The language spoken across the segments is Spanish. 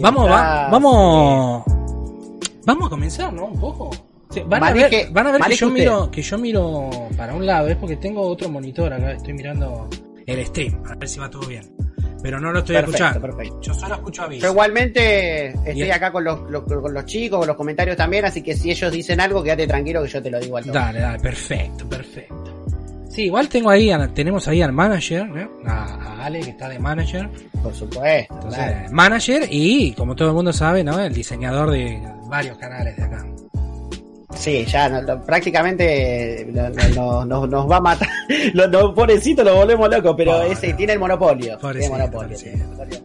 Vamos, va- vamos. Vamos a comenzar, ¿no? Un poco. Sí, van, a ver, Maneje- van a ver que yo usted. miro, que yo miro para un lado, es porque tengo otro monitor acá, estoy mirando el stream, a ver si va todo bien. Pero no lo estoy Perfecto, escuchando. perfecto. Yo solo escucho a Viz. Yo igualmente estoy acá con los, los- con los chicos, con los comentarios también, así que si ellos dicen algo, quédate tranquilo que yo te lo digo al toque. Dale, dale, perfecto, perfecto. Sí, igual tengo ahí, tenemos ahí al manager, ¿no? a, a Ale que está de manager. Por supuesto. Entonces, claro. manager y, como todo el mundo sabe, ¿no? El diseñador de varios canales de acá. Sí, ya no- lo- prácticamente lo- lo- no- no- nos va a matar. Lo, no, pobrecito, lo volvemos loco, pero ese tiene el monopolio. Tiene monopolio.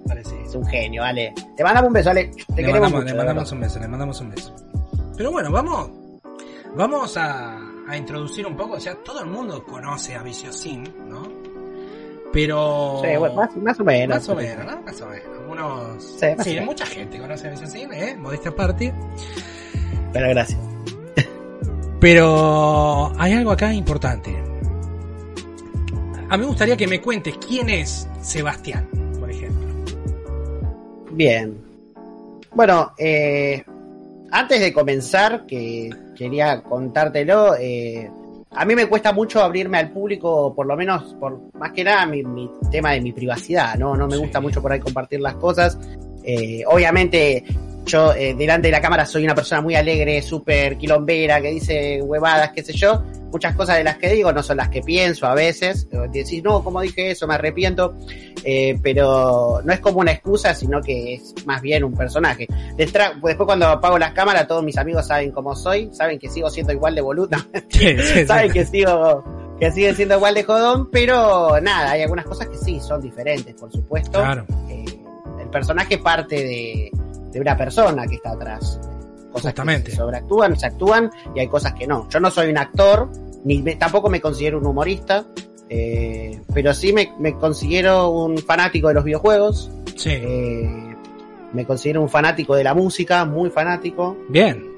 Parece. Es un genio, Ale. Te mandamos un beso, Ale. Te Le queremos mandamos, mucho. le mandamos un beso, le mandamos un beso. Pero bueno, vamos, vamos a, a introducir un poco, o sea, todo el mundo conoce a Viciosin, ¿no? Pero... Sí, bueno, más, más o menos. Más o menos, ¿no? Más o menos. Algunos... Sí, Sí, mucha gente conoce a Viciosin, ¿eh? Modesta aparte. Pero gracias. Pero hay algo acá importante. A mí me gustaría que me cuentes quién es Sebastián, por ejemplo. Bien. Bueno, eh, antes de comenzar, que quería contártelo, eh, a mí me cuesta mucho abrirme al público, por lo menos, por más que nada, mi, mi tema de mi privacidad, ¿no? No me Sí. gusta mucho por ahí compartir las cosas. Eh, obviamente, yo eh, delante de la cámara soy una persona muy alegre, súper quilombera, que dice huevadas, qué sé yo. Muchas cosas de las que digo no son las que pienso a veces. Decís, no, ¿cómo dije eso? Me arrepiento. Eh, pero no es como una excusa, sino que es más bien un personaje. Después cuando apago las cámaras, todos mis amigos saben cómo soy, saben que sigo siendo igual de boluda, Sí, sí, saben sí. que sigo que sigue siendo igual de jodón, pero nada, hay algunas cosas que sí son diferentes, por supuesto. Claro, Eh, el personaje parte de, de una persona que está atrás. Cosas Justamente. que se sobreactúan, se actúan y hay cosas que no. Yo no soy un actor, ni me- tampoco me considero un humorista, eh, pero sí me, me considero un fanático de los videojuegos, sí. eh, me considero un fanático de la música, muy fanático. Bien.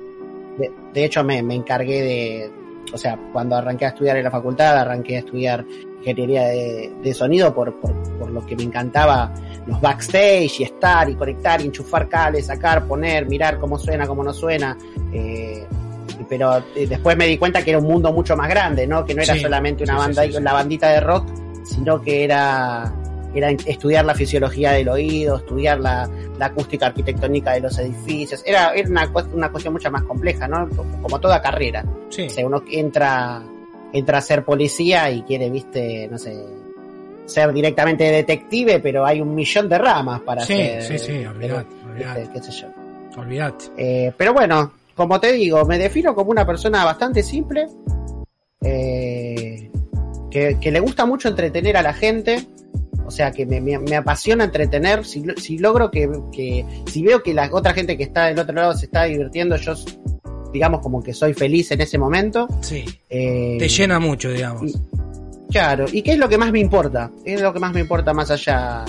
De, de hecho, me, me encargué de, o sea, cuando arranqué a estudiar en la facultad, arranqué a estudiar ingeniería de, de sonido por, por, por lo que me encantaba los backstage y estar y conectar y enchufar cables, sacar, poner, mirar cómo suena, cómo no suena. eh, pero eh, después me di cuenta que era un mundo mucho más grande, ¿no? Que no era Sí, solamente una sí, banda, sí, la bandita de rock, sino que era, era estudiar la fisiología del oído, estudiar la, la acústica arquitectónica de los edificios. Era, era una, una cuestión mucho más compleja, ¿no? Como toda carrera. O sea, uno entra, entra a ser policía y quiere, viste, no sé, ser directamente detective, pero hay un millón de ramas para Sí, ser. sí, sí, olvidate, olvidate. qué sé yo. Eh, pero bueno, como te digo, me defino como una persona bastante simple, eh, que, que le gusta mucho entretener a la gente, o sea, que me, me- me apasiona entretener, si, si logro que, que, si veo que la otra gente que está del otro lado se está divirtiendo, yo digamos como que soy feliz en ese momento. Sí. eh, Te llena mucho, digamos. y- Claro, ¿y qué es lo que más me importa? ¿Qué es lo que más me importa más allá?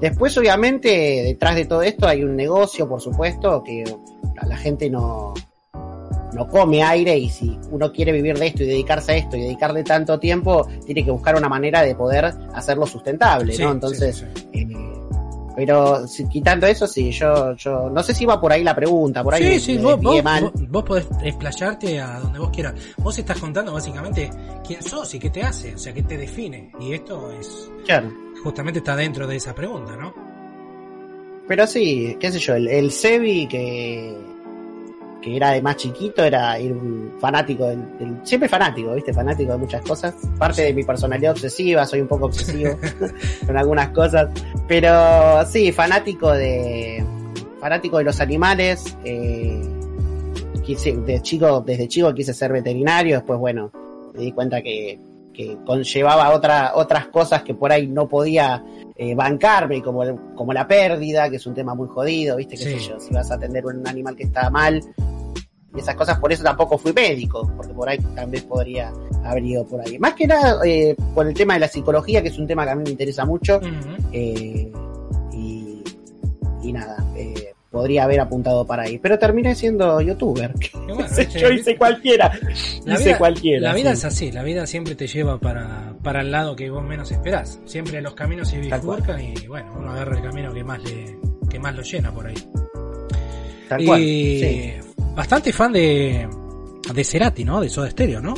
Después, obviamente, detrás de todo esto hay un negocio, por supuesto, que la, la gente no, no come aire y si uno quiere vivir de esto y dedicarse a esto y dedicarle tanto tiempo, tiene que buscar una manera de poder hacerlo sustentable, Sí, ¿no? Entonces, sí, sí. eh, pero si- quitando eso, sí, yo, yo no sé si va por ahí la pregunta, por ahí Sí, me- sí, me vos, vos, vos- vos podés explayarte a donde vos quieras. Vos estás contando básicamente quién sos y qué te hace, o sea, qué te define. Y esto es Claro. justamente está dentro de esa pregunta, ¿no? Pero sí, qué sé yo, el, el Sebi que, que era de más chiquito, era, era un fanático del, del- siempre fanático, viste, fanático de muchas cosas. Parte de mi personalidad obsesiva, soy un poco obsesivo con algunas cosas. Pero sí, fanático de fanático de los animales. eh, quise, de chico, desde chico quise ser veterinario, después bueno, me di cuenta que, que conllevaba otra, otras cosas que por ahí no podía eh, bancarme, como, el- como la pérdida, que es un tema muy jodido, ¿viste? ¿Qué Sí. sé yo? Si vas a atender un animal que está mal, y esas cosas, por eso tampoco fui médico, porque por ahí también podría haber ido por ahí. Más que nada eh, por el tema de la psicología, que es un tema que a mí me interesa mucho, eh, y, y nada, podría haber apuntado para ahí. Pero terminé siendo youtuber. Bueno, yo hice cualquiera, La hice vida- cualquiera. La vida sí. es así, la vida siempre te lleva para, para el lado que vos menos esperás. Siempre los caminos se bifurcan y bueno, uno agarra el camino que más le, que más lo llena por ahí. Tal cual. Y Sí. bastante fan de, de Cerati, ¿no? De Soda Stereo, ¿no?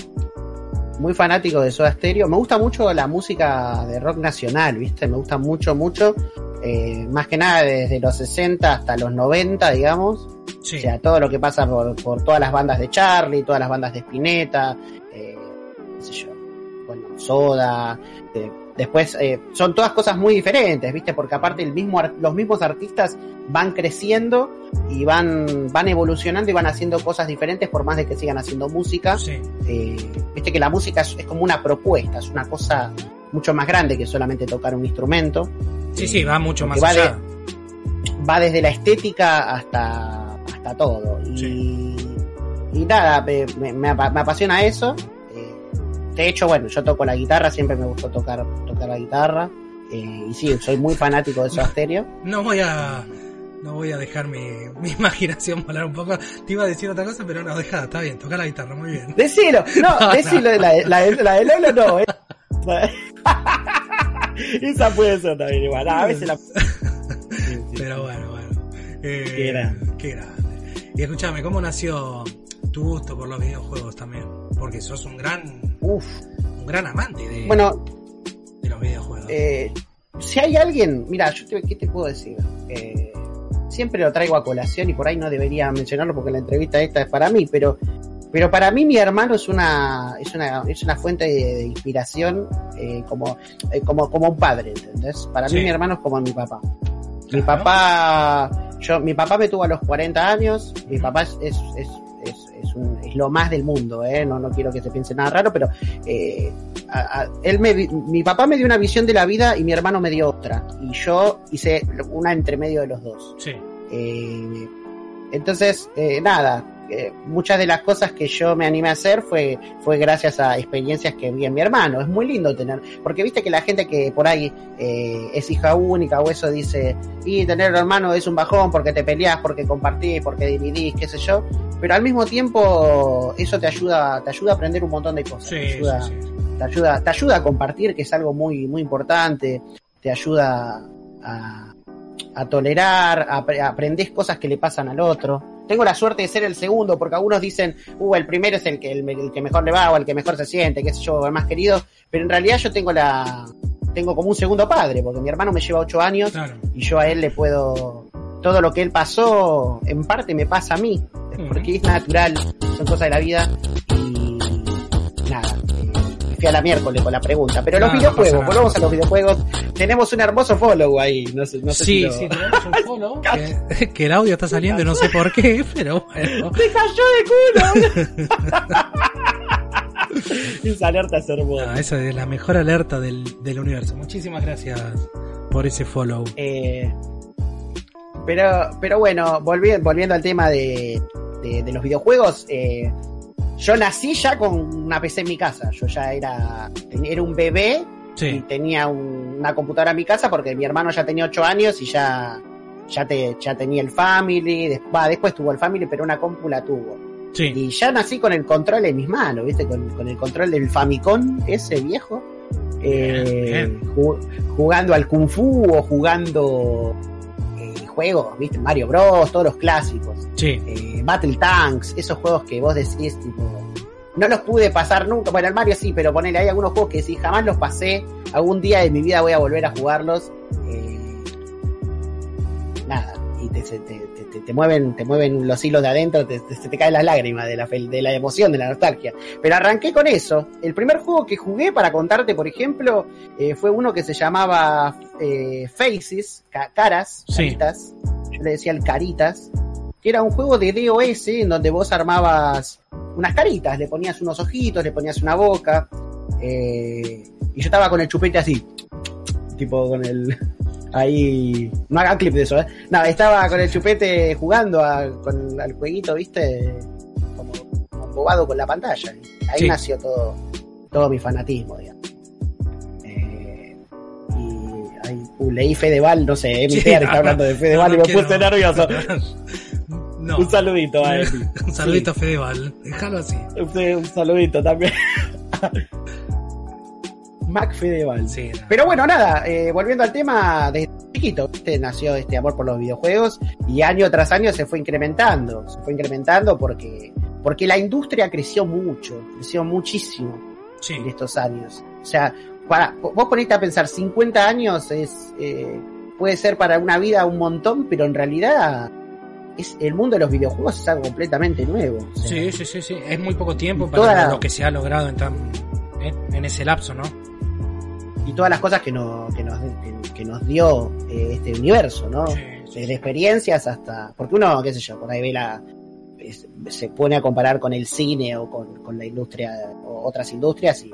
Muy fanático de Soda Stereo. Me gusta mucho la música de rock nacional, ¿viste? Me gusta mucho, mucho. Eh, más que nada desde los 60 hasta los 90, digamos. Sí. O sea, todo lo que pasa por, por todas las bandas de Charlie, todas las bandas de Spinetta, eh, qué sé yo, bueno, Soda. eh, después, eh, son todas cosas muy diferentes, ¿viste? Porque aparte el mismo, los mismos artistas van creciendo y van, van evolucionando y van haciendo cosas diferentes por más de que sigan haciendo música. Sí. Eh, Viste que la música es, es como una propuesta, es una cosa mucho más grande que solamente tocar un instrumento. Sí, sí, va mucho más va allá. va desde la estética hasta, hasta todo. Y, Sí. y nada, me, me- me apasiona eso. Eh, de hecho, bueno, yo toco la guitarra, siempre me gustó tocar, tocar la guitarra. Eh, y sí, soy muy fanático de Soda Stereo. No voy a. No voy a dejar mi, mi imaginación volar un poco. Te iba a decir otra cosa, pero no, deja, está bien, toca la guitarra, muy bien. Decilo, no, No, decilo, La, de- la, la de Lolo no. eh. Esa puede ser también igual. A veces la... Pero bueno, bueno. Eh, Qué grande. Qué grande. Y escúchame, ¿cómo nació tu gusto por los videojuegos también? Porque sos un gran, Uf. un gran amante de, Bueno, de los videojuegos. Eh, si hay alguien, mira, yo te, ¿qué te puedo decir? Eh, siempre lo traigo a colación y por ahí no debería mencionarlo porque la entrevista esta es para mí, pero, pero para mí mi hermano es una, es una, es una fuente de, de inspiración eh, como, eh, como, como un padre, ¿entendés? Para Sí. mí mi hermano es como mi papá. Mi papá, yo, mi papá me tuvo a los 40 años, mi papá es, es un- es lo más del mundo, ¿eh? no, no quiero que se piense nada raro, pero eh, a- a- él me, mi papá me dio una visión de la vida y mi hermano me dio otra, y yo hice una entre medio de los dos. Sí. Eh, entonces, eh, nada, eh, muchas de las cosas que yo me animé a hacer fue, fue gracias a experiencias que vi en mi hermano. Es muy lindo tener, porque viste que la gente que por ahí eh, es hija única o eso dice, y tener un hermano es un bajón porque te peleás, porque compartís, porque dividís, qué sé yo, pero al mismo tiempo eso te ayuda, te ayuda a aprender un montón de cosas. Sí, te ayuda, sí. te ayuda, te ayuda a compartir, que es algo muy, muy importante, te ayuda a, a tolerar, a, aprendés cosas que le pasan al otro. Tengo la suerte de ser el segundo, porque algunos dicen, uh, el primero es el que, el, el que mejor le va o el que mejor se siente, qué sé yo, el más querido, pero en realidad yo tengo la, tengo como un segundo padre, porque mi hermano me lleva ocho años Claro. y yo a él le puedo, todo lo que él pasó, en parte me pasa a mí, porque es natural, son cosas de la vida y nada. A la miércoles con la pregunta, pero los No, no videojuegos, nada. volvamos a los videojuegos. Tenemos un hermoso follow ahí, no sé, no sé si Sí, lo- sí, tenemos un follow. que, que el audio está saliendo y no sé por qué, pero bueno. ¡Se cayó de culo! Esa alerta es hermosa. Ah, esa es la mejor alerta del, del universo. Muchísimas gracias por ese follow. Eh, pero, pero bueno, volvi- volviendo al tema de, de, de los videojuegos, eh, yo nací ya con una PC en mi casa. Yo ya era, era un bebé y tenía un- una computadora en mi casa porque mi hermano ya tenía 8 años y ya, ya, te, ya tenía el Family. después tuvo el Family, pero una compu la tuvo. sí. Y ya nací con el control en mis manos, ¿viste? Con, con el control del Famicom, ese viejo. Eh, Bien, jugando al Kung Fu o jugando juegos, ¿viste? Mario Bros, todos los clásicos. Sí, Eh, Battle Tanks, esos juegos que vos decís, tipo. No los pude pasar nunca. Bueno, el Mario sí, pero ponele, hay algunos juegos que sí, jamás los pasé. Algún día de mi vida voy a volver a jugarlos. Eh, nada. Y te, te, te- mueven, te mueven los hilos de adentro, te, te- te caen las lágrimas de la, de la emoción, de la nostalgia. Pero arranqué con eso. El primer juego que jugué, para contarte, por ejemplo, eh, fue uno que se llamaba eh, Faces, ca- caras, Sí. caritas. Yo le decía el caritas. Que era un juego de DOS en donde vos armabas unas caritas, le ponías unos ojitos, le ponías una boca. eh, y yo estaba con el chupete así. Tipo con el. Ahí. No hagan clip de eso, ¿eh? No, estaba con el chupete jugando a- con, al jueguito, ¿viste? Como, como embobado con la pantalla. Ahí Sí. nació todo, todo mi fanatismo, digamos. Eh, y ahí, uh, leí Fedeval, no sé, mi Sí, tía no, está hablando de no, Fedeval no y me puse nervioso. No. Un saludito a él. Un saludito a Fedeval. Déjalo así. Un, un saludito también. Mac Fedeval. Sí, no. Pero bueno, nada, eh, volviendo al tema, de chiquito ¿viste? nació este amor por los videojuegos y año tras año se fue incrementando, se fue incrementando porque, porque la industria creció mucho, creció muchísimo Sí. en estos años. O sea, para, vos ponete a pensar, 50 años es, eh, puede ser para una vida un montón, pero en realidad es, el mundo de los videojuegos es algo completamente nuevo. O sea, Sí, sí, sí, sí. Es muy poco tiempo para toda lo que se ha logrado en, tan, en, en ese lapso, ¿no? Y todas las cosas que, no, que, nos, que, que nos dio eh, este universo, ¿no? Desde experiencias hasta. Porque uno, qué sé yo, por ahí ve la. es- se pone a comparar con el cine o con, con la industria o otras industrias y.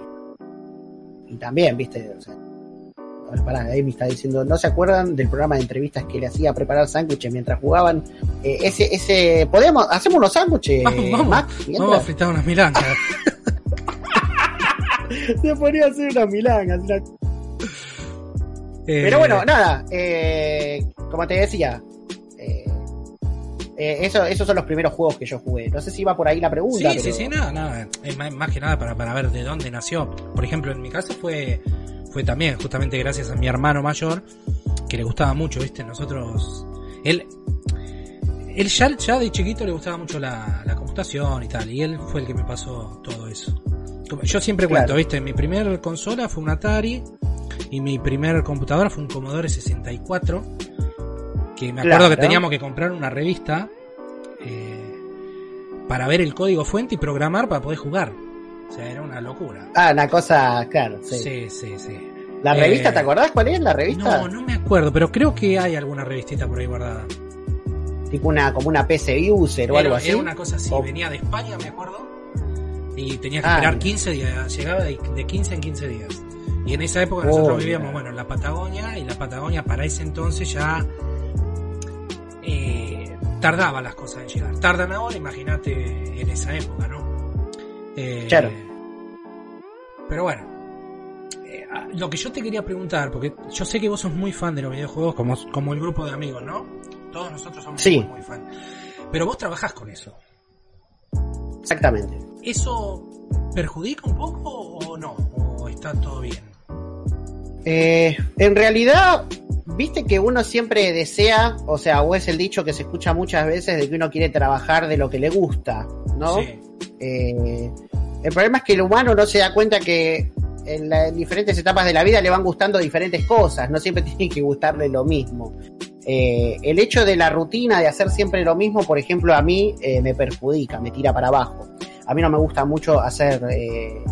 Y también, viste. O sea, a ver, pará, ahí me está diciendo, ¿no se acuerdan del programa de entrevistas que le hacía preparar sándwiches mientras jugaban? Eh, ese, ese, ¿podemos, hacemos unos sándwiches, Vamos, vamos, Mac? Vamos a fritar unas milancas. se ponía a hacer una milanga, una Pero bueno, nada, eh, como te decía, eh, eh, eso, esos son los primeros juegos que yo jugué. No sé si iba por ahí la Sí, pregunta. sí, pero- sí, nada, nada. Es más, más que nada para, para ver de dónde nació. Por ejemplo, en mi caso fue, fue también justamente gracias a mi hermano mayor, que le gustaba mucho, ¿viste? Nosotros, él, él ya, ya de chiquito le gustaba mucho la, la computación y tal, y él fue el que me pasó todo eso. Yo siempre Claro. cuento, ¿viste? Mi primer consola fue un Atari y mi primer computadora fue un Commodore 64, que me acuerdo Claro. que teníamos que comprar una revista eh, para ver el código fuente y programar para poder jugar. O sea, era una locura. Ah, una cosa, claro, sí. Sí, sí, sí. ¿La Eh, revista, te acordás cuál es la revista? No, no me acuerdo, pero creo que hay alguna revistita por ahí guardada. Tipo una, como una PC User o algo así. era una cosa así, O- venía de España, me acuerdo. Y tenía que Ah, esperar mira. 15 días, llegaba de, de 15 en 15 días. Y en esa época nosotros vivíamos, bueno, en la Patagonia, y la Patagonia para ese entonces ya eh, tardaba las cosas en llegar. Tardan ahora, imagínate en esa época, ¿no? Eh, Claro. Pero bueno, eh, lo que yo te quería preguntar, porque yo sé que vos sos muy fan de los videojuegos, como, como el grupo de amigos, ¿no? Todos nosotros somos Sí. muy fan. Pero vos trabajás con eso. Exactamente. ¿Eso perjudica un poco o no? ¿O está todo bien? Eh, en realidad, viste que uno siempre desea, o sea, o es el dicho que se escucha muchas veces de que uno quiere trabajar de lo que le gusta, ¿no? Sí. Eh, el problema es que el humano no se da cuenta que en, la- en diferentes etapas de la vida le van gustando diferentes cosas, no siempre tiene que gustarle lo mismo. Eh, el hecho de la rutina, de hacer siempre lo mismo, por ejemplo, a mí eh, me perjudica, me tira para abajo. A mí no me gusta mucho hacer, eh,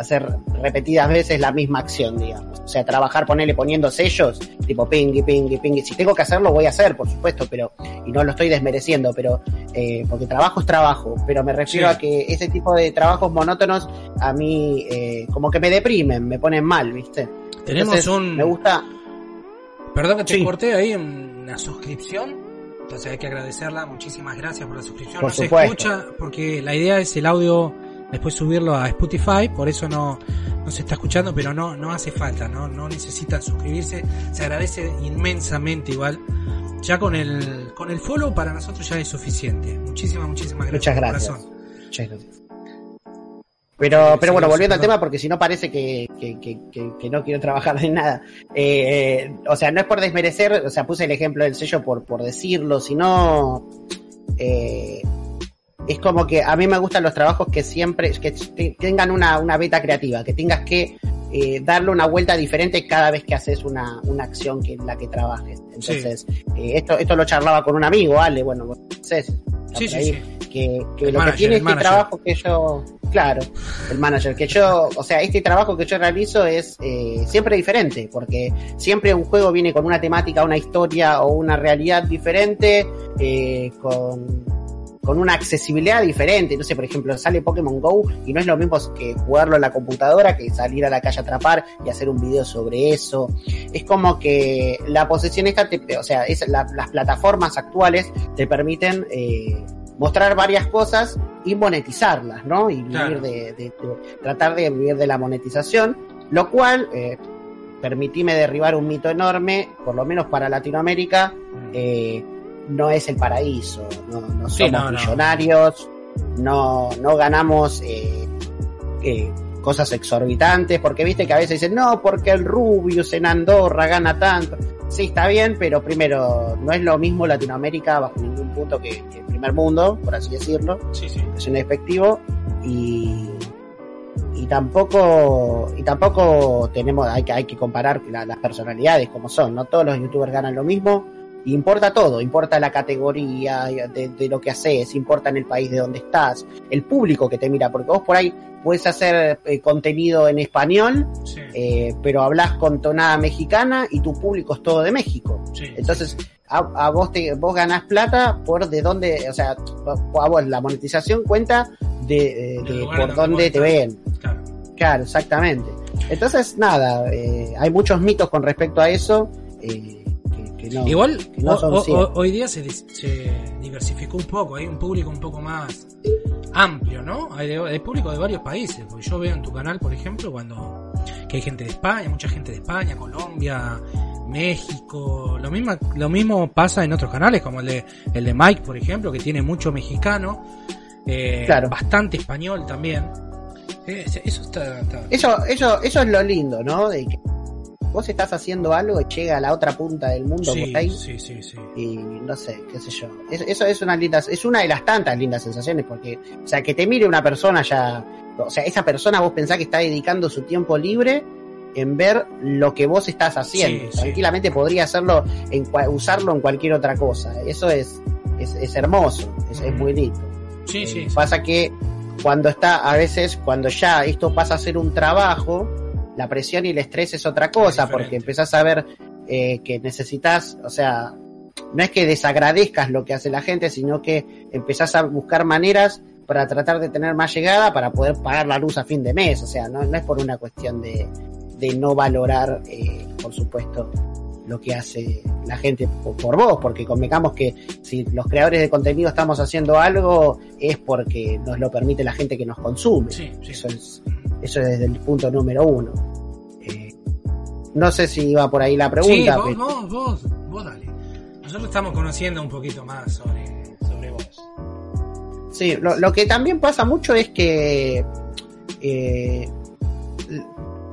hacer repetidas veces la misma acción, digamos. O sea, trabajar, ponerle poniendo sellos, tipo pingui, pingui, pingui. Si tengo que hacerlo, voy a hacer, por supuesto, pero, y no lo estoy desmereciendo, pero, eh, porque trabajo es trabajo, pero me refiero Sí. a que ese tipo de trabajos monótonos a mí, eh, como que me deprimen, me ponen mal, ¿viste? Tenemos Entonces, un... Me gusta, Perdón que te Sí. corté ahí una suscripción. Entonces hay que agradecerla. Muchísimas gracias por la suscripción. Por no se supuesto. escucha porque la idea es el audio después subirlo a Spotify. Por eso no, no se está escuchando, pero no, no hace falta. No, no necesitan suscribirse. Se agradece inmensamente igual. Ya con el, con el follow para nosotros ya es suficiente. Muchísimas, muchísimas gracias. Muchas de gracias. Muchas gracias. Pero, pero bueno, volviendo al tema, porque si no parece que, que, que, que- no quiero trabajar en nada. Eh, eh, o sea, no es por desmerecer, o sea, puse el ejemplo del sello por, por decirlo, sino eh, es como que a mí me gustan los trabajos que siempre, que te- tengan una, una beta creativa, que tengas que eh, darle una vuelta diferente cada vez que haces una, una acción que en la que trabajes. Entonces, eh, esto, esto lo charlaba con un amigo, Ale, bueno, está Sí, sí, ahí, que, que El lo manager, que tiene este manager. trabajo que yo, claro, el manager, que yo, o sea, este trabajo que yo realizo es eh, siempre diferente, porque siempre un juego viene con una temática, una historia o una realidad diferente, eh, con, con una accesibilidad diferente. No sé, por ejemplo, sale Pokémon Go y no es lo mismo que jugarlo en la computadora que salir a la calle a atrapar y hacer un video sobre eso. Es como que la posesión esta, te- o sea, es la- las plataformas actuales te permiten eh, mostrar varias cosas y monetizarlas, ¿no? Y vivir Claro. de, de- de- tratar de vivir de la monetización, lo cual, eh, permitime derribar un mito enorme, por lo menos para Latinoamérica, eh, no es el paraíso, no, no somos no, no. millonarios, no, no ganamos eh, eh, cosas exorbitantes, porque viste que a veces dicen, no, porque el Rubius en Andorra gana tanto. sí, está bien, pero primero, no es lo mismo Latinoamérica bajo ningún punto que, que el primer mundo, por así decirlo. Sí, sí. Es un despectivo y y tampoco y tampoco tenemos hay que hay que comparar la- las personalidades como son no todos los youtubers ganan lo mismo importa todo importa la categoría de, de lo que haces importa en el país de donde estás el público que te mira porque vos por ahí puedes hacer eh, contenido en español Sí, eh, pero hablas con tonada mexicana y tu público es todo de México sí. entonces, a, a vos te, vos ganás plata por de dónde, o sea, a vos la monetización cuenta de, eh, de por dónde te ven. Claro. Claro, exactamente. Entonces, nada, eh, hay muchos mitos con respecto a eso. eh, que, que no, Igual, que no son hoy día se, diversificó un poco, hay un público un poco más amplio, ¿no? Hay, de- hay público de varios países, porque yo veo en tu canal, por ejemplo, cuando que hay gente de España, mucha gente de España, Colombia, México, lo mismo, lo mismo pasa en otros canales, como el de, el de Mike, por ejemplo, que tiene mucho mexicano, eh, Claro. bastante español también. Eh, eso está, está- Eso, eso, eso es lo lindo, ¿no? De que vos estás haciendo algo y llega a la otra punta del mundo sí, por ahí. sí, sí, sí. y no sé, qué sé yo. Es- Eso es una linda, es una de las tantas lindas sensaciones porque, o sea, que te mire una persona ya, o sea, esa persona vos pensás que está dedicando su tiempo libre en ver lo que vos estás haciendo. Sí, sí. Tranquilamente podría hacerlo, en, usarlo en cualquier otra cosa. Eso es, es, es hermoso, es, es muy lindo. Sí, Eh, sí, sí. Pasa que cuando está, a veces, cuando ya esto pasa a ser un trabajo, la presión y el estrés es otra cosa, porque empezás a ver eh, que necesitas, o sea, no es que desagradezcas lo que hace la gente, sino que empezás a buscar maneras para tratar de tener más llegada para poder pagar la luz a fin de mes. O sea, no, no es por una cuestión de, de no valorar, eh, por supuesto, lo que hace la gente por, por vos, porque convengamos que si los creadores de contenido estamos haciendo algo es porque nos lo permite la gente que nos consume. Sí, sí. Eso es, eso es desde el punto número uno. Eh, no sé si iba por ahí la pregunta. Sí, vos, pero- vos, vos, vos dale. Nosotros estamos conociendo un poquito más sobre, sobre vos. Sí, lo, lo que también pasa mucho es que, eh,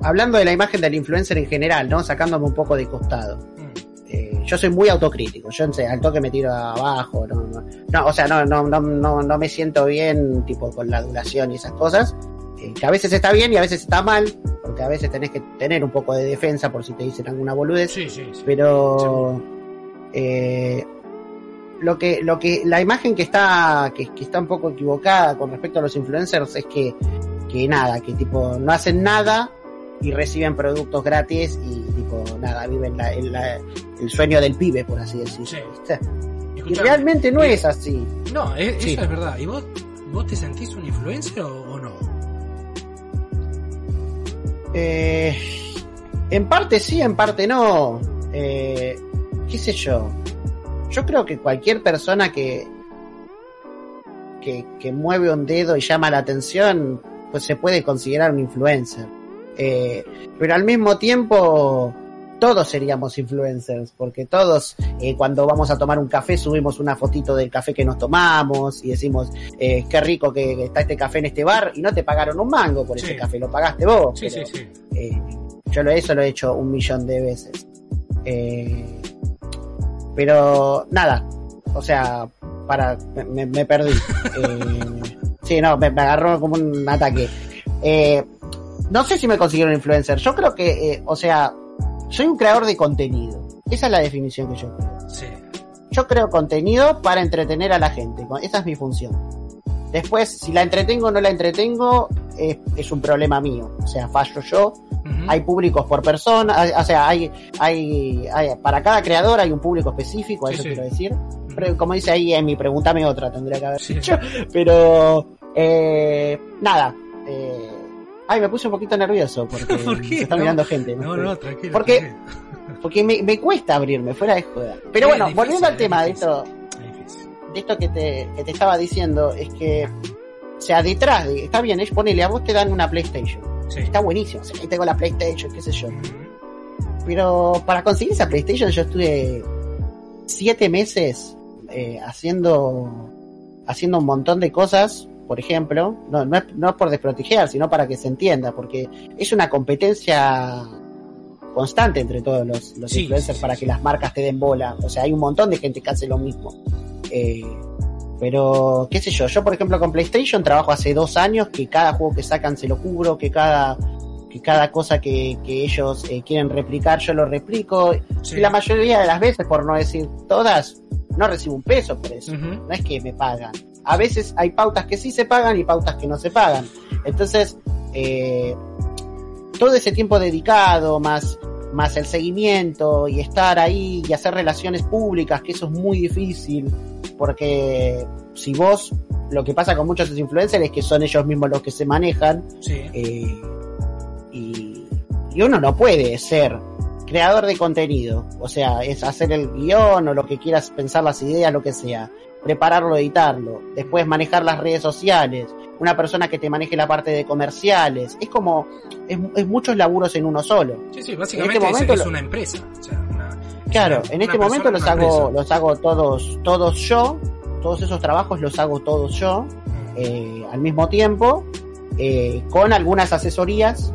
hablando de la imagen del influencer en general, ¿no? Sacándome un poco de costado. Mm, eh, yo soy muy autocrítico, yo sé, al toque me tiro abajo, no, no, no, o sea, no, no, no, no, no me siento bien, tipo, con la duración y esas cosas, eh, que a veces está bien y a veces está mal, porque a veces tenés que tener un poco de defensa por si te dicen alguna boludez, Sí, sí, sí. pero eh, lo que lo que la imagen que está que, que está un poco equivocada con respecto a los influencers es que que nada que tipo no hacen nada y reciben productos gratis y tipo nada viven la- el, la- el sueño del pibe por así decirlo y realmente no y- es así No, es- Sí. eso es verdad. ¿Y vos, vos te sentís un influencer o, o no? Eh, en parte sí, en parte no. Eh, ¿Qué sé yo? Yo creo que cualquier persona que, que, mueve un dedo y llama la atención, pues se puede considerar un influencer. Eh, pero al mismo tiempo, todos seríamos influencers, porque todos eh, cuando vamos a tomar un café subimos una fotito del café que nos tomamos y decimos, eh, qué rico que está este café en este bar y no te pagaron un mango por ese café, lo pagaste vos. Sí, pero- sí, sí. eh, yo lo, eso lo he hecho un millón de veces. Pero nada, o sea, para, me, me perdí. Sí, no, me, me agarró como un ataque. No sé si me considero un influencer. Yo creo que, o sea, soy un creador de contenido. Esa es la definición que yo creo. Sí. Yo creo contenido para entretener a la gente. Esa es mi función. Después, si la entretengo o no la entretengo, es, es un problema mío. O sea, fallo yo hay públicos por persona, hay- o sea, hay, hay, hay- para cada creador hay un público específico, a Sí, eso sí. quiero decir. Pero como dice ahí en mi pregúntame otra, tendría que haber Sí. dicho. Pero, eh, nada, eh, ay, me puse un poquito nervioso porque ¿Por qué? se está No. mirando gente. No, no, tranquilo. Porque- tranquilo. Porque me, me cuesta abrirme, fuera de joda. Pero Es bueno, difícil, volviendo al tema de esto, de esto que te, que te estaba diciendo, es que, o sea, detrás de, está bien, es ponele, a vos te dan una PlayStation. Sí. Está buenísimo, o sea, ahí tengo la PlayStation, qué sé yo. Pero para conseguir esa PlayStation yo estuve siete meses eh, haciendo haciendo un montón de cosas, por ejemplo, no, no, es, no es por desproteger, sino para que se entienda, porque es una competencia constante entre todos los, los Sí, influencers sí, para que las marcas te den bola. O sea, hay un montón de gente que hace lo mismo. Eh, pero, qué sé yo, yo por ejemplo con PlayStation trabajo hace dos años que cada juego que sacan se lo cubro, que cada, que cada cosa que, que ellos eh, quieren replicar yo lo replico. Y la mayoría de las veces, por no decir todas, no recibo un peso por eso. No es que me pagan. A veces hay pautas que sí se pagan y pautas que no se pagan. Entonces, eh, todo ese tiempo dedicado, más, más el seguimiento y estar ahí y hacer relaciones públicas, que eso es muy difícil, porque si vos, lo que pasa con muchos influencers es que son ellos mismos los que se manejan, Sí. eh, y, y uno no puede ser creador de contenido, o sea, es hacer el guion o lo que quieras pensar las ideas, lo que sea, prepararlo, editarlo, después manejar las redes sociales, una persona que te maneje la parte de comerciales, es como, es, es muchos laburos en uno solo. Sí, sí, básicamente En este es- momento es, una empresa. o sea, una- Claro, una- en este momento los hago, empresa. los hago todos, todos yo, todos esos trabajos los hago todos yo, eh, al mismo tiempo, eh, con algunas asesorías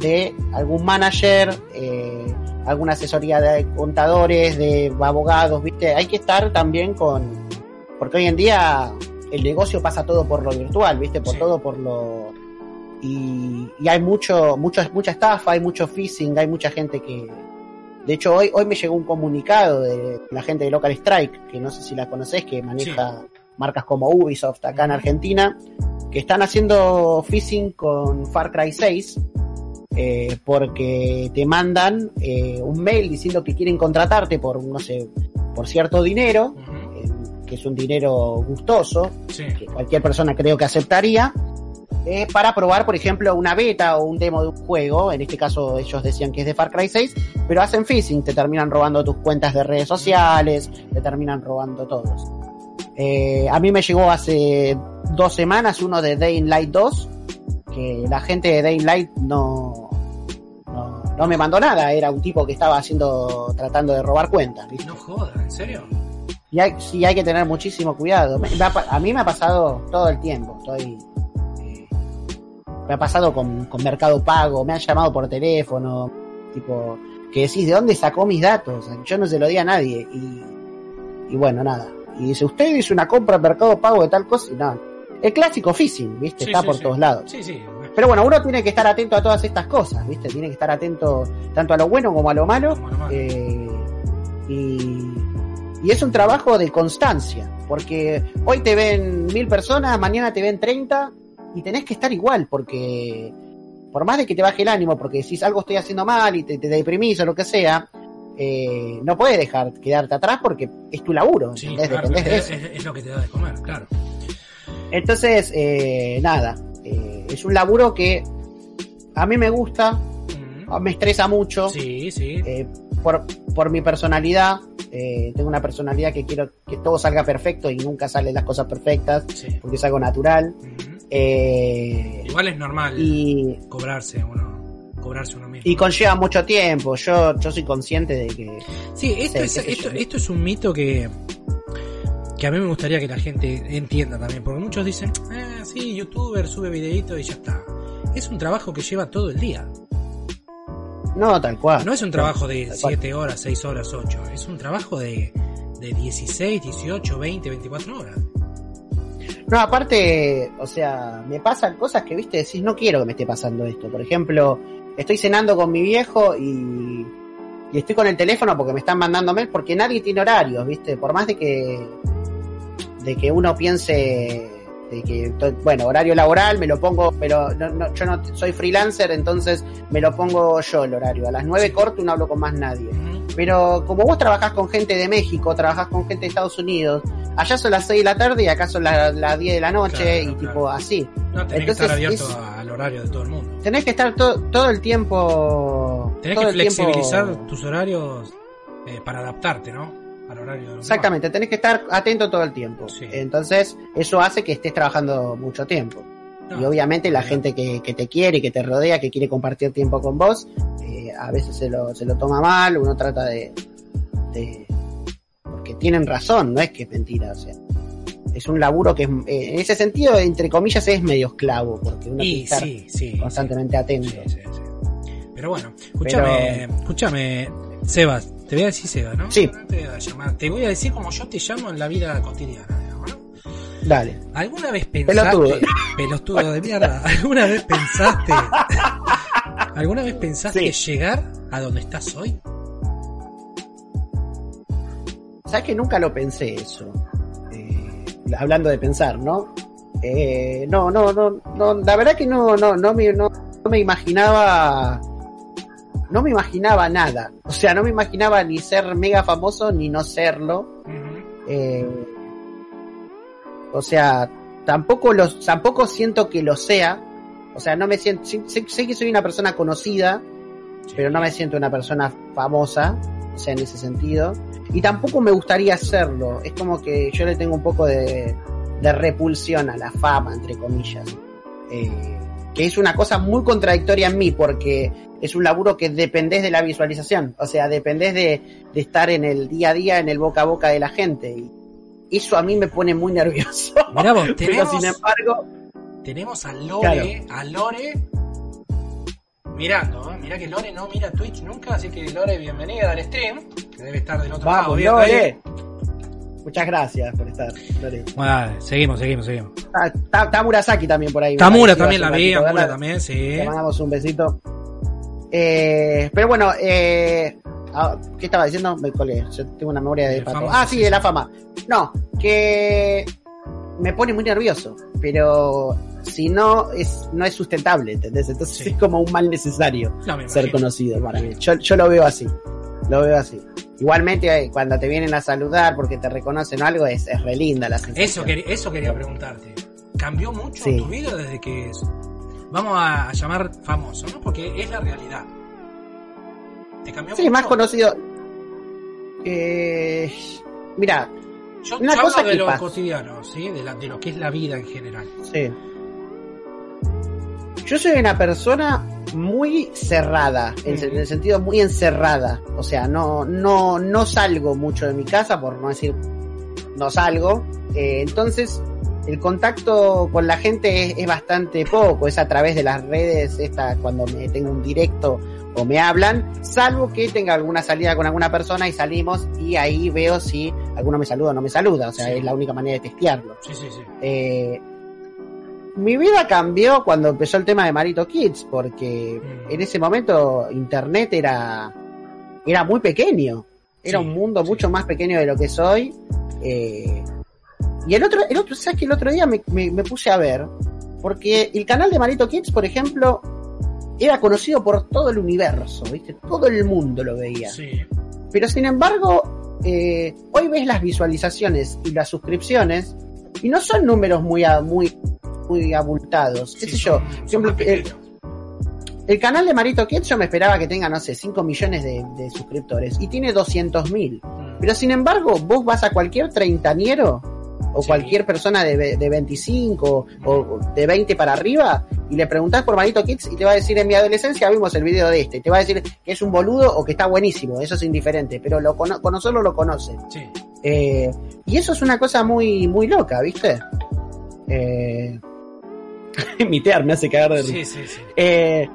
de algún manager, eh, alguna asesoría de contadores, de abogados, ¿viste? Hay que estar también con, porque hoy en día el negocio pasa todo por lo virtual, ¿viste? Por Sí. todo por lo... Y, y hay mucho, mucho, mucha estafa, hay mucho phishing, hay mucha gente que... De hecho, hoy, hoy me llegó un comunicado de la gente de Local Strike, que no sé si la conoces, que maneja marcas como Ubisoft acá en. Argentina, que están haciendo phishing con Far Cry 6, eh, porque te mandan eh, un mail diciendo que quieren contratarte por, no sé, por cierto dinero, que es un dinero gustoso, Sí. que cualquier persona creo que aceptaría, eh, para probar, por ejemplo, una beta o un demo de un juego. En este caso, ellos decían que es de Far Cry 6, pero hacen phishing, te terminan robando tus cuentas de redes sociales, te terminan robando todos. Eh, a mí me llegó hace dos semanas uno de Dying Light 2, que la gente de Dying Light no, no, no me mandó nada, era un tipo que estaba haciendo, tratando de robar cuentas, ¿viste? No jodas, ¿en serio? Y hay, sí hay que tener muchísimo cuidado. Me- me ha pa- a mí me ha pasado todo el tiempo. Estoy. eh, me ha pasado con, con Mercado Pago, me han llamado por teléfono, tipo, que decís, ¿de dónde sacó mis datos? Yo no se lo di a nadie. Y, y bueno, nada. Y dice, usted hizo una compra en Mercado Pago de tal cosa y nada. El clásico phishing, ¿viste? Sí, Está sí, por sí. todos lados. Sí, sí. Pero bueno, uno tiene que estar atento a todas estas cosas, ¿viste? Tiene que estar atento tanto a lo bueno como a lo malo. Como. Eh, y, y es un trabajo de constancia, porque hoy te ven mil personas, mañana te ven 30 y tenés que estar igual, porque por más de que te baje el ánimo, porque decís algo estoy haciendo mal y te, te deprimís o lo que sea, eh, no puedes dejar quedarte atrás porque es tu laburo, Sí, es, lo que te da de comer, claro. Entonces, eh, nada, eh, es un laburo que a mí me gusta, me estresa mucho, Sí, sí. por, por mi personalidad, eh, tengo una personalidad que quiero que todo salga perfecto y nunca salen las cosas perfectas, sí. porque es algo natural. Eh, Igual es normal y, cobrarse uno, cobrarse uno mismo. y conlleva mucho tiempo, yo, yo soy consciente de que... Sí, esto, es, esto, esto es un mito que, que a mí me gustaría que la gente entienda también, porque muchos dicen, ah, sí, youtuber sube videito y ya está. Es un trabajo que lleva todo el día. No, tal cual. No es un trabajo de Tal cual. 7 horas, 6 horas, 8. Es un trabajo de, de 16, 18, 20, 24 horas. No, aparte, o sea, me pasan cosas que, viste, decís, no quiero que me esté pasando esto. Por ejemplo, estoy cenando con mi viejo y, y estoy con el teléfono porque me están mandando mail, porque nadie tiene horarios, viste. Por más de que, de que uno piense de que, to- bueno, horario laboral, me lo pongo, pero no, no, yo no soy freelancer, entonces me lo pongo yo el horario. A las 9 Sí. corto y no hablo con más nadie. Pero como vos trabajás con gente de México, trabajás con gente de Estados Unidos, allá son las 6 de la tarde y acá son las, las 10 de la noche Claro, y claro. tipo así. No, tenés que estar abierto es- al horario de todo el mundo. Tenés que estar to- todo el tiempo... Tenés que tiempo- flexibilizar tus horarios eh, para adaptarte, ¿no? Al horario de Exactamente, tenés que estar atento todo el tiempo. Sí. Entonces, eso hace que estés trabajando mucho tiempo. No, y obviamente la gente que, que te quiere, que te rodea, que quiere compartir tiempo con vos, eh, a veces se lo, se lo toma mal, uno trata de, de- Porque tienen razón, no es que es mentira, o sea. Es un laburo que es, eh, en ese sentido, entre comillas, es medio esclavo, porque uno tiene que estar sí, constantemente atento. Pero bueno, escúchame, escúchame, Sebas, te voy a decir Sebas, ¿no? Sí. No te voy a llamar, te voy a decir como yo te llamo en la vida cotidiana, digamos, ¿no? Dale. ¿Alguna vez pensaste, Pelotudo. pelotudo de mierda, alguna vez pensaste, alguna vez pensaste Sí. llegar a donde estás hoy? ¿Sabes que nunca lo pensé eso? Eh, hablando de pensar, ¿no? Eh, no, no, no, no, la verdad que no, no, no me, no, no me imaginaba, no me imaginaba nada. O sea, no me imaginaba ni ser mega famoso ni no serlo. Eh, o sea, tampoco los, tampoco siento que lo sea. O sea, no me siento, sé, que soy una persona conocida, pero no me siento una persona famosa, o sea, en ese sentido. Y tampoco me gustaría hacerlo. Es como que yo le tengo un poco de, de repulsión a la fama, entre comillas. Eh, que es una cosa muy contradictoria en mí, porque es un laburo que dependés de la visualización. O sea, dependés de, de estar en el día a día, en el boca a boca de la gente. Y eso a mí me pone muy nervioso. Mirá vos, Pero tenemos, sin embargo, tenemos a Lore, a Lore mirando, ¿eh? Mirá que Lore no mira Twitch nunca, así que Lore, bienvenida al stream, que debe estar del otro lado. vamos, viendo ahí. Muchas gracias por estar. Bueno, seguimos, seguimos, seguimos. Está, está- está Murasaki también por ahí. Tamura también la vi, Tamura también, sí. Le mandamos un besito. Eh, pero bueno, eh, ah, ¿qué estaba diciendo? Me colé. Yo tengo una memoria de De pato. famoso, Ah, sí, de la fama. No, que me pone muy nervioso, pero si no es no es sustentable, ¿entendés? Entonces Sí. es como un mal necesario No, ser conocido para mí. Yo, yo lo veo así. Lo veo así. Igualmente, eh, cuando te vienen a saludar porque te reconocen o algo, es, es re linda la sensación. Eso, quer- eso quería preguntarte. ¿Cambió mucho Sí. tu vida desde que es- vamos a llamar famoso, ¿no? Porque es la realidad. ¿Te cambió Sí, mucho? más conocido. Eh, mira, Yo, una yo cosa hablo de lo pasa. cotidiano, ¿sí? De, la- de lo que es la vida en general. Sí. Yo soy una persona muy cerrada, en, el sentido muy encerrada. O sea, no, no, no salgo mucho de mi casa, por no decir no salgo. Eh, entonces, el contacto con la gente es, es bastante poco, es a través de las redes, esta, cuando me tengo un directo o me hablan, salvo que tenga alguna salida con alguna persona y salimos y ahí veo si alguno me saluda o no me saluda. O sea, Sí. es la única manera de testearlo. Sí, sí, sí. Eh, mi vida cambió cuando empezó el tema de Marito Kids, porque Mm. en ese momento internet era, era muy pequeño. Era Sí, un mundo sí. mucho más pequeño de lo que soy. Eh, y el otro, el otro, ¿sabes que el otro día me, me- me puse a ver? Porque el canal de Marito Kids, por ejemplo, era conocido por todo el universo, ¿viste? Todo el mundo lo veía. Sí. Pero sin embargo, eh, hoy ves las visualizaciones y las suscripciones y no son números muy, muy, muy abultados. ¿Qué Sí, sé yo? son- son el, canal de Marito Kids yo me esperaba que tenga, no sé, 5 millones de, de suscriptores y tiene 200 mil. Mm. Pero sin embargo, vos vas a cualquier treintañero o Sí. cualquier persona de, de 25 o de 20 para arriba y le preguntás por Marito Kids y te va a decir en mi adolescencia vimos el video de este. Te va a decir que es un boludo o que está buenísimo. Eso es indiferente, pero lo cono- conocerlo lo conoce. Sí. Eh, y eso es una cosa muy, muy loca, ¿viste? Eh... Imitear me hace cagar de risa. Sí, sí, sí. Eh,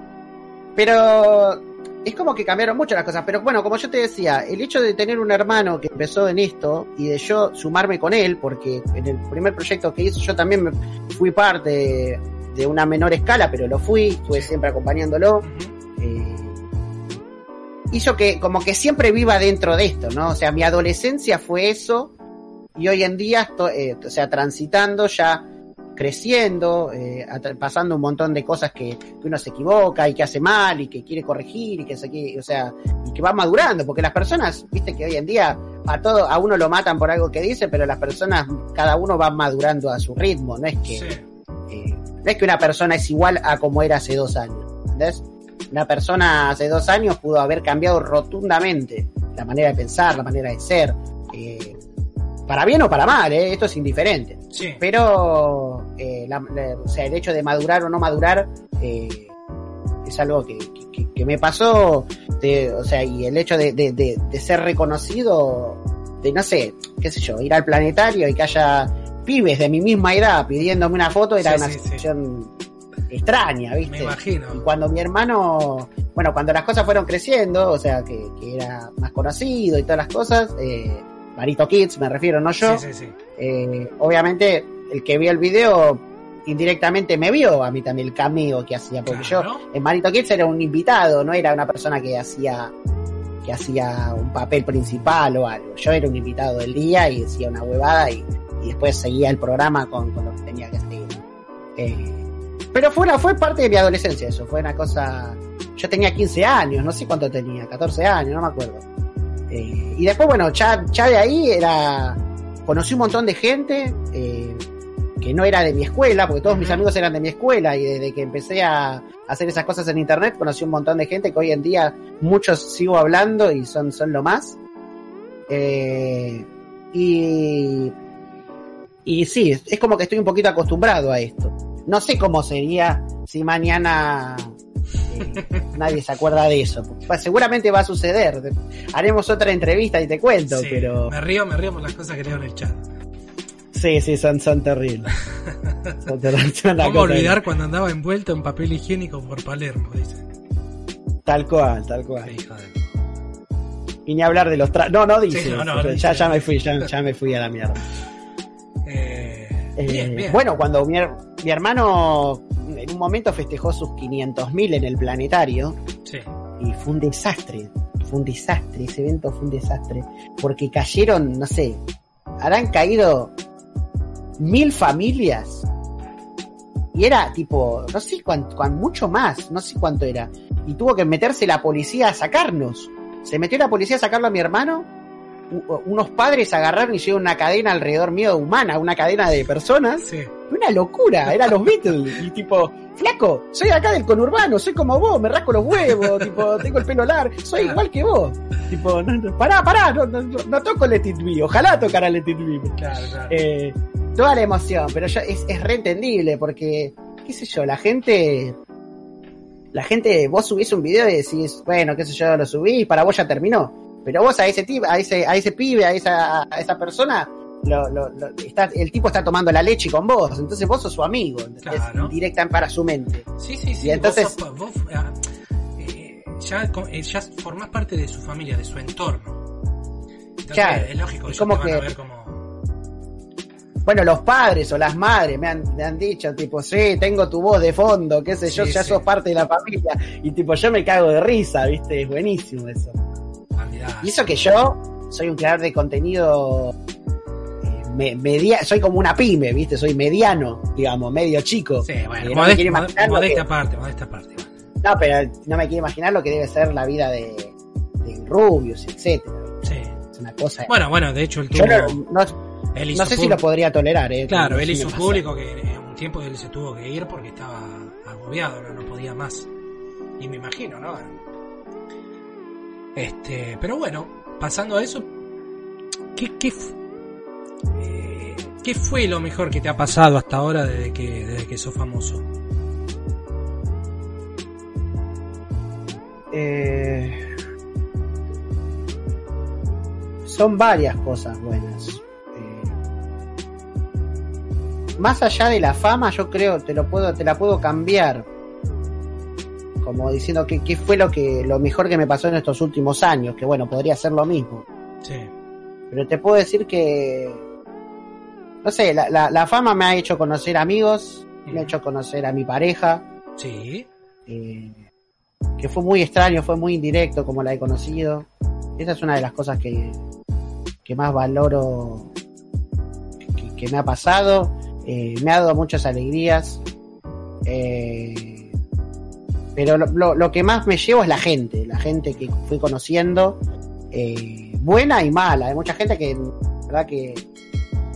pero es como que cambiaron mucho las cosas. Pero bueno, como yo te decía, el hecho de tener un hermano que empezó en esto y de yo sumarme con él, porque en el primer proyecto que hizo yo también me fui parte de, de una menor escala, pero lo fui, estuve siempre acompañándolo. Eh, hizo que como que siempre viva dentro de esto, ¿no? O sea, mi adolescencia fue eso y hoy en día estoy, eh, o sea, transitando ya creciendo, eh, pasando un montón de cosas que, que uno se equivoca y que hace mal y que quiere corregir y que se quiere, o sea, y que va madurando, porque las personas, viste que hoy en día a todo, a uno lo matan por algo que dice, pero las personas, cada uno va madurando a su ritmo, no es que, Sí. eh, no es que una persona es igual a como era hace dos años, ¿entendés? Una persona hace dos años pudo haber cambiado rotundamente la manera de pensar, la manera de ser, eh, para bien o para mal, ¿eh? esto es indiferente. Sí. Pero, eh, la- la- o sea, el hecho de madurar o no madurar eh, es algo que, que- que me pasó, de- o sea, y el hecho de, de- de- de ser reconocido, de no sé, qué sé yo, ir al planetario y que haya pibes de mi misma edad pidiéndome una foto era Sí, una sí, situación extraña, Me ¿viste? Y imagino. cuando mi hermano, bueno, cuando las cosas fueron creciendo, o sea, que, que era más conocido y todas las cosas, eh, Marito Kids me refiero, no yo, Sí, sí, sí. eh, obviamente el que vio el video indirectamente me vio a mí también el cameo que hacía, porque yo en Marito Kids era un invitado, no era una persona que hacía que hacía un papel principal o algo. Yo era un invitado del día y decía una huevada y, y después seguía el programa con, con lo que tenía que seguir. Eh, pero fue, una, fue parte de mi adolescencia eso, fue una cosa... Yo tenía 15 años, no sé cuánto tenía, 14 años, no me acuerdo. Eh, y después, bueno, ya, ya de ahí era... Conocí un montón de gente eh, que no era de mi escuela, porque todos mis amigos eran de mi escuela y desde que empecé a hacer esas cosas en internet conocí un montón de gente que hoy en día muchos sigo hablando y son, son lo más. Eh, y, y sí, es como que estoy un poquito acostumbrado a esto. No sé cómo sería si mañana nadie se acuerda de eso. Seguramente va a suceder. Haremos otra entrevista y te cuento, Sí, pero Me río, me río por las cosas que leo en el chat. sí, sí, son, son terribles. Son terribles, son ¿Cómo olvidar cuando andaba envuelto en papel higiénico por Palermo? Dice. Tal cual, tal cual. Y ni hablar de los tra... No, no dice. Sí, no, no, ya, dice. ya me fui, ya, ya me fui a la mierda. Eh, Eh, bien, bien. Bueno, cuando mi, mi hermano en un momento festejó sus 500.000 en el planetario Sí. y fue un desastre. Fue un desastre, ese evento fue un desastre. Porque cayeron, no sé, habrán caído mil familias. Y era tipo, no sé cuánto, mucho más, no sé cuánto era. Y tuvo que meterse la policía a sacarnos. Se metió la policía a sacarlo a mi hermano. Unos padres agarraron y hicieron una cadena alrededor mío humana, una cadena de personas. Sí. Una locura, eran los Beatles. Y tipo, flaco, soy acá del conurbano, soy como vos, me rasco los huevos, tipo, tengo el pelo largo, soy igual que vos. Tipo, no, no, pará, pará, no, no, no- no toco Let It Be, ojalá tocara Let It Be. Claro, claro. Eh, toda la emoción, pero yo, es, es reentendible porque, qué sé yo, la gente, la gente, vos subís un video y decís, bueno, qué sé yo, lo subí y para vos ya terminó. Pero vos a ese tipo, a ese, a ese pibe, a esa, a esa persona, lo, lo, lo- está, el tipo está tomando la leche con vos, entonces vos sos su amigo. Claro. directa para su mente. Sí, sí, sí. y entonces- vos, vos, ah, eh, ya, eh, ya formás parte de su familia, de su entorno. Entonces, Claro, es lógico es como te van a que- ver como... Bueno, los padres o las madres me han, me han dicho, tipo, sí, tengo tu voz de fondo, qué sé yo, Sí, ya sí. sos parte de la familia. Y tipo, yo me cago de risa, ¿viste? Es buenísimo eso. Y eso que yo soy un creador de contenido eh, me- media, soy como una pyme, ¿viste? Soy mediano, digamos, medio chico. Sí, bueno, Eh, no modest- modesta que- parte, modesta parte. No, pero no me quiero imaginar lo que debe ser la vida de, de Rubius, etcétera. Sí. Es una cosa. Bueno, bueno, de hecho, el yo tuvo... no, no- él hizo no sé si lo podría tolerar, ¿eh? Claro, él hizo pasa. público que en un tiempo él se tuvo que ir porque estaba agobiado, no, no podía más. Y me imagino, ¿no? Este, pero bueno, pasando a eso, ¿qué, qué, eh, ¿qué fue lo mejor que te ha pasado hasta ahora desde que, desde que sos famoso? Eh, son varias cosas buenas. Eh, más allá de la fama, yo creo te lo puedo, te la puedo cambiar. Como diciendo que qué fue lo que lo mejor que me pasó en estos últimos años, que bueno, podría ser lo mismo. Sí, Pero te puedo decir que no sé, la, la, la fama me ha hecho conocer amigos, me ha hecho conocer a mi pareja, sí, eh, que fue muy extraño, fue muy indirecto como la he conocido. Esa es una de las cosas que, que más valoro que, que me ha pasado. Eh, me ha dado muchas alegrías. Eh, pero lo, lo- que más me llevo es la gente, la gente que fui conociendo, eh, buena y mala. Hay mucha gente que, verdad que,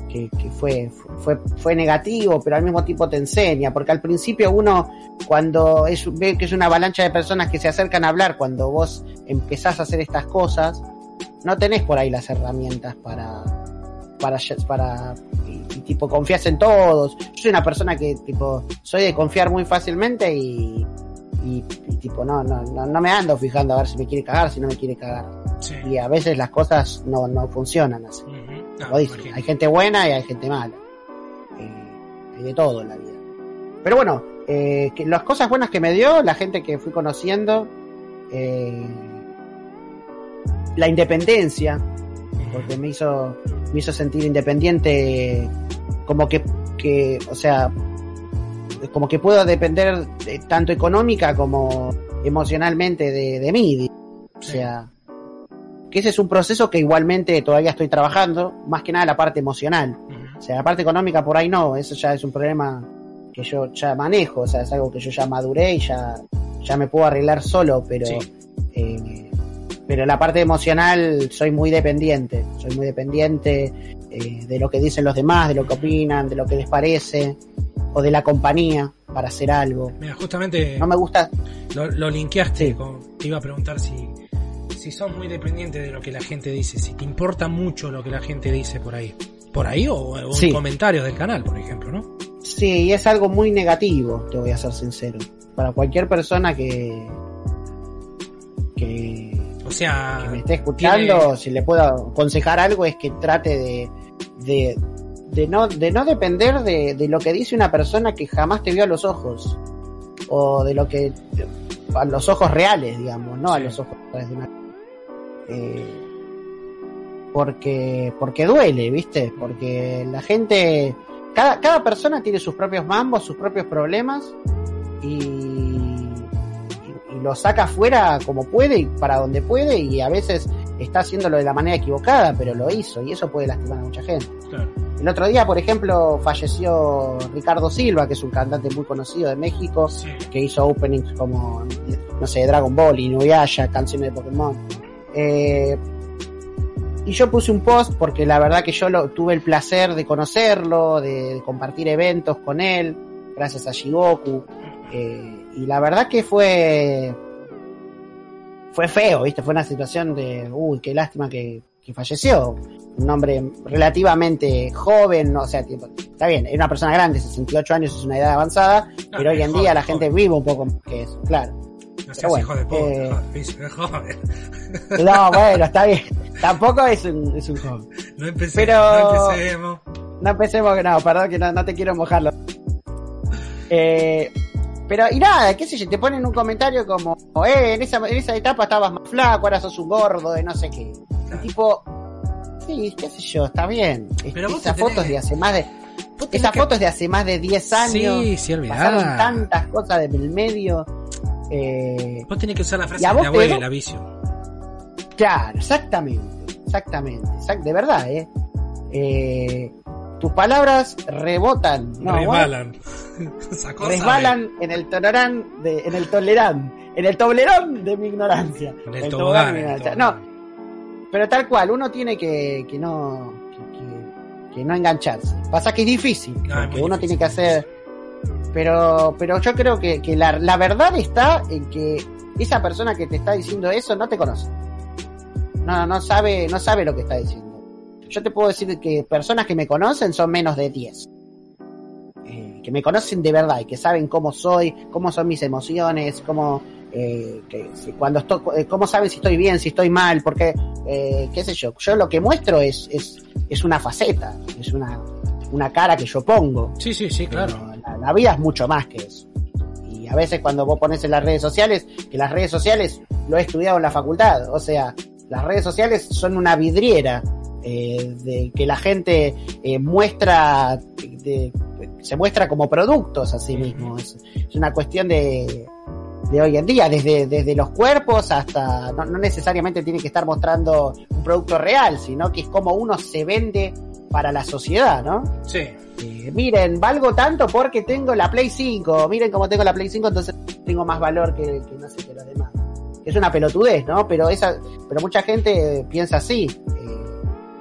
que, fue, fue, fue negativo, pero al mismo tiempo te enseña, porque al principio uno cuando es, ve que es una avalancha de personas que se acercan a hablar cuando vos empezás a hacer estas cosas, no tenés por ahí las herramientas para, para, tipo confías en todos. Yo soy una persona que tipo soy de confiar muy fácilmente y, y, y tipo no, no, no, no me ando fijando a ver si me quiere cagar, si no me quiere cagar. sí. Y a veces las cosas no, no funcionan así. Ujú. No, Como dicen, hay gente buena y hay gente mala. Eh, hay de todo en la vida. Pero bueno, eh, que las cosas buenas que me dio, la gente que fui conociendo, eh, la independencia, porque me hizo, me hizo sentir independiente, como que, que, o sea, como que puedo depender de- tanto económica como emocionalmente de, de mí. O sea, que ese es un proceso que igualmente todavía estoy trabajando, más que nada la parte emocional. O sea, la parte económica por ahí no, eso ya es un problema que yo ya manejo, o sea, es algo que yo ya maduré y ya, ya me puedo arreglar solo, pero, Sí. eh, pero la parte emocional soy muy dependiente, soy muy dependiente eh, de lo que dicen los demás, de lo que opinan, de lo que les parece, o de la compañía para hacer algo. Mira, justamente No me gusta, lo, lo linkeaste. Sí. con- te iba a preguntar si, si sos muy dependiente de lo que la gente dice, si te importa mucho lo que la gente dice por ahí. Por ahí o, o Sí. comentarios del canal, por ejemplo, ¿no? sí, es algo muy negativo, te voy a ser sincero. Para cualquier persona que, que, O sea, que me esté escuchando, tiene- si le puedo aconsejar algo es que trate de, de, de no, de no depender de, de lo que dice una persona que jamás te vio a los ojos. O de lo que, a los ojos reales, digamos, no a los ojos de una... Eh, porque, porque duele, ¿viste? Porque la gente, cada, cada persona tiene sus propios mambos, sus propios problemas y, y, y lo saca afuera como puede y para donde puede y a veces está haciéndolo de la manera equivocada, pero lo hizo y eso puede lastimar a mucha gente. Claro. El otro día, por ejemplo, falleció Ricardo Silva, que es un cantante muy conocido de México, Sí. que hizo openings como, no sé, Dragon Ball, Inuyasha, canciones de Pokémon. Eh, y yo puse un post porque la verdad que yo lo, tuve el placer de conocerlo, de, de compartir eventos con él, gracias a Shigoku. Eh, y la verdad que fue fue feo, ¿viste? Fue una situación de, uy, qué lástima que, que falleció. Un hombre relativamente joven, o sea, tipo, está bien, era una persona grande, 68 años es una edad avanzada, No, pero hoy en joven, día la joven. gente vive un poco más que eso, claro. No seas bueno, hijo de puta, eh, joder. No, bueno, está bien. Tampoco es un, es un joven. No empecemos, Pero- no empecemos. No empecemos, no, perdón que no, no te quiero mojarlo. Eh, pero, y nada, qué sé yo, te ponen un comentario como, eh, en esa, en esa etapa estabas más flaco, ahora sos un gordo, de no sé qué. Y tipo, sí, qué sé yo, está bien. Pero Esa foto tenés- de hace más de, Vos tenés esa que- foto es de hace más de 10 años. Sí, sí, Pasaron tantas cosas del medio. Eh, Vos tenés que usar la frase ¿Y a de mi abuela, Pedro? la vicio. Claro, exactamente, exactamente, exact- de verdad, ¿eh? Eh, tus palabras rebotan, no, Resbalan. Resbalan en el tolerán, de, en el tolerán, en el toblerón de mi ignorancia. En el El tobogán. de mi ignorancia. No, pero tal cual, uno tiene que, que no, que, que- que no engancharse. Pasa que es difícil, No, porque muy uno difícil. tiene que hacer, pero, pero yo creo que, que la, la verdad está en que esa persona que te está diciendo eso no te conoce. No, no sabe, no sabe lo que está diciendo. Yo te puedo decir que personas que me conocen son menos de 10. Eh, que me conocen de verdad y que saben cómo soy, cómo son mis emociones, cómo, eh, que, si- cuando estoy, eh, cómo saben si estoy bien, si estoy mal, porque, eh, qué sé yo, yo lo que muestro es, es, es una faceta, es una, una cara que yo pongo. Sí, sí, sí, claro. La, la vida es mucho más que eso. Y a veces cuando vos pones en las redes sociales, que las redes sociales lo he estudiado en la facultad, o sea, las redes sociales son una vidriera eh, de que la gente eh, muestra, de- se muestra como productos a sí mismo. Es, es una cuestión de, de hoy en día, desde, desde los cuerpos hasta, no, no necesariamente tiene que estar mostrando un producto real, sino que es como uno se vende para la sociedad, ¿no? Sí. Eh, miren, valgo tanto porque tengo la Play 5. Miren cómo tengo la Play 5, entonces tengo más valor que, que no sé que los demás. Es una pelotudez, ¿no? Pero esa, pero mucha gente piensa así. Eh,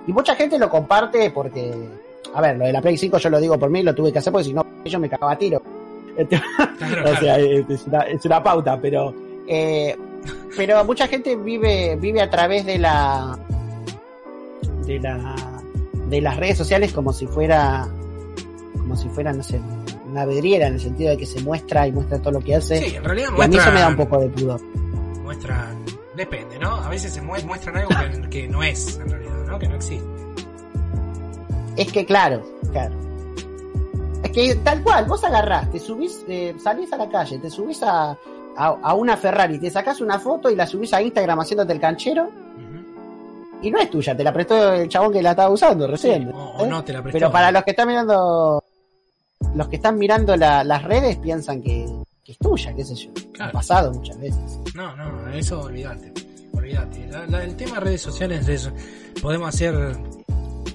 y mucha gente lo comparte porque, a ver, lo de la Play 5 yo lo digo por mí, lo tuve que hacer porque si no, yo me cagaba a tiro. Claro, o sea, es, una, es una pauta, pero, eh, pero mucha gente vive, vive a través de la, de la, de las redes sociales como si fuera, como si fuera, no sé, una vidriera en el sentido de que se muestra y muestra todo lo que hace. Sí, en realidad y a mí eso me da un poco de pudor. muestran, depende, ¿no? A veces se mue- muestran algo que, que no es, en realidad, ¿no? Que no existe. Es que claro, claro. Es que tal cual, vos agarrás, te subís, eh, salís a la calle, te subís a, a, a una Ferrari, te sacás una foto y la subís a Instagram haciéndote el canchero y no es tuya, te la prestó el chabón que la estaba usando recién. Sí, o, o ¿eh? no te la prestó. Pero para los que están mirando, los que están mirando la- las redes piensan que, que es tuya, qué sé yo. Claro. Ha pasado muchas veces. No, no, eso olvídate. Olvídate. La- la- el tema de redes sociales es. Podemos hacer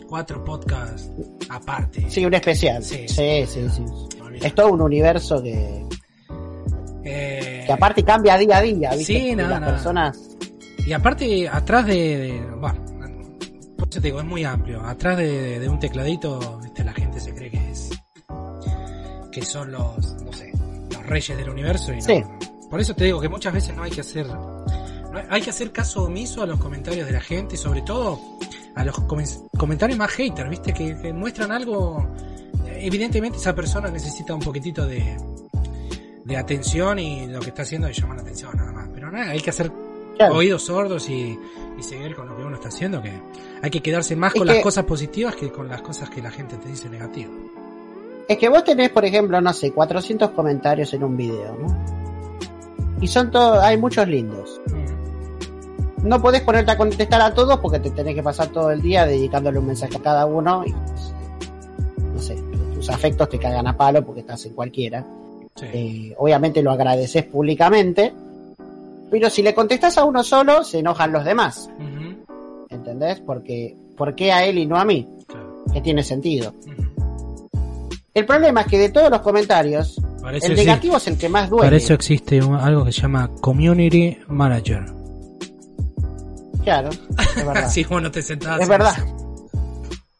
cuatro podcasts aparte. Sí, un especial. Sí, Sí, sí. Es todo un universo que, Eh, que aparte cambia día a día, ¿viste? Sí, nada, las nada. personas. Y aparte, atrás de. de- bueno, por eso te digo, es muy amplio. Atrás de, de un tecladito, ¿viste? la gente se cree que es. que son los. no sé, reyes del universo. Y no. Sí. Por eso te digo que muchas veces no hay que hacer. no hay- hay que hacer caso omiso a los comentarios de la gente, y sobre todo a los comen- comentarios más haters, ¿viste? Que, que muestran algo. Evidentemente, esa persona necesita un poquitito de. de atención y lo que está haciendo es llamar la atención, nada más. Pero nada, hay que hacer Claro. oídos sordos y, y seguir con lo que uno está haciendo, que hay que quedarse más Es con que- las cosas positivas que con las cosas que la gente te dice negativas. Es que vos tenés, por ejemplo, no sé, 400 comentarios en un video, ¿no? Y son todos, hay muchos lindos. No podés ponerte a contestar a todos porque te tenés que pasar todo el día dedicándole un mensaje a cada uno y, no sé, tus afectos te cagan a palo porque estás en cualquiera. Sí. Eh, obviamente lo agradeces públicamente, pero si le contestás a uno solo, se enojan los demás, Ujú, ¿entendés? Porque, ¿por qué a él y no a mí? claro. Que tiene sentido. El problema es que de todos los comentarios, el existe- negativo es el que más duele. para eso existe un- algo que se llama Community Manager. Claro, es verdad. si vos no te sentás. es verdad.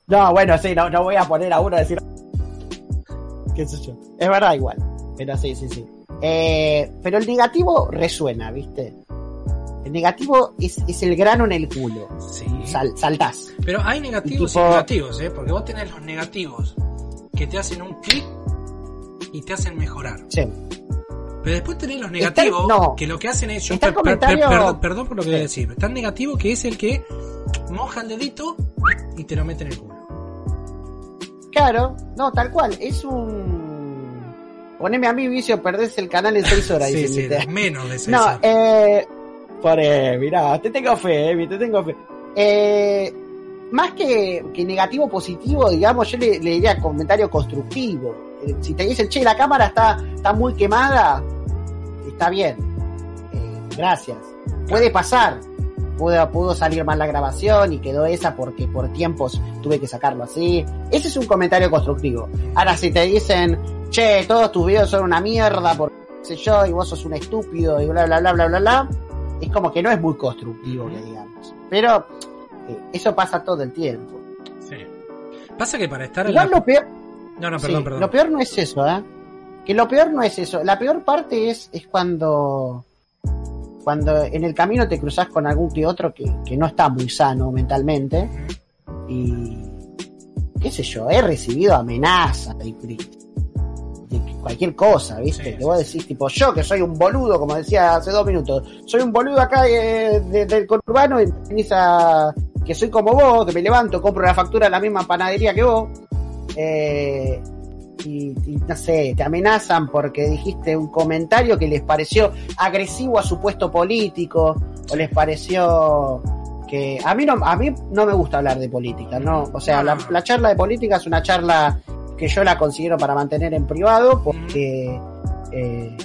No, bueno, sí, no, no voy a poner a uno a decir. ¿Qué sé yo? Es verdad, igual. Pero sí, sí, sí. Eh, pero el negativo resuena, ¿viste? El negativo es, es el grano en el culo. Sí. Sal- saltás. Pero hay negativos y, Y tipo- negativos, ¿eh? Porque vos tenés los negativos que te hacen un clic y te hacen mejorar. Sí. Pero después tenés los el- negativos no. que lo que hacen es. Yo per- per- per- perdón, perdón por lo que voy a Sí. decir. El negativo que es el que moja el dedito y te lo mete en el culo. Claro, no, tal cual. Es un. Poneme a mí, vicio, perdés el canal en seis horas. Sí, sí, mi menos de seis No, horas. eh. Por, eh, mirá, te tengo fe, eh, te tengo fe. Eh, más que, que negativo positivo, digamos, yo le, le diría comentario constructivo. Eh, si te dicen, che, la cámara está, está muy quemada, está bien. Eh, gracias. Puede pasar. Pudo, pudo salir mal la grabación y quedó esa porque por tiempos tuve que sacarlo así. Ese es un comentario constructivo. Ahora, si te dicen, che, todos tus videos son una mierda, porque qué sé yo, y vos sos un estúpido, y bla, bla, bla, bla, bla, bla, es como que no es muy constructivo, que digamos. Pero eh, eso pasa todo el tiempo. Sí. Pasa que para estar en la... lo peor, No, no, sí, perdón, perdón. lo peor no es eso, ¿eh? Que lo peor no es eso. La peor parte es, es cuando cuando en el camino te cruzas con algún que otro que, que no está muy sano mentalmente y qué sé yo, he recibido amenazas de, de- cualquier cosa, ¿viste? Sí, que vos decís, tipo, yo que soy un boludo, como decía hace dos minutos, soy un boludo acá de- de- del conurbano y venís a que soy como vos, que me levanto, compro la factura en la misma panadería que vos, eh, y, y no sé, te amenazan porque dijiste un comentario que les pareció agresivo a su puesto político, o les pareció que a mí no, a mí no me gusta hablar de política, no, o sea, la, charla de política es una charla que yo la considero para mantener en privado porque eh,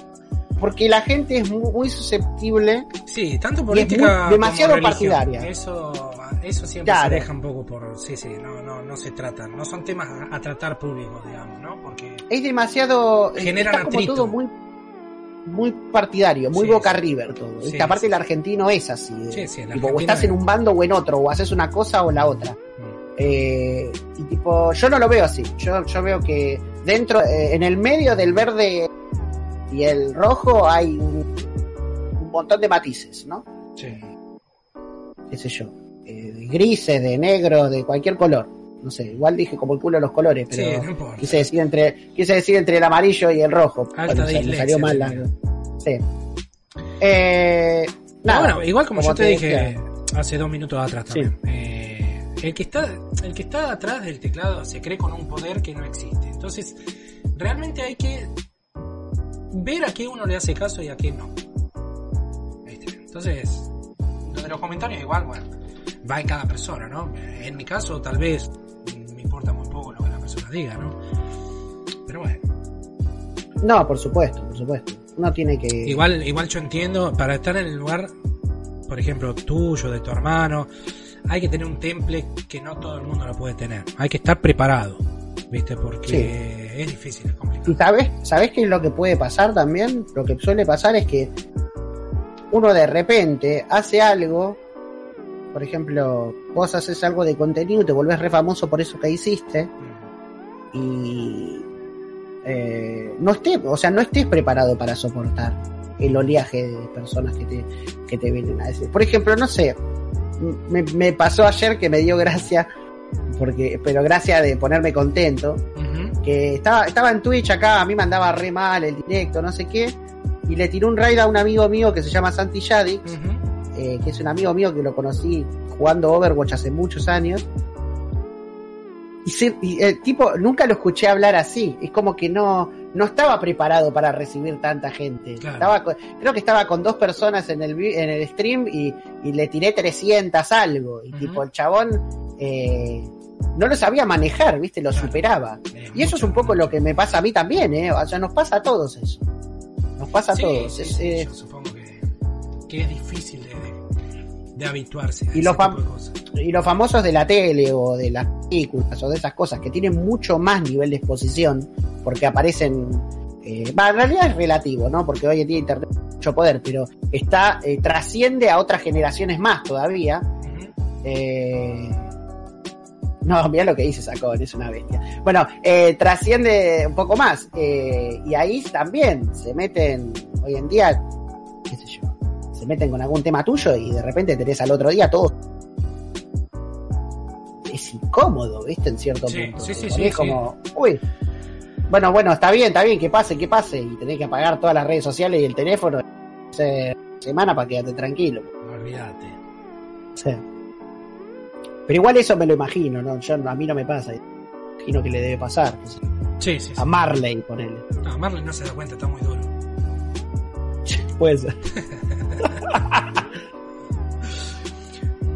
porque la gente es muy, muy susceptible Sí, tanto Y es política. muy- demasiado como partidaria. Eso, eso siempre Claro. se deja un poco por. Sí, sí, no, no, no se tratan. No son temas a, a tratar públicos, digamos, ¿no? Porque. es demasiado Generan está como atrito. todo muy muy partidario, muy Sí, Boca sí. River todo. Sí, sí. el argentino es así. de- Sí, sí, el tipo, o estás en un bando o en otro, o haces una cosa o la otra. Mm, Eh, y tipo, yo no lo veo así. Yo, yo veo que dentro, eh, en el medio del verde y el rojo hay un, un montón de matices, ¿no? Sí. Qué sé yo. De grises, de negro, de cualquier color. No sé, igual dije como el culo los colores, Sí, pero no importa. quise decir entre, quise decir entre el amarillo y el rojo. Alta Bueno, dislexia salió mal la. Sí. Eh, nada, bueno, igual como, yo te, dije hace dos minutos atrás Sí. también. eh, el que está, el que está atrás del teclado se cree con un poder que no existe. Entonces, realmente hay que ver a qué uno le hace caso y a qué no. Entonces, lo de los comentarios igual, bueno, va en cada persona, ¿no? En mi caso, tal vez me importa muy poco lo que la persona diga, ¿no? Pero bueno. No, por supuesto, por supuesto. Uno tiene que... Igual, igual yo entiendo, para estar en el lugar, por ejemplo, tuyo, de tu hermano, hay que tener un temple que no todo el mundo lo puede tener. Hay que estar preparado, ¿viste? Porque es difícil, es complicado. ¿Y sabes, sabes qué es lo que puede pasar también? Lo que suele pasar es que uno de repente hace algo, por ejemplo, vos haces algo de contenido y te volvés re famoso por eso que hiciste, y eh, no estés, o sea, no estés preparado para soportar el oleaje de personas que te, que te vienen a decir. Por ejemplo, no sé, me, me pasó ayer que me dio gracia, porque, pero gracia de ponerme contento, que estaba, estaba en Twitch acá, a mí me andaba re mal el directo, no sé qué, y le tiró un raid a un amigo mío que se llama Santi Yadix. Eh, que es un amigo mío que lo conocí jugando Overwatch hace muchos años. Y, se- y el tipo, nunca lo escuché hablar así. Es como que no, no estaba preparado para recibir tanta gente. Claro. Estaba con- creo que estaba con dos personas en el, en el stream y, y le tiré 300 algo. Y tipo, el chabón eh, no lo sabía manejar, ¿viste? Lo Claro. superaba. Eh, Y eso es un poco lo que me pasa a mí también, ¿eh? O sea, nos pasa a todos eso. Nos pasa a todos. sí, Es, sí, eh, yo supongo que, que es difícil de, de, habituarse a Y los fam- tipo de cosas. y los famosos de la tele o de las películas o de esas cosas que tienen mucho más nivel de exposición porque aparecen eh, va, en realidad es relativo no porque hoy en día internet tiene mucho poder pero está eh, trasciende a otras generaciones más todavía eh, no, mira lo que dice Sacón, es una bestia. Bueno, eh, trasciende un poco más. eh, y ahí también se meten, hoy en día, qué sé yo, se meten con algún tema tuyo y de repente tenés al otro día todo. Es incómodo, ¿viste? En cierto Sí, punto. sí, sí, sí, sí. como, uy. Bueno, bueno, está bien, está bien, que pase, que pase. Y tenés que apagar todas las redes sociales y el teléfono. semana para quedarte tranquilo. Olvídate. Sí. Pero igual eso me lo imagino, ¿no? Yo, a mí no me pasa. Imagino que le debe pasar. Sí, sí, sí. A Marley, ponele. No, Marley no se da cuenta, está muy duro. Puede ser.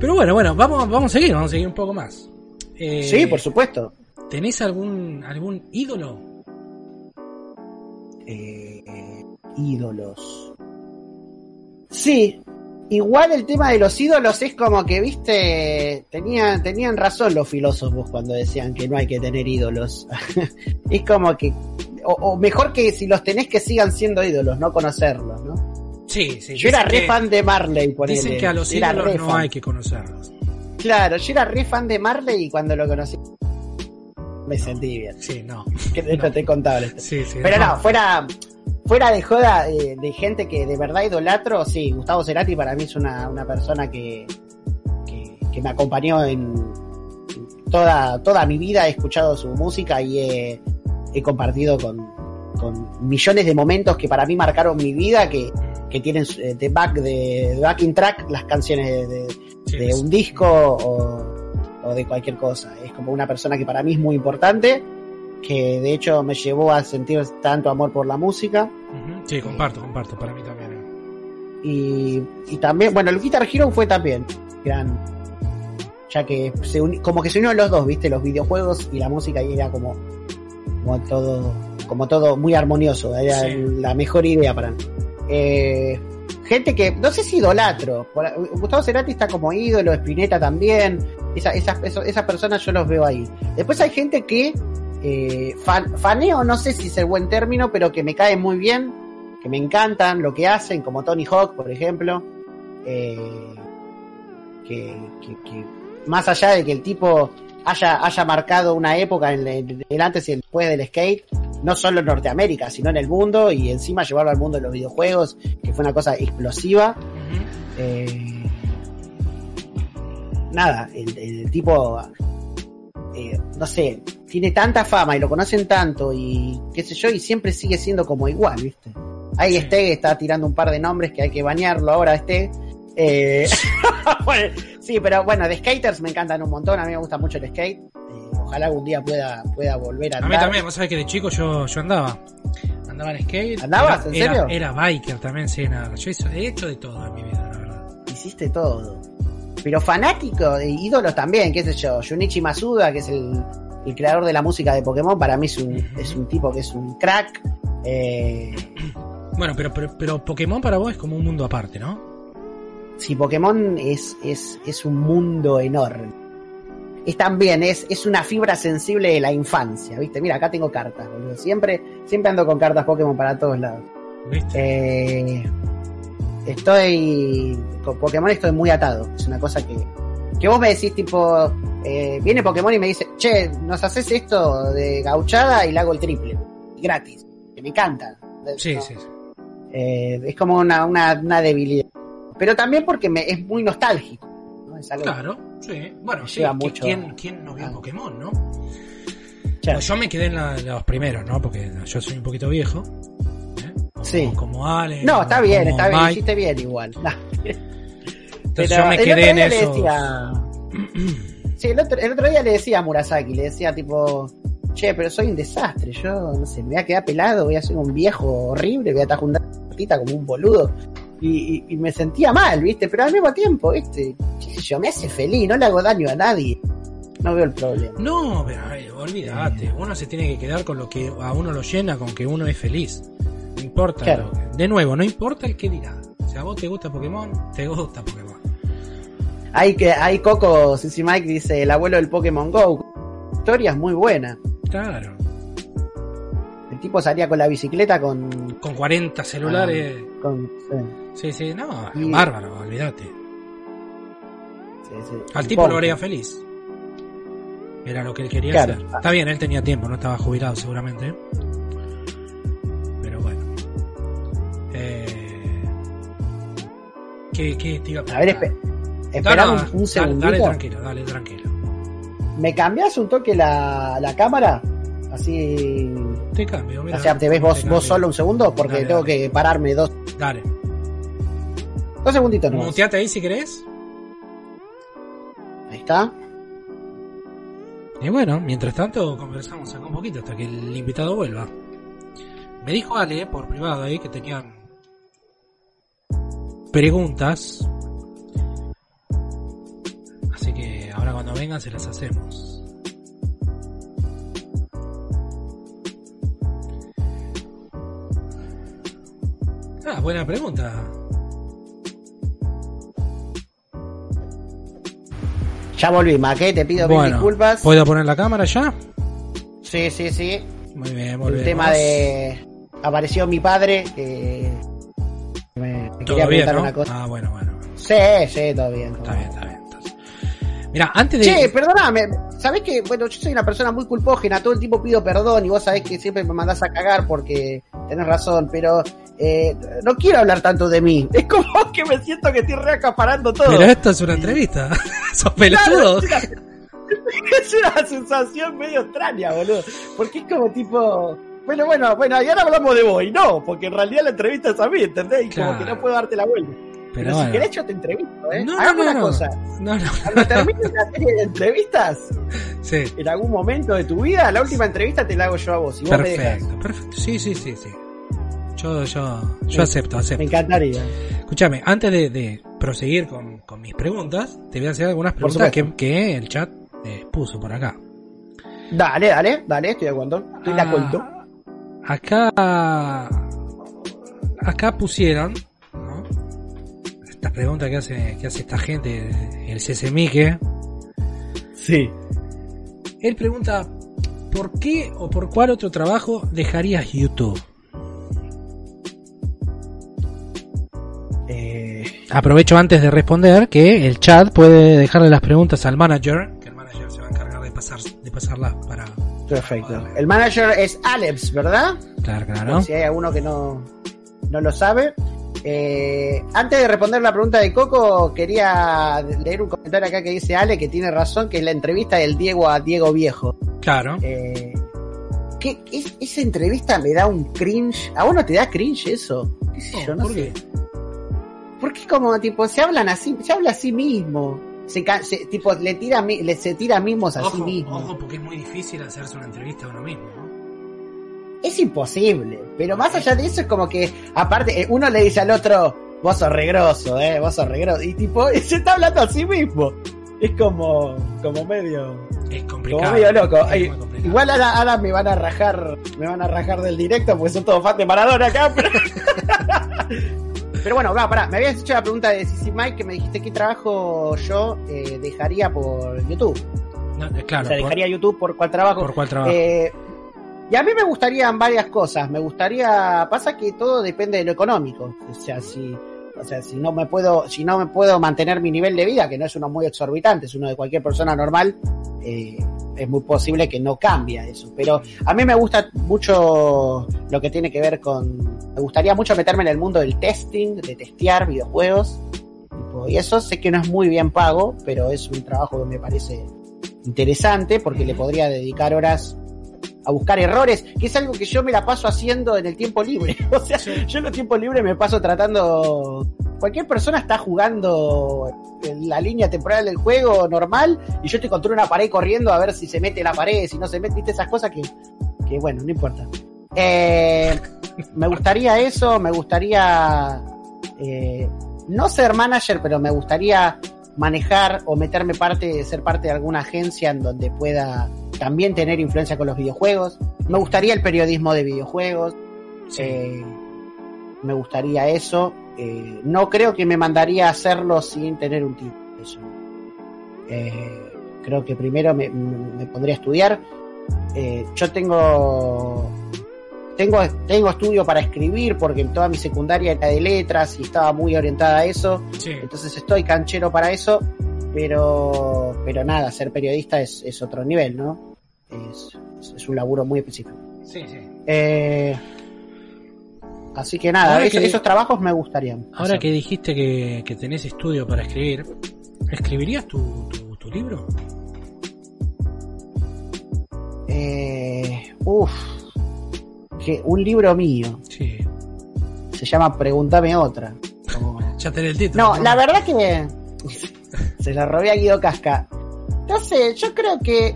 Pero bueno, bueno, vamos, vamos a seguir, vamos a seguir un poco más. Eh, Sí, por supuesto. ¿Tenés algún, algún ídolo? Eh, eh, ídolos. Sí. Igual el tema de los ídolos es como que, viste, tenían, tenían razón los filósofos cuando decían que no hay que tener ídolos. es como que, o, o mejor que si los tenés que sigan siendo ídolos, no conocerlos, ¿no? Sí, sí. Yo era re que- fan de Marley, ponele. Dicen que a los Era ídolos re no fan. hay que conocerlos. Claro, yo era re fan de Marley y cuando lo conocí me sentí bien. Sí, no. Que de hecho te he contado esto. Sí, sí. Pero no, fuera, fuera de joda eh, de gente que de verdad idolatro, sí, Gustavo Cerati para mí es una, una persona que, que, que me acompañó en toda, toda mi vida, he escuchado su música y he, he compartido con, con millones de momentos que para mí marcaron mi vida, que, que tienen eh, de back de, backing track las canciones de, de- Sí, de sí. un disco o, o de cualquier cosa. Es como una persona que para mí es muy importante, que de hecho me llevó a sentir tanto amor por la música. Sí, comparto, comparto, para mí también. Y, y también, bueno, el Guitar Hero fue también gran. Ya que se uni- como que se unieron los dos, viste, los videojuegos y la música y era como, como todo, como todo muy armonioso, era Sí. la mejor idea para mí. Eh, gente que, no sé si idolatro, Gustavo Cerati está como ídolo, Spinetta también, esa- esas, eso- esas personas yo los veo ahí. Después hay gente que, eh, fan- faneo, no sé si es el buen término, pero que me cae muy bien, que me encantan lo que hacen, como Tony Hawk, por ejemplo, eh, que, que- que más allá de que el tipo haya, haya marcado una época en el, el antes y el después del skate, no solo en Norteamérica, sino en el mundo, y encima llevarlo al mundo de los videojuegos, que fue una cosa explosiva. Eh, nada, el, el tipo, eh, no sé, tiene tanta fama y lo conocen tanto y qué sé yo, y siempre sigue siendo como igual, ¿viste? Ahí este está tirando un par de nombres que hay que bañarlo ahora, este. Eh, bueno, sí, pero bueno, de skaters me encantan un montón, a mí me gusta mucho el skate. Eh, ojalá algún día pueda, pueda volver a A andar. mí también, vos sabés que de chico yo, yo andaba. Andaba en skate. ¿Andabas? Era, ¿En serio? Era, era biker también, sí, nada. Yo hizo- he hecho de todo en mi vida, la verdad. Hiciste todo. Pero fanático, e ídolos también, qué sé yo. Junichi Masuda, que es el, el creador de la música de Pokémon, para mí es un, es un tipo que es un crack. Eh, Bueno, pero, pero, pero Pokémon para vos es como un mundo aparte, ¿no? Si Pokémon es, es, es un mundo enorme. Es también, es, es una fibra sensible de la infancia, ¿viste? Mira, acá tengo cartas, boludo. Siempre, siempre ando con cartas Pokémon para todos lados. ¿Viste? Eh, estoy. Con Pokémon estoy muy atado. Es una cosa que. Que vos me decís, tipo. eh, viene Pokémon y me dice, che, nos haces esto de gauchada y le hago el triple. Gratis. Que me encanta. sí, No, sí, sí. eh, es como una, una, una debilidad. Pero también porque me, es muy nostálgico. ¿no? Es algo Claro, sí. Bueno, sí, lleva ¿qui- mucho- ¿quién, ¿quién no vio Ah. Pokémon, no? Pues yo me quedé en la- los primeros, ¿no? Porque yo soy un poquito viejo. ¿eh? Como, Sí. Como Ale. No, está bien, está bien, hiciste bien igual. No, Entonces pero yo me quedé en eso. decía- Sí, el otro, el otro día le decía a Murasaki, le decía tipo, che, pero soy un desastre, yo no sé, me voy a quedar pelado, voy a ser un viejo horrible, voy a estar juntando como un boludo. Y, y- y me sentía mal, ¿viste? Pero al mismo tiempo, ¿viste? Yo, me hace feliz, no le hago daño a nadie. No veo el problema. No, pero ay, olvídate. Uno se tiene que quedar con lo que a uno lo llena, con que uno es feliz. No importa. Claro. lo de nuevo, no importa el que dirá. Si a vos te gusta Pokémon, te gusta Pokémon. Hay que, hay Coco, Sissy Mike dice, el abuelo del Pokémon Go. Historia es muy buena. Claro. El tipo salía con la bicicleta con... Con 40 celulares. con sí, Sí, sí, no, Y- bárbaro, olvídate. sí, sí. Al tipo lo haría feliz. Era lo que él quería Claro. hacer. Está bien, él tenía tiempo, no estaba jubilado seguramente. Pero bueno. Eh... ¿Qué, qué te iba A ver, preguntar? espe- esperame No, no, un, un dale, tranquilo, dale tranquilo. ¿Me cambiás un toque la, la cámara? Así. Te cambio, mira. o sea, ¿te ves vos, Te vos solo un segundo? Porque Dale, tengo dale. que pararme dos, Dale. Dos segunditos nomás. Muteate ahí si querés. Ahí está. Y bueno, mientras tanto conversamos acá un poquito hasta que el invitado vuelva. Me dijo Ale por privado ahí que tenían preguntas. Así que ahora cuando vengan se las hacemos. Ah, buena pregunta. Ya volví, Maque, te pido mil disculpas. ¿puedo poner la cámara ya? Sí, sí, sí. Muy bien, El volvemos. tema de. Apareció mi padre que. Me, quería bien, preguntar ¿no? una cosa. Ah, bueno, bueno. Sí, sí, todo bien. todo Está bien, está bien. Entonces. Mira, antes de. Che, perdóname, sabés que, bueno, yo soy una persona muy culpógena, todo el tiempo pido perdón y vos sabés que siempre me mandás a cagar porque tenés razón, pero eh, no quiero hablar tanto de mí. Es como que me siento que estoy reacaparando todo. Pero esto es una entrevista. Sos pelotudo. Es, una, sensación medio extraña, boludo. Porque es como tipo. Bueno, bueno, bueno, y ahora hablamos de vos, y no, porque en realidad la entrevista es a mí, ¿entendés? Y como que no puedo darte la vuelta. Pero, bueno. si querés yo te entrevisto, ¿eh? No, Hagamos no, una cosa. No, no. Cuando termine la serie de entrevistas, Sí. en algún momento de tu vida, la última entrevista te la hago yo a vos. Y vos me dejas. Perfecto, perfecto. Sí, sí, sí, sí. Yo, yo, yo Sí. acepto, Me acepto. encantaría. Escúchame, antes de, de proseguir con, con mis preguntas, te voy a hacer algunas preguntas que, el chat eh, puso por acá. Dale, dale, dale, estoy de acuerdo. Estoy de Ah, acuerdo. Acá, acá pusieron, ¿no? Esta pregunta que hace, que hace esta gente, el CCMique. Sí. Él pregunta, ¿por qué o por cuál otro trabajo dejarías YouTube? Aprovecho antes de responder que el chat puede dejarle las preguntas al manager, que el manager se va a encargar de pasar, de pasarlas para. perfecto. El manager es Alex, ¿verdad? Claro, claro. Si hay alguno que no, no lo sabe. Eh, antes de responder la pregunta de Coco, quería leer un comentario acá que dice Ale, que tiene razón, que es la entrevista del Diego a Diego Viejo. Claro. Eh, ¿qué- es- esa entrevista me da un cringe. ¿A vos no te da cringe eso? ¿Qué sé yo? No ¿Por sé. qué? Porque como, tipo, se hablan así, se habla a sí mismo. se, se- tipo, le tira, le, se tira mimos a sí Ojo, mismo. ojo, porque es muy difícil hacerse una entrevista a uno mismo, ¿no? Es imposible. Pero más allá de eso es como que, aparte, eh, uno le dice al otro, vos sos regroso, eh, vos sos regroso. Y tipo, se está hablando a sí mismo. Es como, como medio, Es complicado. como medio loco. es complicado. igual ahora, ahora me van a rajar, me van a rajar del directo porque son todos fans de Maradona acá, pero... Pero bueno, va, pará, me habías hecho la pregunta de Sisi Mike que me dijiste qué trabajo yo eh, dejaría por YouTube. No, eh, claro, o sea, por, dejaría YouTube por cuál trabajo. por cuál trabajo. Eh, y a mí me gustarían varias cosas. Me gustaría, pasa que todo depende de lo económico. O sea, si, o sea, si no me puedo, si no me puedo mantener mi nivel de vida, que no es uno muy exorbitante, es uno de cualquier persona normal, eh, es muy posible que no cambie eso. Pero a mí me gusta mucho lo que tiene que ver con, me gustaría mucho meterme en el mundo del testing, de testear videojuegos. Y eso sé que no es muy bien pago, pero es un trabajo que me parece interesante porque le podría dedicar horas a buscar errores, que es algo que yo me la paso haciendo en el tiempo libre. O sea, Sí. yo en el tiempo libre me paso tratando. Cualquier persona está jugando en la línea temporal del juego normal y yo estoy contra una pared corriendo a ver si se mete la pared, si no se mete, viste esas cosas que, que bueno, no importa. Eh, me gustaría eso, me gustaría eh, no ser manager, pero me gustaría manejar o meterme parte, ser parte de alguna agencia en donde pueda también tener influencia con los videojuegos. Me gustaría el periodismo de videojuegos. Sí. eh, me gustaría eso. Eh, no creo que me mandaría a hacerlo sin tener un título. Eso. Eh, creo que primero me, me- pondría a estudiar. Yo tengo tengo tengo estudio para escribir porque en toda mi secundaria era de letras y estaba muy orientada a eso. sí. Entonces estoy canchero para eso, pero, pero nada, ser periodista es, es otro nivel, ¿no? Es, es- es un laburo muy específico. sí, sí. Eh, así que nada, eso- que- esos trabajos me gustarían. Ahora hacer. que dijiste que, que tenés estudio para escribir, ¿escribirías tu, tu, tu libro? Eh, uf, que un libro mío Sí. se llama Pregúntame otra. Como- Ya tenés el título. No, la verdad que se la robé a Guido Casca. No sé, yo creo que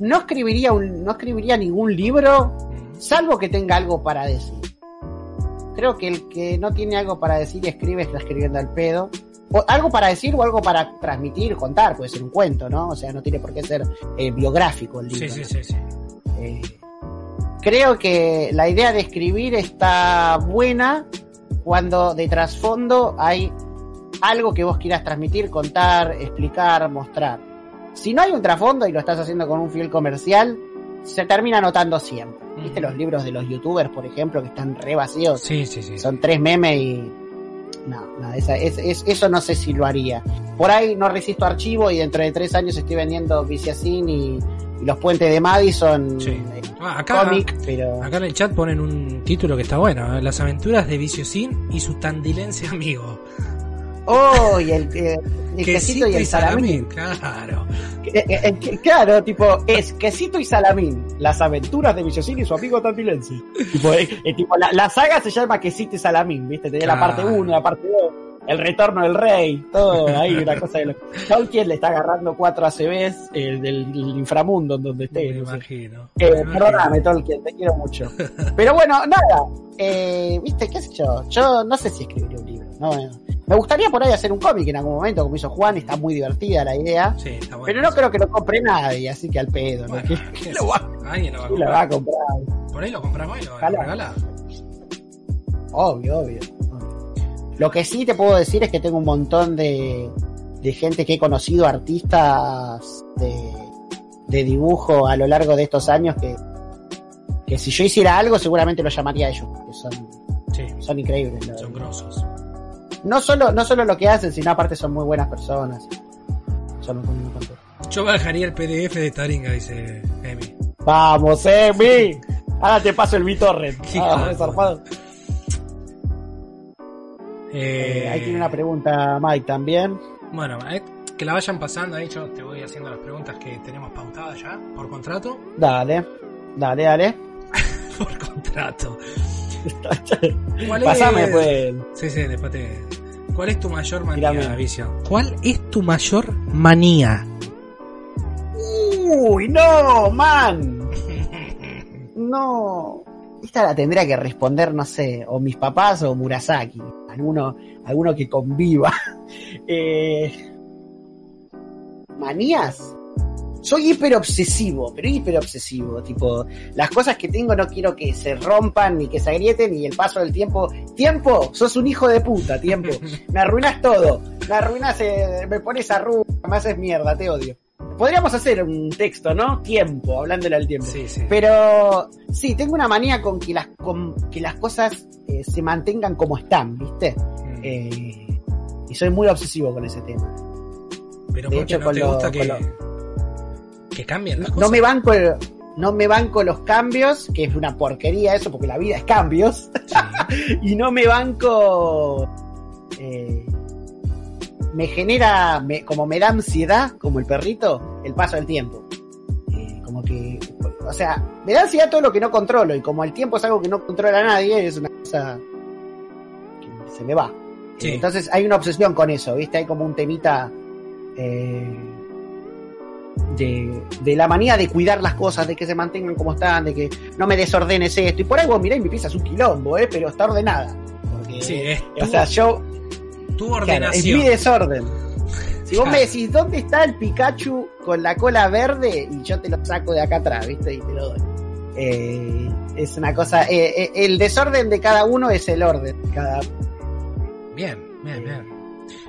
no escribiría un, no escribiría ningún libro salvo que tenga algo para decir. Creo que el que no tiene algo para decir y escribe está escribiendo al pedo. O algo para decir o algo para transmitir, contar, puede ser un cuento, ¿no? O sea, no tiene por qué ser eh, biográfico el libro. Sí, sí, ¿no? sí, sí. Eh, creo que la idea de escribir está buena cuando de trasfondo hay algo que vos quieras transmitir, contar, explicar, mostrar. Si no hay un trasfondo y lo estás haciendo con un fiel comercial, se termina notando siempre. ¿Viste Ujú. los libros de los youtubers, por ejemplo, que están re vacíos? Sí, sí, sí. Son tres memes y. No, no, esa- es- es- eso no sé si lo haría. Por ahí no resisto archivo y dentro de tres años estoy vendiendo Viciacin y, y los puentes de Madison. Sí. eh, Ah, acá, pero. acá en el chat ponen un título que está bueno: ¿eh? Las aventuras de Viciosín y su tandilense amigo. ¡Oh! Y el, eh, el quesito y el salamín. Claro. Eh, eh, claro, tipo, es quesito y salamín. Las aventuras de Viciocini y su amigo Tandilense. tipo, eh, tipo la, la saga se llama quesito y salamín, ¿viste? Tenía la parte Claro. 1, la parte 2, el retorno del rey, todo ahí, una cosa de lo... Tolkien le está agarrando cuatro ACBs eh, del inframundo en donde esté. Me no sé. imagino. Eh, Me imagino. perdóname, Tolkien, te quiero mucho. Pero bueno, nada. Eh, ¿Viste? ¿Qué sé yo? Yo no sé si escribiría un libro. No, no. Me gustaría por ahí hacer un cómic en algún momento, como hizo Juan, está muy divertida la idea. Sí, está bueno. Pero no creo que lo compre nadie, así que al pedo, ¿no? Bueno, ¿Qué- qué lo va. Alguien lo va lo va a comprar. Por ahí lo compramos y lo, regala. Obvio, obvio. Lo que sí te puedo decir es que tengo un montón de, de gente que he conocido, artistas de, de dibujo a lo largo de estos años que, que si yo hiciera algo seguramente lo llamaría a ellos, porque son, Sí, son increíbles. son grosos. No solo, no solo lo que hacen, sino aparte son muy buenas personas. Eso me pone muy contento. Yo bajaría el PDF de Taringa, dice Emi. Vamos, Emi. Ahora te paso el BitTorrent. Hijo Ah, zarpado. Eh, ahí tiene una pregunta Mike también. Bueno, eh, que la vayan pasando ahí, yo te voy haciendo las preguntas que tenemos pautadas ya, por contrato. Dale, dale, dale. por contrato. ¿Cuál Pasame es? pues. Sí, sí, después te... ¿Cuál es tu mayor manía. Vicio? ¿Cuál es tu mayor manía? Uy, no, man. No. Esta la tendría que responder, no sé, o mis papás o Murasaki. Alguno, alguno que conviva. Eh, ¿Manías? Soy hiper obsesivo, pero hiper obsesivo. Tipo, las cosas que tengo no quiero que se rompan ni que se agrieten y el paso del tiempo. Tiempo, sos un hijo de puta, tiempo. Me arruinas todo. Me arruinas, eh, me pones a me haces mierda, te odio. Podríamos hacer un texto, ¿no? Tiempo, hablándole al tiempo. Sí, sí. Pero sí, tengo una manía con que las, con que las cosas eh, se mantengan como están, ¿viste? Mm. Eh, y soy muy obsesivo con ese tema. Pero de hecho, no con te lo- gusta con que, lo- que cambien las No cosas. me banco el- no me banco los cambios, que es una porquería eso, porque la vida es cambios. Sí. y no me banco. eh, me genera, me- como me da ansiedad, como el perrito, el paso del tiempo. Eh, como que, o sea, me da ansiedad todo lo que no controlo, y como el tiempo es algo que no controla nadie, es una cosa que se me va. Sí. Entonces hay una obsesión con eso, ¿viste? Hay como un temita. eh, de, de la manía de cuidar las cosas, de que se mantengan como están, de que no me desordenes esto. Y por ahí vos mirá mi pieza es un quilombo, ¿eh? pero está ordenada. Porque, Sí, es o sea, yo, tu claro, es ordenación. mi desorden. Si vos Claro. me decís, ¿dónde está el Pikachu con la cola verde? Y yo te lo saco de acá atrás, ¿viste? Y te lo doy. Eh, es una cosa, eh, eh, el desorden de cada uno es el orden. de Cada, Bien, bien, bien.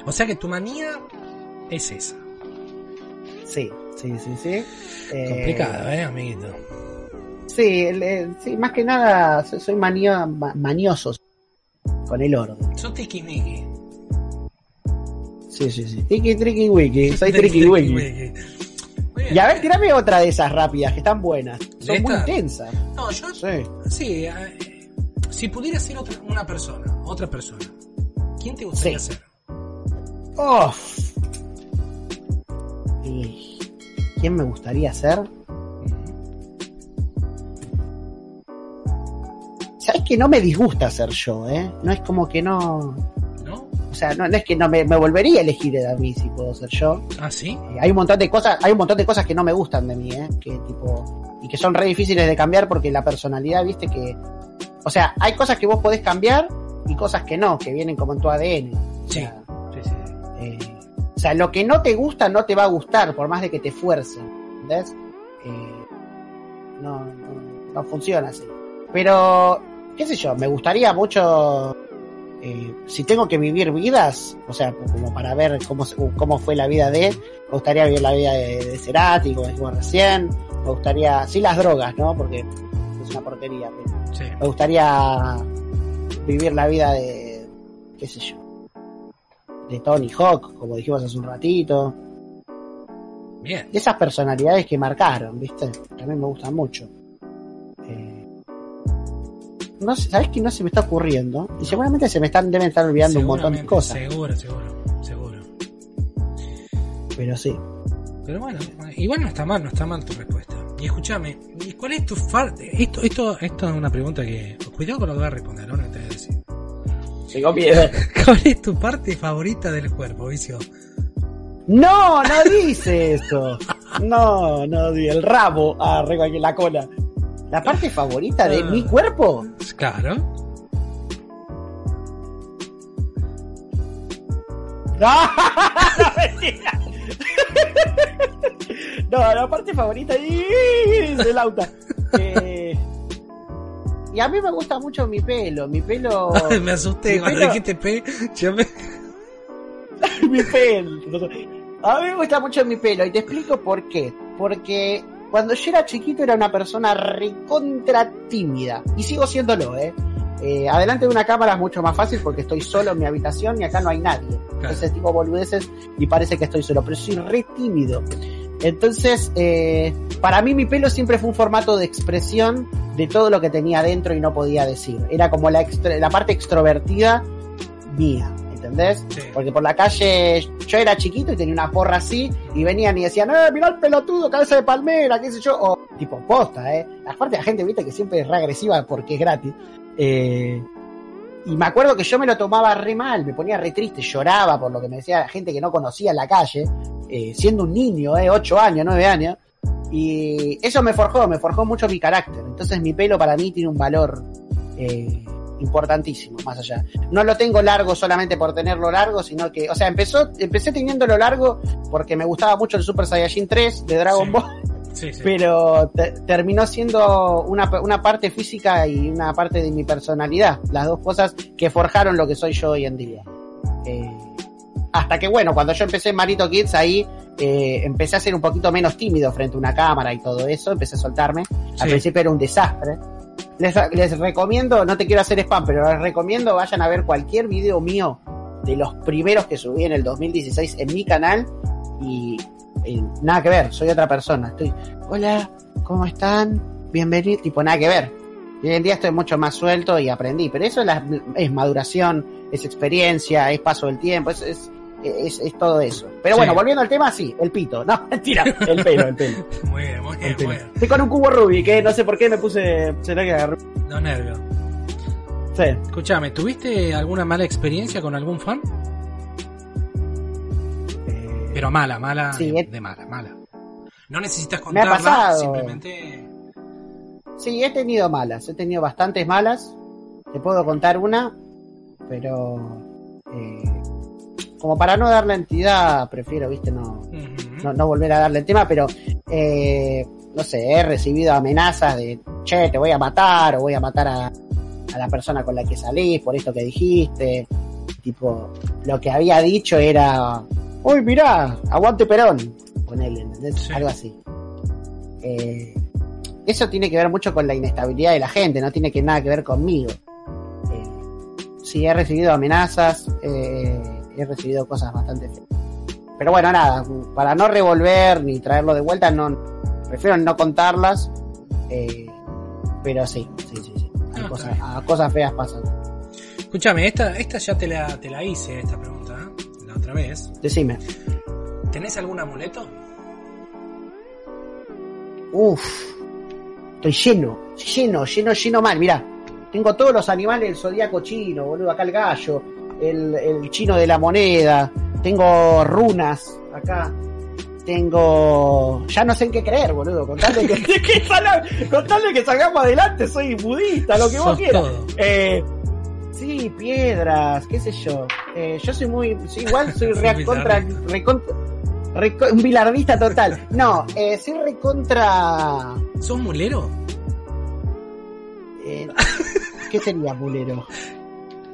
O sea que tu manía es esa. sí, sí, sí, sí. Complicada, ¿eh, amiguito? Sí, el- sí, más que nada soy, manía, ma- manioso con el orden. Sos tiquimiqui. Sí, sí, sí. Tiki, triki, wiki. Soy triki, wiki. Bien. Y a ver, tirame otra de esas rápidas que están buenas. Son muy intensas. No, yo Sí. Sí, eh, si pudiera ser otra, una persona, otra persona, ¿quién te gustaría Sí. ser? Oh. ¿Quién me gustaría ser? Sabes que no me disgusta ser yo, ¿eh? No es como que no. O sea, no, no es que no me, me volvería a elegir a mí si puedo ser yo. Ah, sí. Eh, hay un montón de cosas, hay un montón de cosas que no me gustan de mí, ¿eh? Que tipo, y que son re difíciles de cambiar porque la personalidad, viste que, o sea, hay cosas que vos podés cambiar y cosas que no, que vienen como en tu ADN. O Sí. Sí, sí. eh, o sea, lo que no te gusta no te va a gustar por más de que te fuercen, ¿entendés? Eh, no, no, no funciona así. Pero, qué sé yo, me gustaría mucho eh, si tengo que vivir vidas, o sea, como para ver cómo, cómo fue la vida de, me gustaría vivir la vida de, de Cerati, como dijimos recién, me gustaría, sí las drogas, ¿no? Porque es una porquería, pero Sí. me gustaría vivir la vida de, qué sé yo, de Tony Hawk, como dijimos hace un ratito, Bien. esas personalidades que marcaron, ¿viste? También me gustan mucho. No sé, ¿sabes que no se me está ocurriendo? Y seguramente se me están, deben estar olvidando un montón de cosas. Seguro, seguro, seguro. Pero sí. Pero bueno, igual no está mal, no está mal tu respuesta. Y escúchame, ¿y ¿cuál es tu parte? Esto, esto, esto es una pregunta que. Cuidado con lo que vas a responder, ahora te voy a decir. Tengo miedo. ¿Cuál es tu parte favorita del cuerpo, vicio? No, no dice eso. No, no, di- el rabo. Ah, la cola. La parte favorita de Ah. mi cuerpo. Claro. No, mentira. No, la parte favorita es el auto. Eh, y a mí me gusta mucho mi pelo. Mi pelo. Ay, me asusté cuando pelo- dijiste P. Yo me... mi pelo. A mí me gusta mucho mi pelo y te explico por qué. Porque cuando yo era chiquito era una persona recontra tímida. Y sigo siéndolo, ¿eh? Eh, adelante de una cámara es mucho más fácil porque estoy solo en mi habitación y acá no hay nadie. Entonces tipo boludeces y parece que estoy solo, pero soy re tímido. Entonces, eh, para mí mi pelo siempre fue un formato de expresión de todo lo que tenía dentro y no podía decir. Era como la, extra- la parte extrovertida mía, ¿entendés? Sí. Porque por la calle yo era chiquito y tenía una porra así y venían y decían, ¡eh, mirá el pelotudo, cabeza de palmera, qué sé yo! O tipo posta, ¿eh? Aparte la gente, viste, que siempre es re agresiva porque es gratis. Eh, y me acuerdo que yo me lo tomaba re mal, me ponía re triste, lloraba por lo que me decía la gente que no conocía en la calle, eh, siendo un niño, eh, 8 años, 9 años. Y eso me forjó, me forjó mucho mi carácter. Entonces mi pelo para mí tiene un valor eh, importantísimo, más allá. No lo tengo largo solamente por tenerlo largo, sino que, o sea, empezó, empecé teniéndolo largo porque me gustaba mucho el Super Saiyajin 3 de Dragon Sí. Ball, Sí, sí. pero te- terminó siendo una, una parte física y una parte de mi personalidad, las dos cosas que forjaron lo que soy yo hoy en día. Eh, hasta que bueno, cuando yo empecé Marito Kids ahí eh, empecé a ser un poquito menos tímido frente a una cámara y todo eso, empecé a soltarme. Al Sí. principio era un desastre. Les, recomiendo, no te quiero hacer spam, pero les recomiendo vayan a ver cualquier video mío de los primeros que subí en el 2016 en mi canal y eh, nada que ver, soy otra persona. Estoy, hola, ¿cómo están? Bienvenido, tipo nada que ver. Y hoy en día estoy mucho más suelto y aprendí, pero eso es maduración, es experiencia, es paso del tiempo, es, es, es, es todo eso. Pero Sí. bueno, volviendo al tema, sí, el pito. No, mentira, el pelo, el pelo. Muy bien, muy bien, muy bien. Estoy con un cubo Rubik, que no sé por qué me puse. Será que agarré. Dos nervios. Sí. Escúchame, ¿tuviste alguna mala experiencia con algún fan? Eh, Pero mala, mala, Sí, de, de mala, mala. No necesitas Me ha contarla, pasado. simplemente... Sí, he tenido malas, he tenido bastantes malas. Te puedo contar una, pero. Como para no darle entidad, prefiero, viste, no, no volver a darle el tema, pero. eh, no sé, he recibido amenazas de, che, te voy a matar, o voy a matar a, a la persona con la que salís por esto que dijiste. Tipo, lo que había dicho era, uy, mirá, aguante Perón, con él, ¿entendés? Sí. Algo así. Eh, eso tiene que ver mucho con la inestabilidad de la gente, no tiene que nada que ver conmigo. Eh, sí, he recibido amenazas, eh, he recibido cosas bastante feas. Pero bueno, nada, para no revolver ni traerlo de vuelta, no prefiero no contarlas. eh, pero sí, sí, sí, sí. Hay Ah, cosas, ah, cosas feas pasan. Escúchame, esta, esta ya te la, te la hice, esta pregunta, ¿eh? la otra vez. Decime. ¿Tenés algún amuleto? Uf, estoy lleno, lleno, lleno, lleno mal. Mirá, tengo todos los animales del zodiaco chino, boludo. Acá el gallo, el, el chino de la moneda. Tengo runas acá. Tengo. Ya no sé en qué creer, boludo. Contale que, que salga- que salgamos adelante. Soy budista, lo que vos quieras. Eh, sí, piedras, qué sé yo. Eh, yo soy muy. sí, igual soy Sos re contra. recontra- reco- un bilardista total. No, eh, soy recontra. ¿Sos mulero? Eh, ¿Qué sería mulero?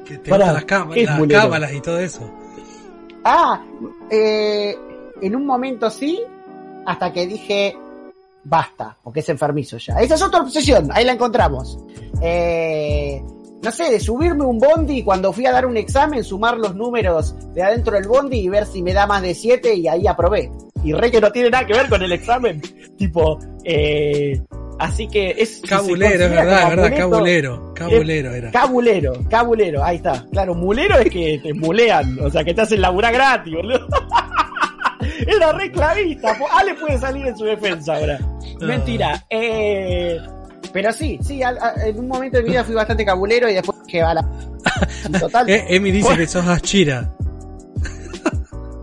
Que te Pará, gustan las, cam- ¿qué es las cábalas y todo eso. Ah, eh, en un momento sí, hasta que dije basta, porque es enfermizo ya. Esa es otra obsesión, ahí la encontramos. Eh, no sé, de subirme un bondi y cuando fui a dar un examen, sumar los números de adentro del bondi y ver si me da más de 7 y ahí aprobé. Y re que no tiene nada que ver con el examen. Tipo, eh, así que es... Cabulero, es verdad, verdad, amuleto, cabulero. Cabulero era. Cabulero, cabulero, ahí está. Claro, mulero es que te mulean, o sea, que te hacen laburar gratis, boludo. Era re clavista. Ale puede salir en su defensa ahora. Ah. Mentira. Eh, pero sí, sí, al- a- en un momento de mi vida fui bastante cabulero y después que a la. Total. Eh, Emi dice que sos Ashira.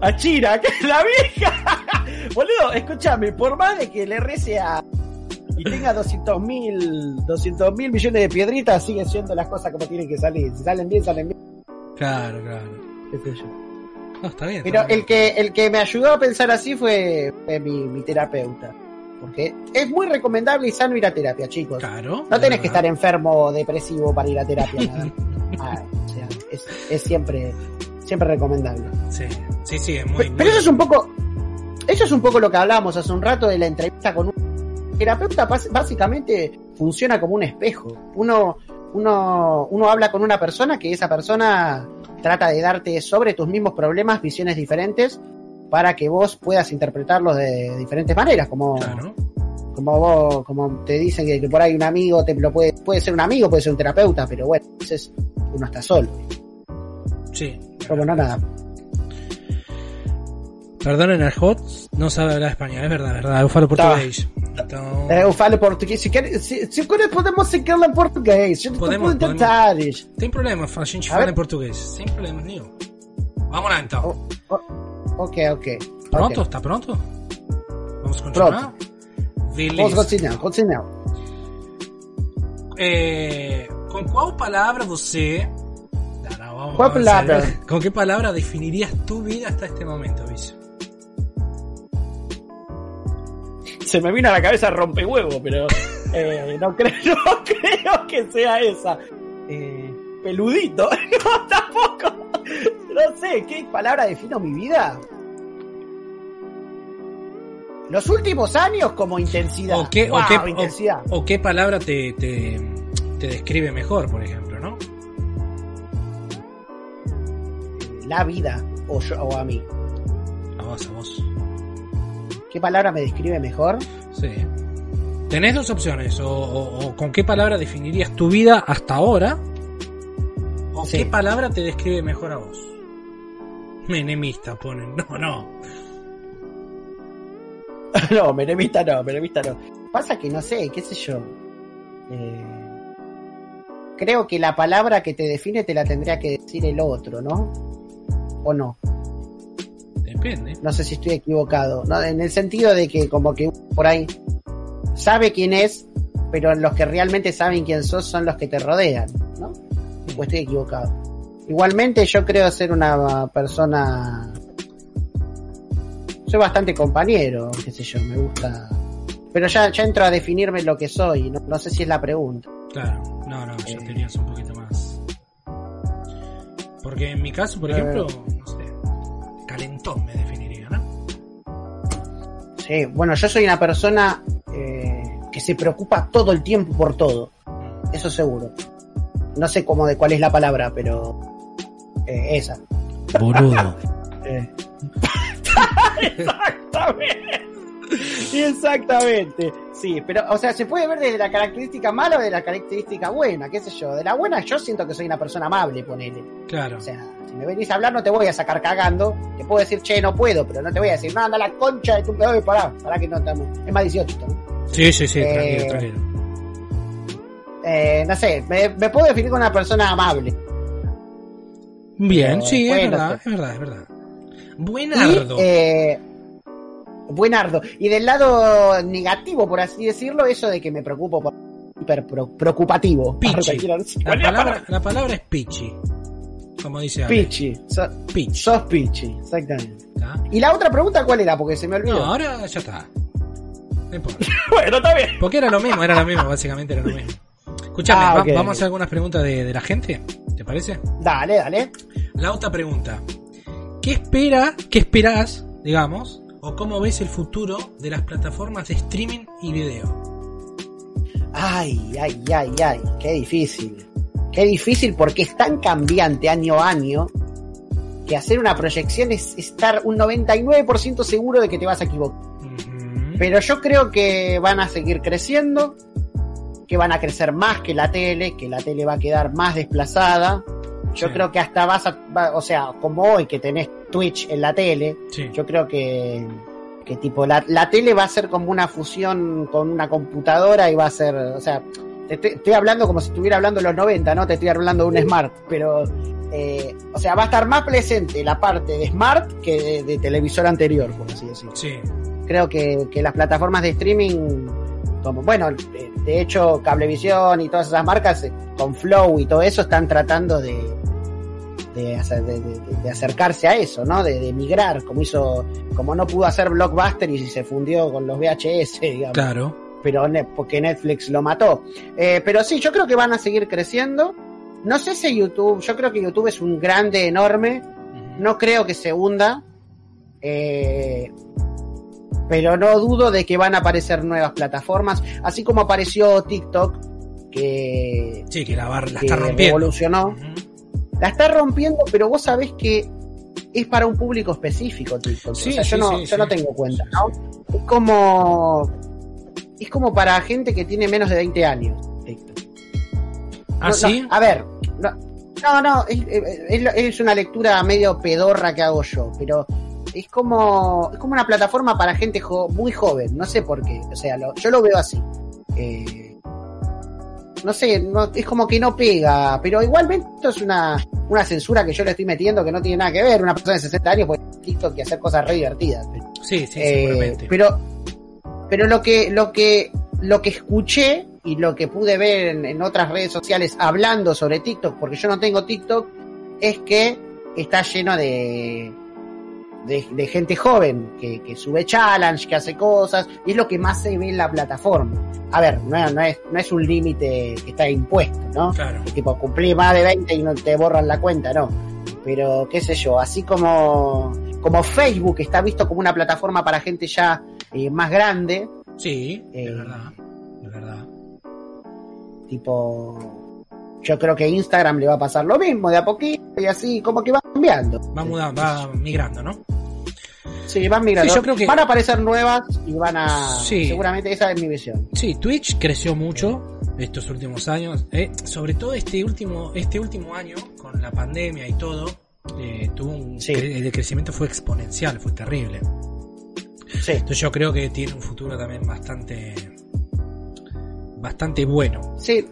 A Chira, que es la vieja. Boludo, escúchame, por más de que le rece a. Y tenga 200 mil 200 mil millones de piedritas, siguen siendo las cosas como tienen que salir. Si salen bien, salen bien. Claro, claro. qué sé yo. No, está bien. Pero está bien. el que, el que me ayudó a pensar así fue, fue mi, mi terapeuta. Porque es muy recomendable y sano ir a terapia, chicos. Claro. No tenés que estar enfermo o depresivo para ir a terapia. nada. Ah, o sea, es, es siempre, siempre recomendable. Sí, sí, sí, es muy. Pero, muy- pero eso es un poco, eso es un poco lo que hablábamos hace un rato de la entrevista con un terapeuta. Básicamente funciona como un espejo. Uno, uno, uno habla con una persona que esa persona trata de darte sobre tus mismos problemas visiones diferentes para que vos puedas interpretarlos de diferentes maneras, como, Claro. como vos, como te dicen que, que por ahí un amigo te lo puede, puede ser un amigo, puede ser un terapeuta, pero bueno, veces uno está solo. Sí. Pero bueno, nada. Perdonen el hot, no sabe hablar español, es verdad, verdad, eu falo português. Então, É, eu falo português. Se, quer, se, se podemos seguir em português. Podemos, pode tentar. tem problema, a gente fala em português, sem problema nenhum. Vamos lá então. Oh, oh, ok, ok. Pronto? Ok. Tá pronto? Vamos continuar? Vamos Beleza. continuar, continuar. Eh, ¿Con cuál palabra você... No, vamos- ¿Cuál vamos a palabra? ver. ¿Con qué palabra definirías tu vida hasta este momento, Vicio? Se me vino a la cabeza rompehuevo, pero eh, no, creo, no creo que sea esa. Eh, peludito. No, tampoco. No sé, ¿qué palabra defino mi vida? Los últimos años como intensidad. ¿O qué, o qué- o- intensidad. o qué palabra te, te, te describe mejor, por ejemplo, ¿no? La vida o, yo, o a mí. A vos, a vos. ¿Qué palabra me describe mejor? Sí. Tenés dos opciones, o, o- o con qué palabra definirías tu vida hasta ahora, o Sí. qué palabra te describe mejor a vos. Menemista ponen, no, no. no, menemista no, menemista no. Pasa que no sé, qué sé yo. Eh, creo que la palabra que te define te la tendría que decir el otro, ¿no? ¿O no? Depende. No sé si estoy equivocado. ¿no? En el sentido de que como que uno por ahí sabe quién es, pero los que realmente saben quién sos son los que te rodean, ¿no? ¿O estoy equivocado? Igualmente yo creo ser una persona... Soy bastante compañero, qué sé yo, me gusta... Pero ya, ya entro a definirme lo que soy, no, no sé si es la pregunta. Claro, no, no, ya Eh. tenías un poquito más. Porque en mi caso, por ejemplo, calentón me definiría, ¿no? Sí, bueno, yo soy una persona eh, que se preocupa todo el tiempo por todo, eso seguro. No sé cómo de cuál es la palabra, pero eh, esa. Boludo. Eh. Exactamente. Exactamente. Sí, pero, o sea, se puede ver desde la característica mala o de la característica buena, qué sé yo. De la buena, yo siento que soy una persona amable, ponele. Claro. O sea, si me venís a hablar, no te voy a sacar cagando. Te puedo decir, che, no puedo, pero no te voy a decir, no, anda la concha de tu pedo pará, pará que no estamos. Es más 18, ¿no? Sí, sí, sí, Eh, tranquilo, tranquilo. Eh, no sé, me, me puedo definir como una persona amable. Bien, pero sí, es verdad, es verdad, es verdad. Buenardo. Y, eh, buenardo. Y del lado negativo, por así decirlo, eso de que me preocupo por hiper preocupativo. Pichi. ¿Cuál es La la palabra, palabra? la palabra es pichi. Como dice Ale. Pichi. So- Pitch. sos pichi, exactamente. Y la otra pregunta, ¿cuál era? Porque se me olvidó. No, ahora ya está. No importa. bueno, está bien. Porque era lo mismo, era lo mismo, básicamente era lo mismo. Escúchame, Ah, va- vamos ok. a hacer algunas preguntas de, de la gente, ¿te parece? Dale, dale. La otra pregunta. ¿Qué espera, qué esperás, digamos, o cómo ves el futuro de las plataformas de streaming y video? Ay, ay, ay, ay. Qué difícil. Qué difícil porque es tan cambiante año a año que hacer una proyección es estar un 99% seguro de que te vas a equivocar. Pero yo creo que van a seguir creciendo, que van a crecer más que la tele, que la tele va a quedar más desplazada. Yo Sí. creo que hasta vas a, va- o sea, como hoy que tenés Twitch en la tele, Sí. yo creo que, que tipo, la, la tele va a ser como una fusión con una computadora y va a ser, o sea, te estoy, estoy hablando como si estuviera hablando de los 90, ¿no? Te estoy hablando de un Smart, pero, eh, o sea, va a estar más presente la parte de Smart que de, de televisor anterior, por así decirlo Sí. creo que, que las plataformas de streaming, como bueno, de, de hecho Cablevisión y todas esas marcas eh, con Flow y todo eso están tratando de de, de- de- de acercarse a eso, ¿no? De, de migrar, como hizo, como no pudo hacer Blockbuster y se fundió con los VHS, digamos, Claro. Pero ne- porque Netflix lo mató. Eh, pero sí, yo creo que van a seguir creciendo. No sé si YouTube, yo creo que YouTube es un grande enorme, no creo que se hunda. eh, pero no dudo de que van a aparecer nuevas plataformas, así como apareció TikTok, que, Sí, que la, bar- la que está rompiendo. revolucionó. Ujú. La está rompiendo, pero vos sabés que es para un público específico TikTok. Sí, o sea, yo, sí, no, sí, yo no sí. tengo cuenta, ¿no? Es como. Es como para gente que tiene menos de 20 años. TikTok. ¿Ah, No, sí? no, a ver, no, no, no, es, es- es una lectura medio pedorra que hago yo, pero es como, es como una plataforma para gente jo- muy joven, no sé por qué, o sea, lo- yo lo veo así. Eh, no sé, no- es como que no pega, pero igualmente esto es una, una censura que yo le estoy metiendo que no tiene nada que ver, una persona de 60 años puede TikTok y hacer cosas re divertidas. Sí, sí, Eh, seguramente. pero pero lo que lo que lo que escuché y lo que pude ver en, en otras redes sociales hablando sobre TikTok porque yo no tengo TikTok es que está lleno de de, de gente joven que, que sube challenge que hace cosas y es lo que más se ve en la plataforma a ver no, es- no es no es un límite que está impuesto no Claro. tipo cumplí más de 20 y no te borran la cuenta, no. Pero qué sé yo, así como, como Facebook está visto como una plataforma para gente ya eh, más grande, Sí, Eh, es verdad. Es verdad. tipo, yo creo que Instagram le va a pasar lo mismo de a poquito y así, como que va cambiando. Va, mudando, va migrando, ¿no? Sí, van migrando. Sí, yo creo que- Van a aparecer nuevas y van a... Sí. Seguramente esa es mi visión. Sí, Twitch creció mucho estos últimos años. eh, sobre todo este último, este último año, con la pandemia y todo, eh, tuvo un Sí. cre- el crecimiento fue exponencial, fue terrible. Sí. Entonces yo creo que tiene un futuro también bastante bastante bueno. Sí.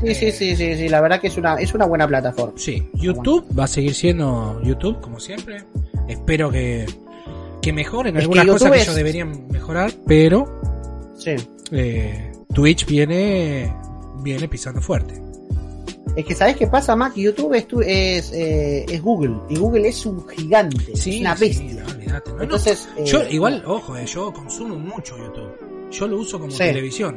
Sí, Eh. sí, sí, sí, sí, la verdad que es una, es una buena plataforma. Sí, YouTube va a seguir siendo YouTube como siempre. Espero que que mejoren Es que algunas cosas que es- ellos deberían mejorar, pero Sí. eh, Twitch viene viene pisando fuerte. Es que ¿sabes qué pasa, Mac? YouTube es, tu- es, eh, es Google. Y Google es un gigante. Sí, es una sí, bestia. no, olvídate. No, no. Entonces, eh, Yo igual, ojo, eh, yo consumo mucho YouTube. Yo lo uso como Sí. televisión.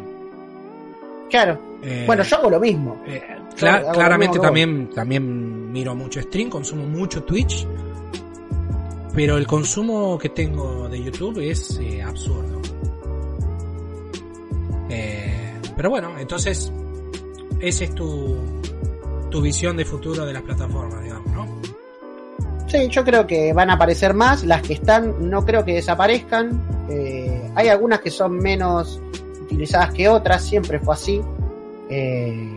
Claro. Eh, Bueno, yo hago lo mismo. eh, yo cla- hago lo claramente mismo también, también miro mucho stream, consumo mucho Twitch. Pero el consumo que tengo de YouTube es eh, absurdo. Eh, pero bueno, entonces, esa es tu, tu visión de futuro de las plataformas, digamos, ¿no? Sí, yo creo que van a aparecer más. Las que están, no creo que desaparezcan. Eh, hay algunas que son menos utilizadas que otras, siempre fue así. Eh,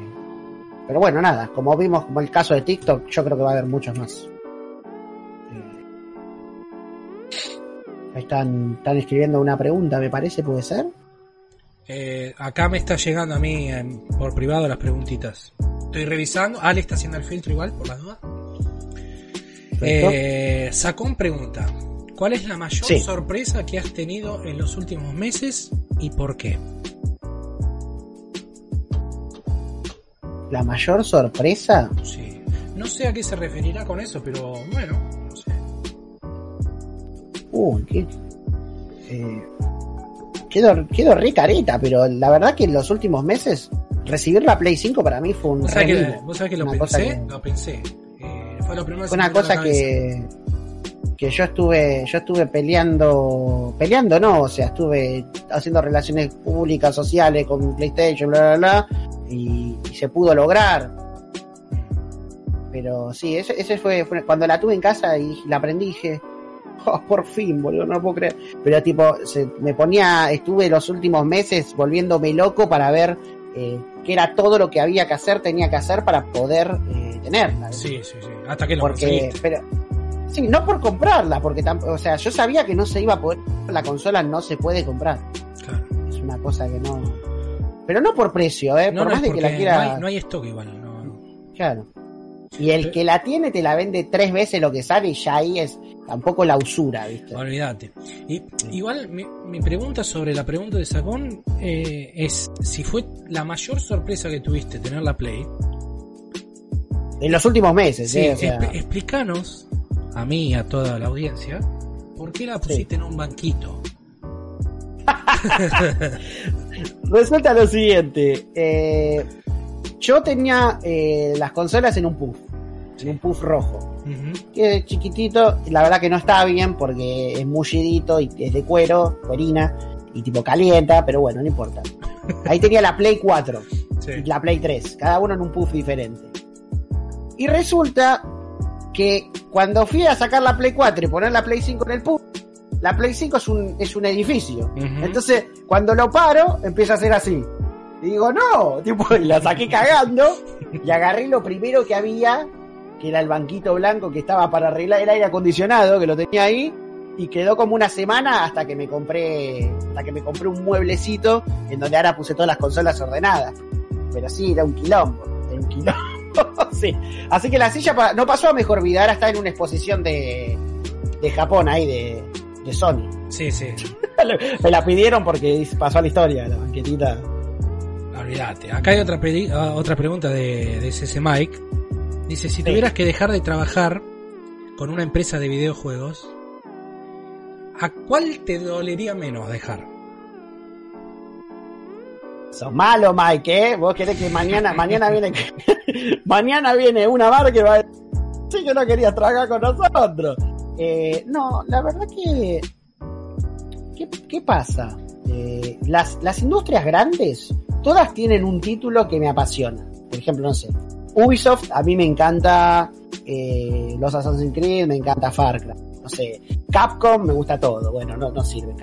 pero bueno, nada, como vimos, como el caso de TikTok, yo creo que va a haber muchos más. Eh, ahí están, están escribiendo una pregunta, me parece, puede ser. Eh, acá me está llegando a mí eh, por privado las preguntitas. Estoy revisando. Ale está haciendo el filtro igual, por las dudas. Eh, Sacón pregunta: ¿Cuál es la mayor Sí. sorpresa que has tenido en los últimos meses y por qué? La mayor sorpresa. Sí. No sé a qué se referirá con eso, pero bueno, no sé. Uy, qué. Eh, quedo, quedo re careta, pero la verdad que en los últimos meses recibir la Play 5 para mí fue un ¿Vos sabés que, vos sabés que lo Una pensé? que- Lo pensé. Eh, fue lo primero una cosa que que yo estuve yo estuve peleando peleando no o sea estuve haciendo relaciones públicas sociales con PlayStation bla bla bla y, y se pudo lograr pero sí ese, ese fue, fue- cuando la tuve en casa y la aprendí dije "Oh, por fin boludo no lo puedo creer pero tipo se, me ponía estuve los últimos meses volviéndome loco para ver eh, qué era todo lo que había que hacer tenía que hacer para poder eh, tenerla Sí, sí, sí. Hasta que lo porque pero sí no por comprarla porque tampoco o sea yo sabía que no se iba a poder la consola no se puede comprar Claro. es una cosa que no pero no por precio eh No, por no, más de que la quiera no, hay, no hay stock igual. No, claro y el que la tiene te la vende tres veces lo que sale y ya ahí es tampoco la usura viste Olvídate. Y igual mi, mi pregunta sobre la pregunta de Sacón eh, es si fue la mayor sorpresa que tuviste tener la Play. en los últimos meses Sí, eh, o sea, exp- explícanos a mí y a toda la audiencia por qué la pusiste en un banquito. resulta lo siguiente eh, yo tenía eh, las consolas en un puff en un puff rojo que es chiquitito, la verdad que no está bien porque es mullidito y es de cuero, cuerina, y tipo calienta, pero bueno, no importa. Ahí tenía la Play 4 Sí. y la Play 3, cada uno en un puff diferente. Y resulta que cuando fui a sacar la Play 4 y poner la Play 5 en el puff, la Play 5 es un, es un edificio. Entonces, cuando lo paro, empieza a hacer así. Y digo, no, tipo, y la saqué cagando y agarré lo primero que había, que era el banquito blanco que estaba para arreglar el aire acondicionado, que lo tenía ahí, y quedó como una semana hasta que me compré, hasta que me compré un mueblecito en donde ahora puse todas las consolas ordenadas. Pero sí, era un quilombo, era un quilombo. sí. Así que la silla pa- no pasó a mejor vida, ahora está en una exposición de, de Japón ahí, de, de Sony. Sí, sí. Me la pidieron porque pasó a la historia, la banquetita. Olvídate. Acá hay otra, pedi- ah, otra pregunta de, de CC Mike. Dice, si tuvieras que dejar de trabajar con una empresa de videojuegos, ¿a cuál te dolería menos dejar? Sos malo, Mike, ¿eh? Vos querés que mañana, mañana viene, mañana viene una bar que va a decir sí que no querías trabajar con nosotros. Eh, no, la verdad que, ¿qué, pasa? Eh, las, las industrias grandes, todas tienen un título que me apasiona. Por ejemplo, no sé, Ubisoft, a mí me encanta eh, los Assassin's Creed, me encanta Far Cry. No sé, Capcom me gusta todo. Bueno, no, no sirve.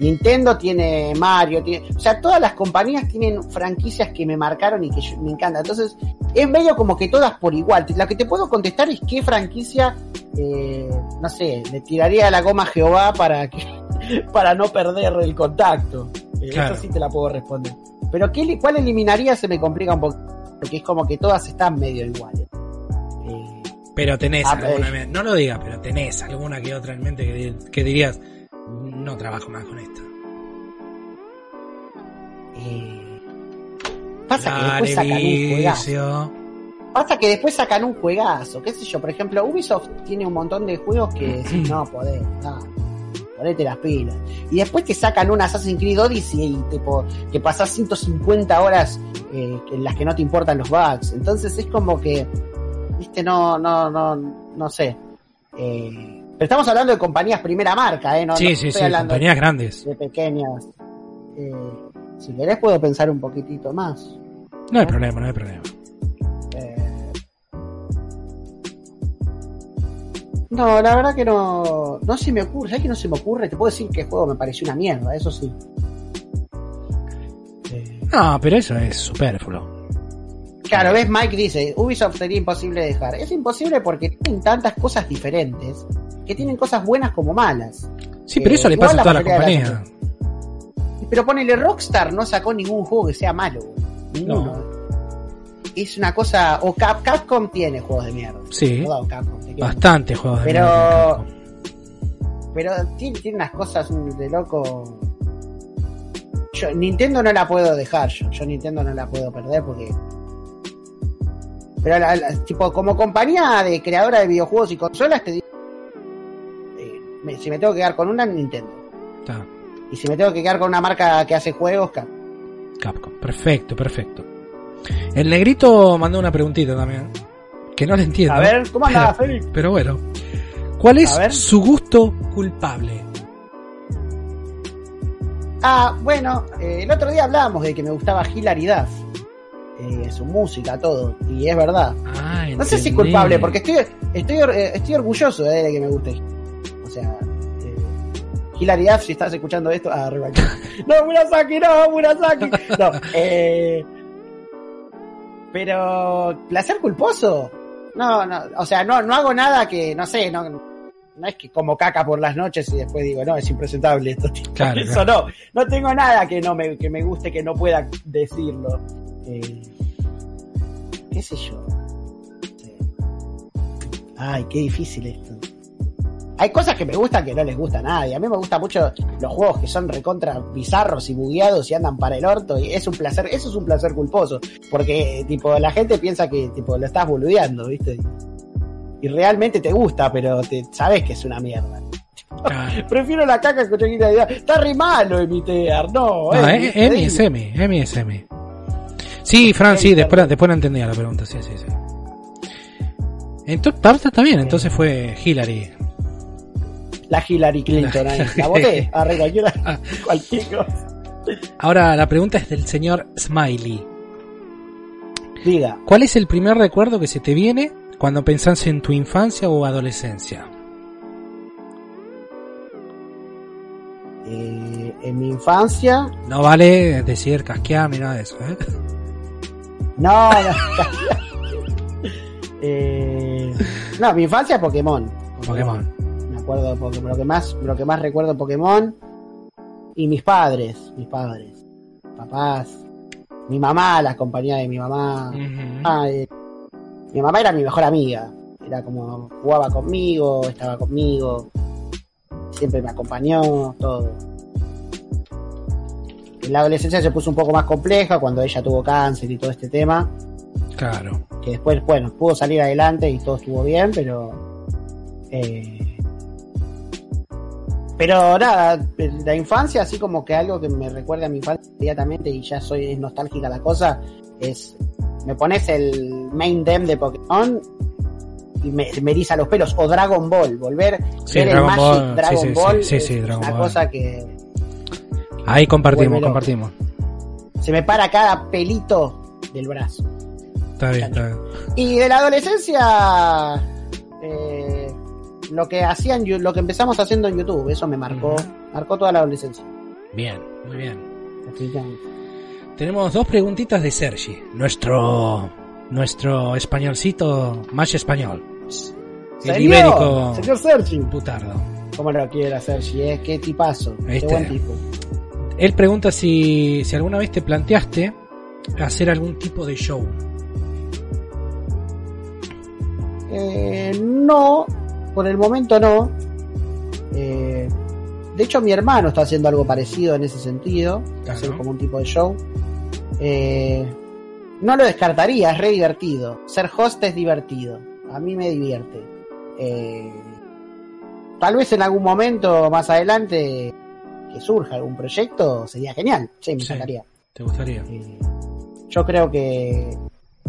Nintendo tiene Mario, tiene, o sea, todas las compañías tienen franquicias que me marcaron y que me encantan. Entonces, es medio como que todas por igual. Lo que te puedo contestar es qué franquicia, eh, no sé, le tiraría la goma a Jehová para que, para no perder el contacto. Eh, Claro. Eso sí te la puedo responder. Pero ¿qué, cuál eliminaría se me complica un poco. Porque es como que todas están medio iguales. Eh, Pero tenés Ah, alguna, eh. no lo digas, pero tenés alguna que otra en mente que, di- que dirías, no trabajo más con esta. eh, pasa que después sacan un juegazo. Pasa que después sacan un juegazo, qué sé yo, por ejemplo, Ubisoft tiene un montón de juegos que decís, no, podés, no, ponete las pilas. Y después te sacan un Assassin's Creed Odyssey y tipo, que pasás 150 horas eh, en las que no te importan los bugs. Entonces es como que, viste, no, no, no, no sé. Eh, pero estamos hablando de compañías primera marca, ¿eh? No, sí, no sí, estoy sí, compañías grandes. de pequeñas. Eh, si querés puedo pensar un poquitito más. No hay problema, no hay problema. No, la verdad que no, no se me ocurre, ¿sabes que no se me ocurre? Te puedo decir que el juego me pareció una mierda, eso sí. Eh, No, pero eso es superfluo. Claro, ves, Mike dice, Ubisoft sería imposible dejar. Es imposible porque tienen tantas cosas diferentes, que tienen cosas buenas como malas. Sí, pero Eh, eso le igual pasa a la de las compañías. Pero ponele, Rockstar no sacó ningún juego que sea malo. Ninguno. Es una cosa, o Cap- Capcom tiene juegos de mierda. Sí, Capcom, bastante juegos de Pero- mierda Capcom. Pero tiene, tiene unas cosas de loco. Yo, Nintendo no la puedo dejar, yo, yo Nintendo no la puedo perder porque. Pero la- la- tipo, como compañía de creadora de videojuegos y consolas, te digo. eh, me- si me tengo que quedar con una, Nintendo. Y si me tengo que quedar con una marca que hace juegos, Cap- Capcom. Perfecto, perfecto. El negrito mandó una preguntita también. Que no le entiendo. A ver, ¿cómo andaba, Félix? Pero bueno. ¿Cuál es su gusto culpable? Ah, bueno, eh, el otro día hablábamos de que me gustaba Hilary Duff. Eh, su música, todo. Y es verdad. Ah, No sé si es culpable, porque estoy, estoy, eh, estoy orgulloso de que me guste. O sea, eh, Hilary Duff, si estás escuchando esto, ah, arriba. no, Murasaki, no, Murasaki. No, eh, pero, ¿placer culposo? No, no, o sea, no, no hago nada que, no sé, no, no es que como caca por las noches y después digo, no, es impresentable esto. Claro, Eso no, no tengo nada que no me, que me guste que no pueda decirlo. Eh, ¿Qué sé yo? Sí. Ay, qué difícil esto. Hay cosas que me gustan que no les gusta a nadie. A mí me gustan mucho los juegos que son recontra bizarros y bugueados y andan para el orto. Y es un placer, eso es un placer culposo. Porque, tipo, la gente piensa que, tipo, lo estás boludeando, ¿viste? Y realmente te gusta, pero te sabes que es una mierda. Prefiero la caca que cualquier idea. Está re malo emitear, no. No, eh, eh, te es. Emi, Emi es Emi. Sí, Fran, sí, después, después no entendía la pregunta, sí, sí, sí. Entonces, está bien, entonces fue Hillary. La Hillary Clinton ahí. La boté. Arre, cualquiera, cualquier cosa. Ahora la pregunta es del señor Smiley. Diga. ¿Cuál es el primer recuerdo que se te viene cuando pensás en tu infancia o adolescencia? Eh, en mi infancia. No vale decir casqueame, nada de eso, ¿eh? No, no. eh, no, mi infancia Pokémon. Pokémon. Acuerdo recuerdo de Pokémon. Lo que más, lo que más recuerdo de Pokémon. Y mis padres, mis padres. Papás. Mi mamá, la compañía de mi mamá. Ah, eh, mi mamá era mi mejor amiga. Era como jugaba conmigo, estaba conmigo. Siempre me acompañó, todo. En la adolescencia se puso un poco más compleja cuando ella tuvo cáncer y todo este tema. Claro. Que después, bueno, pudo salir adelante y todo estuvo bien, pero. eh, pero nada, la infancia, así como que algo que me recuerda a mi infancia inmediatamente y ya soy es nostálgica la cosa, es. Me pones el main dem de Pokémon y me, me eriza los pelos. O Dragon Ball, volver Sí, ver el Dragon Magic Ball, Dragon sí, sí, Ball sí, es sí, Dragon una Ball. cosa que Ahí compartimos, compartimos. se me para cada pelito del brazo. Está bien, está bien. Y de la adolescencia, eh, lo que hacían, lo que empezamos haciendo en YouTube, eso me marcó, marcó toda la adolescencia. Bien, muy bien. Tenemos dos preguntitas de Sergi, nuestro nuestro españolcito más español. El ibérico Señor Sergi. putardo. ¿Cómo lo quiere hacer? Si es qué tipazo, qué ¿Viste? buen tipo. Él pregunta si, si alguna vez te planteaste hacer algún tipo de show. Eh, no, por el momento no. Eh, de hecho, mi hermano está haciendo algo parecido en ese sentido, Claro. hacer como un tipo de show. Eh, no lo descartaría, es re divertido. Ser host es divertido. A mí me divierte. Eh, tal vez en algún momento más adelante que surja algún proyecto sería genial. Sí, me Sí. encantaría. ¿Te gustaría? Yo creo que,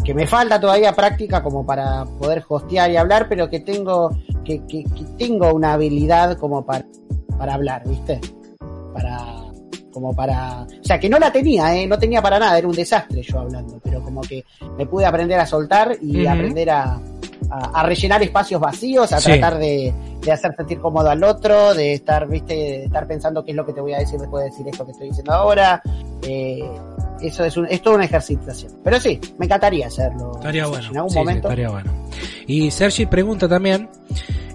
que me falta todavía práctica como para poder hostear y hablar, pero que tengo, que, que, que tengo una habilidad como para, para hablar, ¿viste? Para, como para, o sea, que no la tenía, ¿eh? No tenía para nada, era un desastre yo hablando, pero como que me pude aprender a soltar y aprender a, a, a rellenar espacios vacíos, a Sí. tratar de, de hacer sentir cómodo al otro, de estar, viste, de estar pensando qué es lo que te voy a decir después de decir esto que estoy diciendo ahora. Eh, eso es, un, es toda una ejercitación. Pero sí, me encantaría hacerlo. Estaría bueno. En algún Sí, sí, momento. estaría bueno. Y Sergi pregunta también,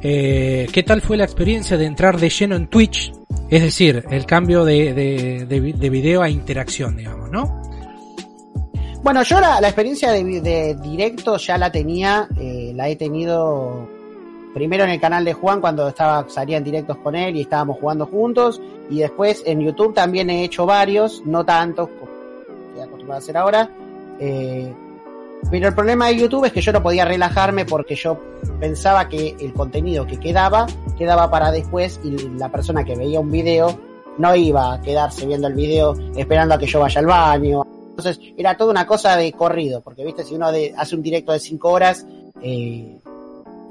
eh, ¿qué tal fue la experiencia de entrar de lleno en Twitch? Es decir, el cambio de, de, de, vi- de video a interacción, digamos, ¿no? Bueno, yo la, la experiencia de directo ya la tenía, eh, la he tenido primero en el canal de Juan cuando estaba salía en directos con él y estábamos jugando juntos y después en YouTube también he hecho varios, no tantos como estoy acostumbrado a hacer ahora. eh, pero el problema de YouTube es que yo no podía relajarme porque yo pensaba que el contenido que quedaba quedaba para después y la persona que veía un video no iba a quedarse viendo el video esperando a que yo vaya al baño. Entonces era toda una cosa de corrido, porque viste, si uno hace un directo de 5 horas, eh,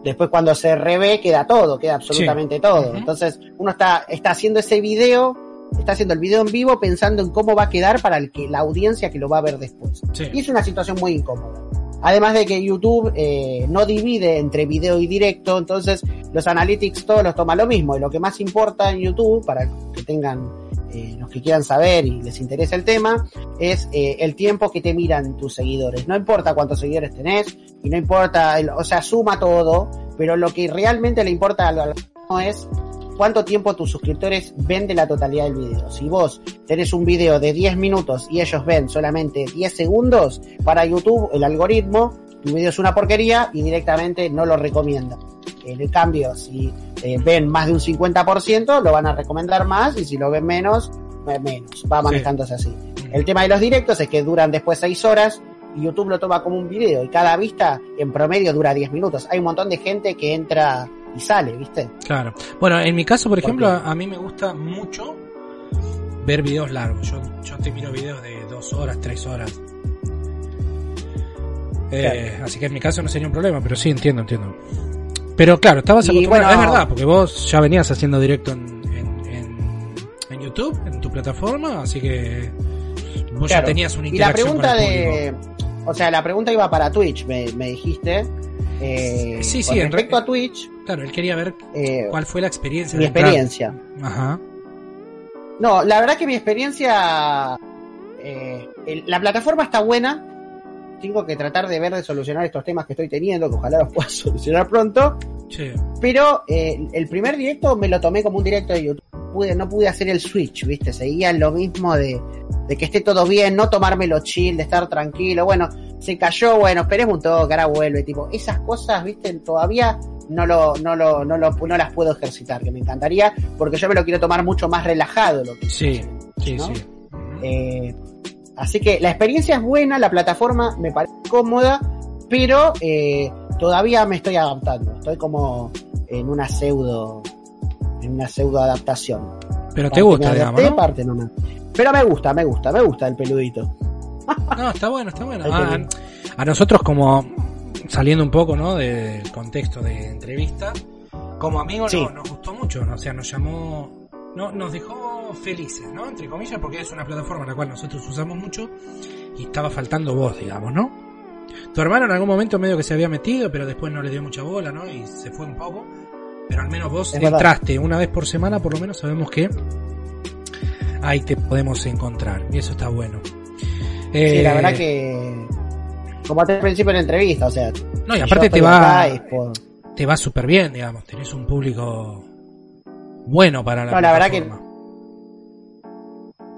después cuando se revé queda todo, queda absolutamente todo. Entonces uno está, está haciendo ese video, está haciendo el video en vivo pensando en cómo va a quedar para el que, la audiencia que lo va a ver después. Sí. Y es una situación muy incómoda. Además de que YouTube eh, no divide entre video y directo, entonces los analytics todos los toma lo mismo. Y lo que más importa en YouTube, para que tengan, eh, los que quieran saber y les interesa el tema, es eh, el tiempo que te miran tus seguidores. No importa cuántos seguidores tenés, y no importa, el- o sea, suma todo, pero lo que realmente le importa al algoritmo es cuánto tiempo tus suscriptores ven de la totalidad del video. Si vos tenés un video de 10 minutos y ellos ven solamente 10 segundos, para YouTube el algoritmo, tu video es una porquería y directamente no lo recomienda. En cambio, si eh, ven más de un 50%, lo van a recomendar más y si lo ven menos, menos. Va manejándose así. El tema de los directos es que duran después 6 horas y YouTube lo toma como un video y cada vista en promedio dura 10 minutos. Hay un montón de gente que entra y sale, ¿viste? Claro. Bueno, en mi caso, por ¿Por ejemplo, a, a mí me gusta mucho ver videos largos. Yo, yo te miro videos de dos horas, tres horas. Eh, Así que en mi caso no sería un problema, pero sí entiendo, entiendo. Pero claro, estabas acostumbrado, bueno- es verdad, porque vos ya venías haciendo directo en, en, en, en YouTube, en tu plataforma, así que vos ya tenías una Y la interacción pregunta con el de. O sea, la pregunta iba para Twitch, me, me dijiste. Eh, Sí, sí, con en respecto re- a Twitch. Claro, él quería ver eh, cuál fue la experiencia mi de entrar. experiencia. Ajá. No, la verdad que mi experiencia. eh, el- la plataforma está buena. Tengo que tratar de ver de solucionar estos temas que estoy teniendo, que ojalá los pueda solucionar pronto. Sí. Pero eh, el primer directo me lo tomé como un directo de YouTube. Pude, no pude hacer el switch, ¿viste? Seguía lo mismo de, de que esté todo bien, no tomármelo chill, de estar tranquilo. Bueno, se cayó, bueno, esperemos un toque, ahora vuelve. Tipo, esas cosas, ¿viste? Todavía no lo, no lo, no lo, no las puedo ejercitar, que me encantaría, porque yo me lo quiero tomar mucho más relajado. Lo que Sí, sí, ¿no? sí. Eh, así que la experiencia es buena, la plataforma me parece cómoda, pero eh, todavía me estoy adaptando. Estoy como en una pseudo, en una pseudo adaptación. Pero te gusta, digamos, parte no me- Pero me gusta, me gusta, me gusta el peludito. No, está bueno, está bueno. Ah, a nosotros como saliendo un poco, ¿no? Del contexto de entrevista, como amigos Sí. no- nos gustó mucho, ¿no? o sea, nos llamó, no, nos dejó felices, ¿no? Entre comillas, porque es una plataforma la cual nosotros usamos mucho y estaba faltando voz, digamos, ¿no? Tu hermano en algún momento medio que se había metido, pero después no le dio mucha bola, ¿no? Y se fue un poco. Pero al menos vos Es verdad. entraste una vez por semana, por lo menos sabemos que ahí te podemos encontrar. Y eso está bueno. Sí, la Eh, verdad que, como al principio de la entrevista, o sea, No, y aparte te va, por- te va súper bien, digamos. Tenés un público bueno para la No, la verdad plataforma.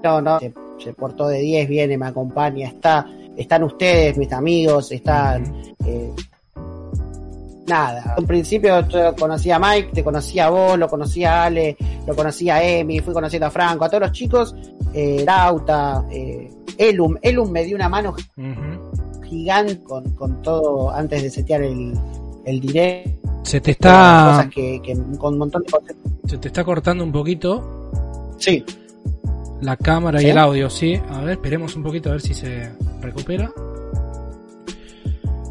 No, no, se, se portó de 10, viene, me acompaña, está, están ustedes, mis amigos, están, eh, nada. En principio yo conocía a Mike, te conocía a vos, lo conocía a Ale, lo conocía a Emi, fui conociendo a Franco, a todos los chicos, eh, Lauta, eh, Elum, Elum me dio una mano gigante con, con todo antes de setear el, el direct, Se te cosas está, que, que con un montón de cosas. se te está cortando un poquito Sí, la cámara y el audio, sí. A ver, esperemos un poquito a ver si se recupera.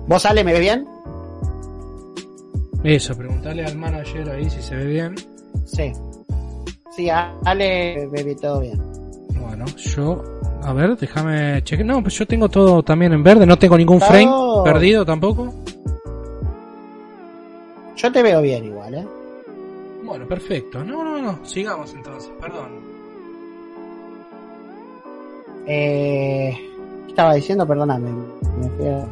¿vos Ale me ves bien? Eso, preguntarle al manager ahí si se ve bien. Sí. Sí, Ale me ve todo bien. Bueno, yo, a ver, déjame chequear. No, pues yo tengo todo también en verde, no tengo ningún frame perdido tampoco. Yo te veo bien igual, ¿eh? Bueno, perfecto. No, no, no, sigamos entonces, perdón. Eh, ¿Qué estaba diciendo? Perdóname. Me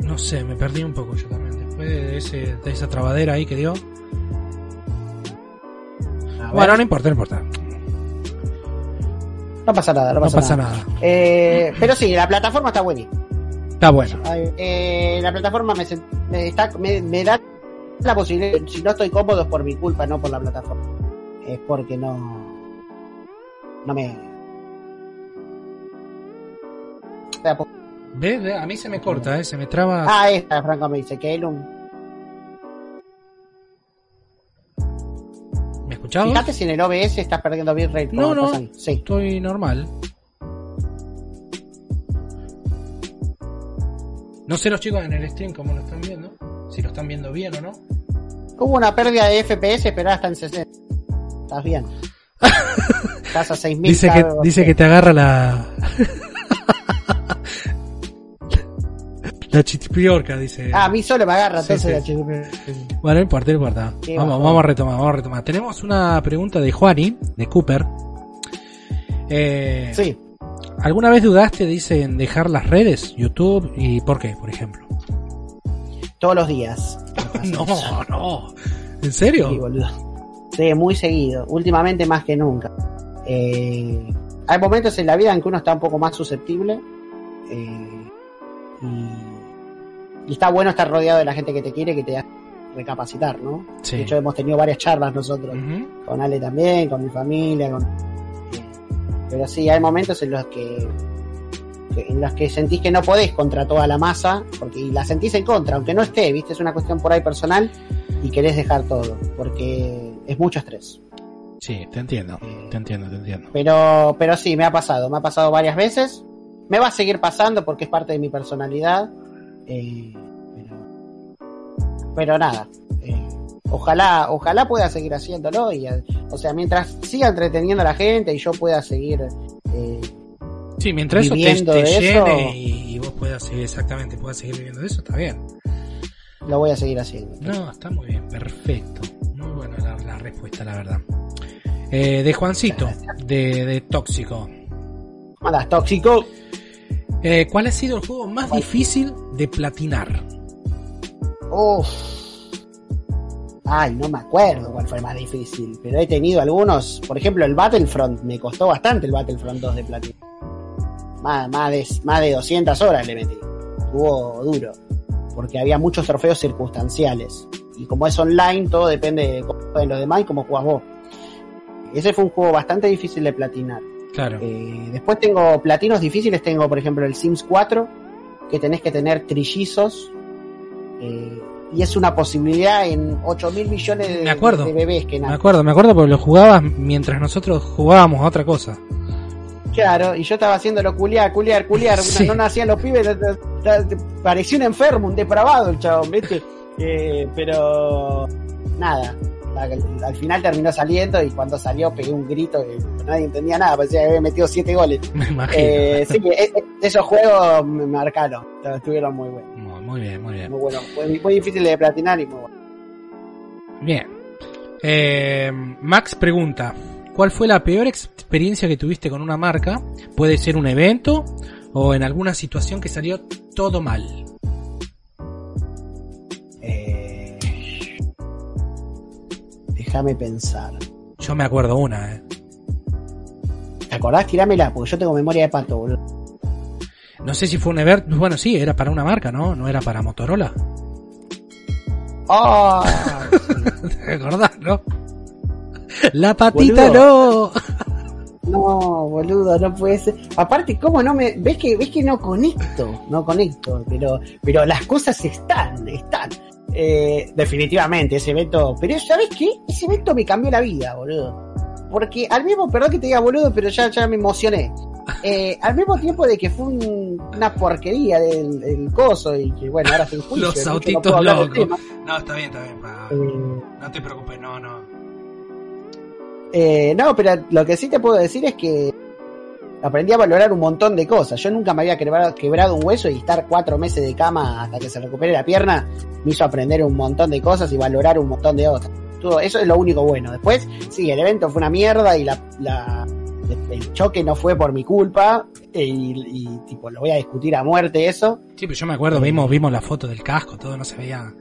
No sé, me perdí un poco yo también. Después de, ese, de esa trabadera ahí que dio. Bueno, no importa, no importa. no pasa nada, no No pasa, nada. nada. Eh, pero sí, la plataforma está buenísima. Está bueno. Ay, eh, la plataforma me, sen- me, está, me, me da la posibilidad. Si no estoy cómodo es por mi culpa, no por la plataforma. Es porque no. No me. ¿Ves? Ve, A mí se me corta, ¿eh? Se me traba. Ah, esta, Franco me dice un. ¿Me escuchabas? Fíjate si en el OBS estás perdiendo bitrate. No, no. Sí. Estoy normal. No sé los chicos en el stream cómo lo están viendo. Si lo están viendo bien o no. Hubo una pérdida de FPS, pero está en 60. Estás bien. Estás a 6000. Dice que, dice que te agarra la. la chitipiorca, dice. Ah, a mí solo me agarra, Sí, entonces sí. la Bueno, no importa, no importa. Vamos, vamos a retomar, vamos a retomar. Tenemos una pregunta de Juani, de Cooper. Eh, Sí. ¿Alguna vez dudaste, dice, en dejar las redes, YouTube y por qué, por ejemplo? Todos los días. No, no. ¿En serio? Sí, boludo. Sí, muy seguido. Últimamente más que nunca. Eh, hay momentos en la vida en que uno está un poco más susceptible. eh, y, y está bueno estar rodeado de la gente que te quiere, que te hace recapacitar, ¿no? Sí. De hecho, hemos tenido varias charlas nosotros. Con Ale también, con mi familia, con... pero sí, hay momentos en los que, en los que sentís que no podés contra toda la masa, porque y la sentís en contra, aunque no esté, viste, es una cuestión por ahí personal y querés dejar todo, porque es mucho estrés. Sí, te entiendo, te entiendo, te entiendo. Pero, pero sí, me ha pasado, me ha pasado varias veces, me va a seguir pasando porque es parte de mi personalidad, eh, pero, pero nada, eh, ojalá, ojalá pueda seguir haciéndolo y, eh, o sea, mientras siga entreteniendo a la gente y yo pueda seguir, eh, Sí, mientras eso te, te eso- llene y, y vos puedas seguir, exactamente, puedas seguir viviendo de eso, está bien. lo voy a seguir haciendo. No, está muy bien, perfecto. Muy buena la, la respuesta, la verdad. Eh, de Juancito, de, de Tóxico. ¿Cómo andás, tóxico? Eh, ¿Cuál ha sido el juego más difícil de platinar? Uf. Ay, no me acuerdo cuál fue el más difícil, pero he tenido algunos. Por ejemplo, el Battlefront, me costó bastante el Battlefront 2 de platino. Más, más, de, más de 200 horas le metí. Estuvo duro, porque había muchos trofeos circunstanciales. Y como es online, todo depende de cómo jueguen los demás y cómo jugás vos. Ese fue un juego bastante difícil de platinar. Claro. Eh, después tengo platinos difíciles, tengo por ejemplo el Sims 4, que tenés que tener trillizos. eh, y es una posibilidad en 8 mil millones de, Me acuerdo. de bebés que Me nacen. acuerdo, me acuerdo porque lo jugabas mientras nosotros jugábamos a otra cosa. Claro, y yo estaba haciéndolo culiar, culiar, culiar. Sí. No nacían los pibes, parecía un enfermo, un depravado el chabón, ¿viste? Eh, pero nada, al final terminó saliendo y cuando salió pegué un grito que nadie entendía nada, parecía que había metido siete goles. Me imagino. Eh, sí, que e- esos juegos me marcaron, estuvieron muy buenos. Muy, muy bien, muy bien. Muy bueno, muy, muy difícil de platinar y muy bueno. Bien. Eh, Max pregunta, ¿cuál fue la peor experiencia que tuviste con una marca? Puede ser un evento o en alguna situación que salió todo mal. Déjame pensar. Yo me acuerdo una, eh. ¿Te acordás? Tirámela, porque yo tengo memoria de pato, boludo. No sé si fue un evento, bueno, sí, era para una marca, ¿no? No era para Motorola. ¿Te acordás, no? La patita Boludo. no. No, boludo, no puede ser. Aparte, ¿cómo no me.? ¿Ves que, ves que no conecto? No conecto, pero, pero las cosas están, están. Eh, definitivamente, ese evento. Pero, ¿sabes qué? Ese evento me cambió la vida, boludo. Porque al mismo, perdón que te diga boludo, pero ya, ya me emocioné. Eh, al mismo tiempo de que fue un- una porquería del, del coso y que, bueno, ahora estoy juicio. Los no autitos del locos. No, está bien, está bien. pa- Eh, No te preocupes, no, no. Eh, no, pero lo que sí te puedo decir es que aprendí a valorar un montón de cosas. Yo nunca me había quebrado, quebrado un hueso y estar cuatro meses de cama hasta que se recupere la pierna me hizo aprender un montón de cosas y valorar un montón de otras. Todo, eso es lo único bueno. Después, sí, el evento fue una mierda y la, la- el choque no fue por mi culpa eh, y, y, tipo lo voy a discutir a muerte eso. Sí, pero yo me acuerdo, vimos, vimos la foto del casco, todo no se veía.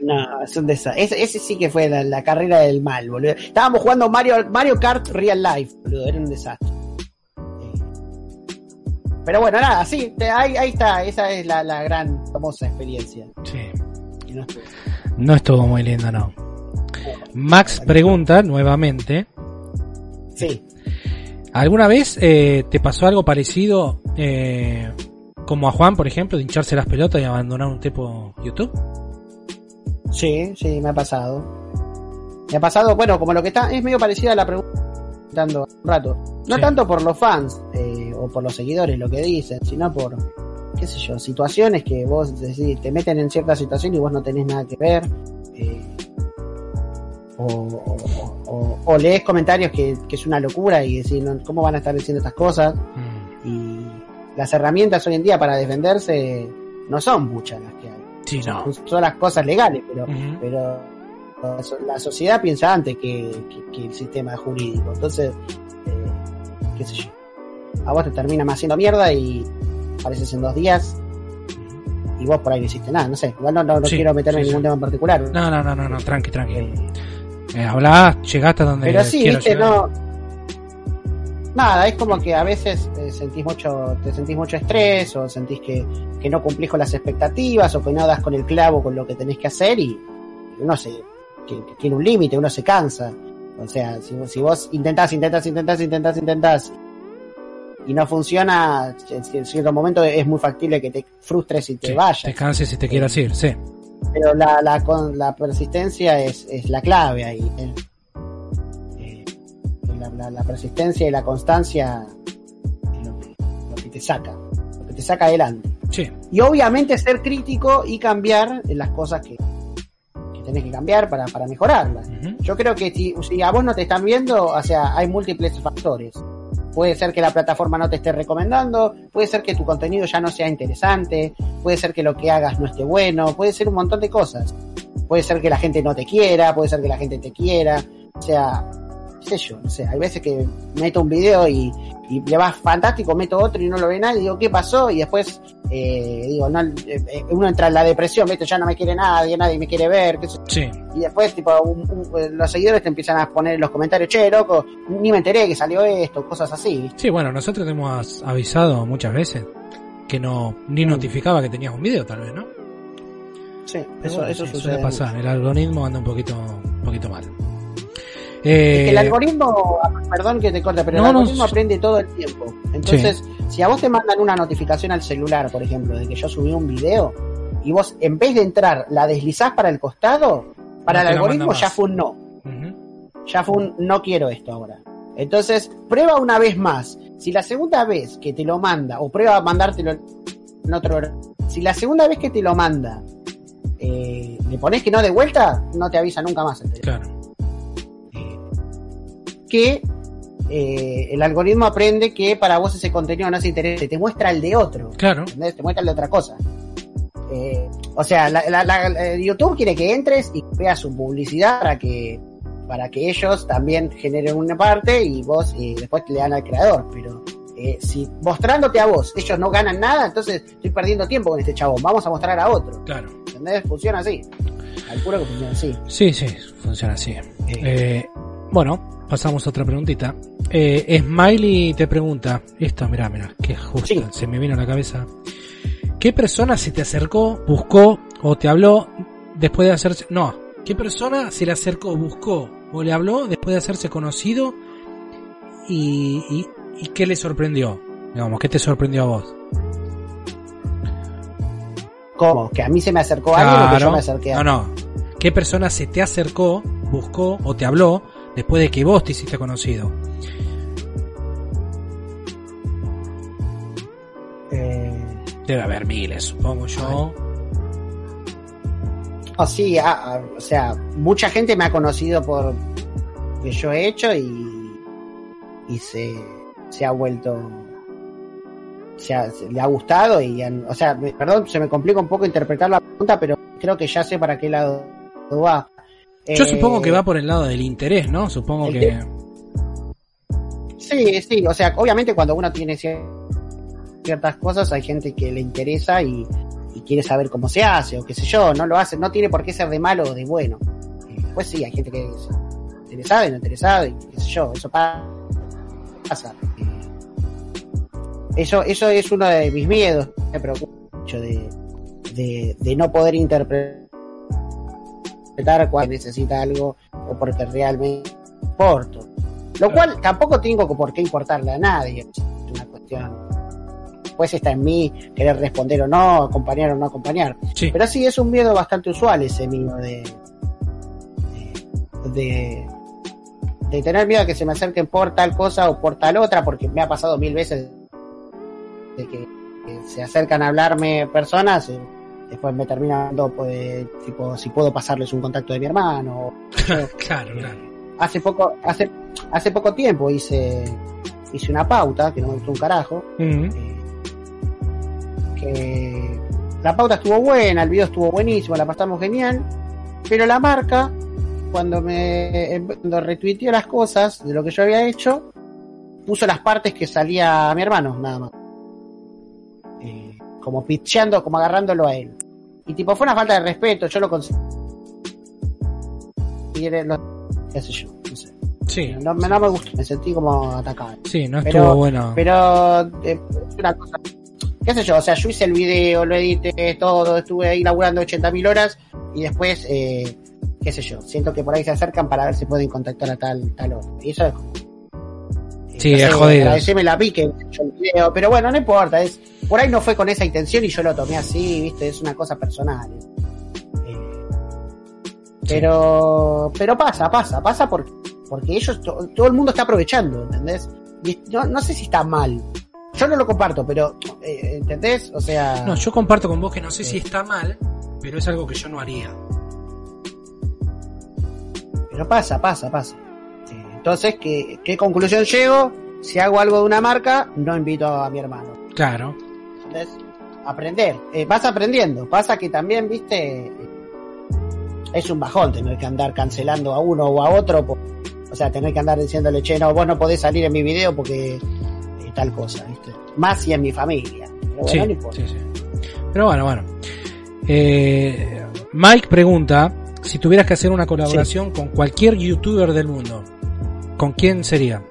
No, es un desastre. Ese, ese sí que fue la, la carrera del mal, boludo. Estábamos jugando Mario, Mario Kart Real Life, boludo. Era un desastre. Pero bueno, nada, sí, te- ahí, ahí está. Esa es la, la gran, famosa experiencia. Sí. No estuvo- No estuvo muy lindo, no. Max pregunta nuevamente, Sí, ¿alguna vez eh, te pasó algo parecido eh, como a Juan, por ejemplo, de hincharse las pelotas y abandonar un tipo YouTube? sí, sí, me ha pasado. Me ha pasado, bueno, como lo que está, es medio parecida a la pregunta dando un rato. No Sí. tanto por los fans eh, o por los seguidores, lo que dicen, sino por, qué sé yo, situaciones que vos decís, te meten en cierta situación y vos no tenés nada que ver. eh, o, o- o- o lees comentarios que, que es una locura y decís, ¿cómo van a estar diciendo estas cosas? Mm, Y las herramientas hoy en día para defenderse no son muchas las que hay. Sí, no. Son, son las cosas legales, pero pero la so- la sociedad piensa antes que, que- que el sistema jurídico. Entonces, eh, qué sé yo. A vos te terminan haciendo mierda y apareces en dos días y vos por ahí no hiciste nada. No sé, igual no, no, no Sí, quiero meterme sí, en ningún tema en particular. No, no, no, no, no, tranqui, tranqui. Eh, Eh, hablás, llegaste a donde pero sí, quiero viste, llegar. no. Nada, es como que a veces eh, sentís mucho, te sentís mucho estrés o sentís que, que no cumplís con las expectativas o que no das con el clavo con lo que tenés que hacer y uno se, que, que tiene un límite, uno se cansa. O sea, si, vos- si vos intentás, intentás, intentás, intentás, intentás y no funciona, en cierto momento es muy factible que te frustres y te Sí, vayas. te canses si te quieras ir, sí. Pero la, la, con, la persistencia es, es la clave ahí. ¿eh? Eh, la, la- la persistencia y la constancia es lo que, lo que te saca, lo que te saca adelante. Sí, Y obviamente ser crítico y cambiar las cosas que, que tenés que cambiar para, para mejorarlas. Yo creo que si, si a vos no te están viendo, o sea, hay múltiples factores. Puede ser que la plataforma no te esté recomendando, puede ser que tu contenido ya no sea interesante, puede ser que lo que hagas no esté bueno, puede ser un montón de cosas. Puede ser que la gente no te quiera, puede ser que la gente te quiera. O sea, qué sé yo, no sé, hay veces que meto un video y, y le va fantástico, meto otro y no lo ve nadie, digo, ¿qué pasó? Y después, eh, digo, no, eh, uno entra en la depresión, ¿viste? Ya no me quiere nadie, nadie me quiere ver, qué sé yo. Sí. Y después, tipo, un- un- los seguidores te empiezan a poner en los comentarios, che, loco, ni me enteré que salió esto, cosas así. Sí, bueno, nosotros te hemos avisado muchas veces que no ni notificaba que tenías un video, tal vez, ¿no? Sí, eso, bueno, eso sí, sucede. suele pasar. El algoritmo anda un poquito, un poquito mal. Es Eh, que el algoritmo, perdón que te corte, pero No, el algoritmo aprende todo el tiempo. Entonces, si a vos te mandan una notificación al celular, por ejemplo, de que yo subí un video, y vos en vez de entrar la deslizás para el costado, para No el algoritmo ya fue un no. Ya fue un no quiero esto ahora. Entonces, prueba una vez más. Si la segunda vez que te lo manda, o prueba a mandártelo en otro si la segunda vez que te lo manda, eh, le pones que no de vuelta, no te avisa nunca más. el Claro. Que eh, el algoritmo aprende que para vos ese contenido no es interesante, te muestra el de otro, Claro. ¿entendés? te muestra el de otra cosa. Eh, o sea, la, la- la- eh, YouTube quiere que entres y veas su publicidad para que para que ellos también generen una parte y vos eh, después le dan al creador, pero eh, si mostrándote a vos ellos no ganan nada, entonces estoy perdiendo tiempo con este chabón, vamos a mostrar a otro, Claro. ¿entendés? Funciona así. Calculo que funciona así. Sí, sí, funciona así. Bueno, pasamos a otra preguntita. Eh, Smiley te pregunta, esto, mira, mira, que justo Sí. se me vino a la cabeza. ¿Qué persona se te acercó, buscó o te habló después de hacerse... No, ¿qué persona se le acercó, buscó o le habló después de hacerse conocido y, y, y qué le sorprendió? Digamos, ¿qué te sorprendió a vos? ¿Cómo? ¿Que a mí se me acercó alguien o que yo me acerqué a No, no. ¿Qué persona se te acercó, buscó o te habló después de que vos te hiciste conocido? Eh, Debe haber miles, supongo yo. Oh, sí, ah, ah, o sea, mucha gente me ha conocido por que yo he hecho y, y se, se ha vuelto, se, ha- se le ha gustado y, han- o sea, me- perdón, se me complica un poco interpretar la pregunta, pero creo que ya sé para qué lado va. Yo Eh, supongo que va por el lado del interés, ¿no? Supongo que... Sí, sí, o sea, obviamente cuando uno tiene cier- ciertas cosas hay gente que le interesa y, y quiere saber cómo se hace o qué sé yo, no lo hace, no tiene por qué ser de malo o de bueno. Pues sí, hay gente que es interesada y no interesada y qué sé yo, eso pa- pasa. Eh, Eso, eso es uno de mis miedos, me preocupa mucho de, de, de no poder interpretar cuando necesita algo o porque realmente importo. Lo cual tampoco tengo por qué importarle a nadie. Es una cuestión. Pues está en mí querer responder o no, acompañar o no acompañar. Sí, Pero sí es un miedo bastante usual ese mío de. de. de, de tener miedo a que se me acerquen por tal cosa o por tal otra, porque me ha pasado mil veces de que, que se acercan a hablarme personas. Después me terminan dando, pues, tipo, si puedo pasarles un contacto de mi hermano. claro, claro. hace poco hace hace poco tiempo hice hice una pauta que no me gustó un carajo eh, que la pauta estuvo buena el video estuvo buenísimo la pasamos genial pero la marca cuando me cuando retuiteó las cosas de lo que yo había hecho puso las partes que salía a mi hermano nada más Eh, como pitcheando como agarrándolo a él y tipo fue una falta de respeto yo lo consideré lo- qué sé yo no sé Sí, no, me- no me gustó, me sentí como atacado. sí, no Pero- estuvo bueno. Pero eh, una cosa, qué sé yo, o sea, yo hice el video, lo edité, todo, estuve ahí laburando 80.000 horas y después, eh, qué sé yo, siento que por ahí se acercan para ver si pueden contactar a tal, tal otro. Y eso es como... Sí, es jodido. Agradeceme la vi que hecho el video, pero bueno, no importa, es por ahí no fue con esa intención y yo lo tomé así, viste, es una cosa personal. Eh, pero, pero pasa, pasa, pasa porque, porque ellos, to- todo el mundo está aprovechando, ¿entendés? Y no, no sé si está mal. Yo no lo comparto, pero, eh, ¿entendés? O sea, No, yo comparto con vos que no sé si está mal, pero es algo que yo no haría. pero pasa, pasa, pasa. Sí, Entonces, ¿qué, ¿qué conclusión llego? Si hago algo de una marca, no invito a mi hermano. Claro. Aprender. Eh, vas aprendiendo. Pasa que también, viste, es un bajón tener que andar cancelando a uno o a otro. por- O sea, tener que andar diciéndole, che, no, vos no podés salir en mi video porque eh, tal cosa, ¿viste? Más si en mi familia. Pero bueno, Sí, no importa. sí, sí. Pero bueno, bueno. Eh, Mike pregunta si tuvieras que hacer una colaboración con cualquier youtuber del mundo, ¿con quién sería?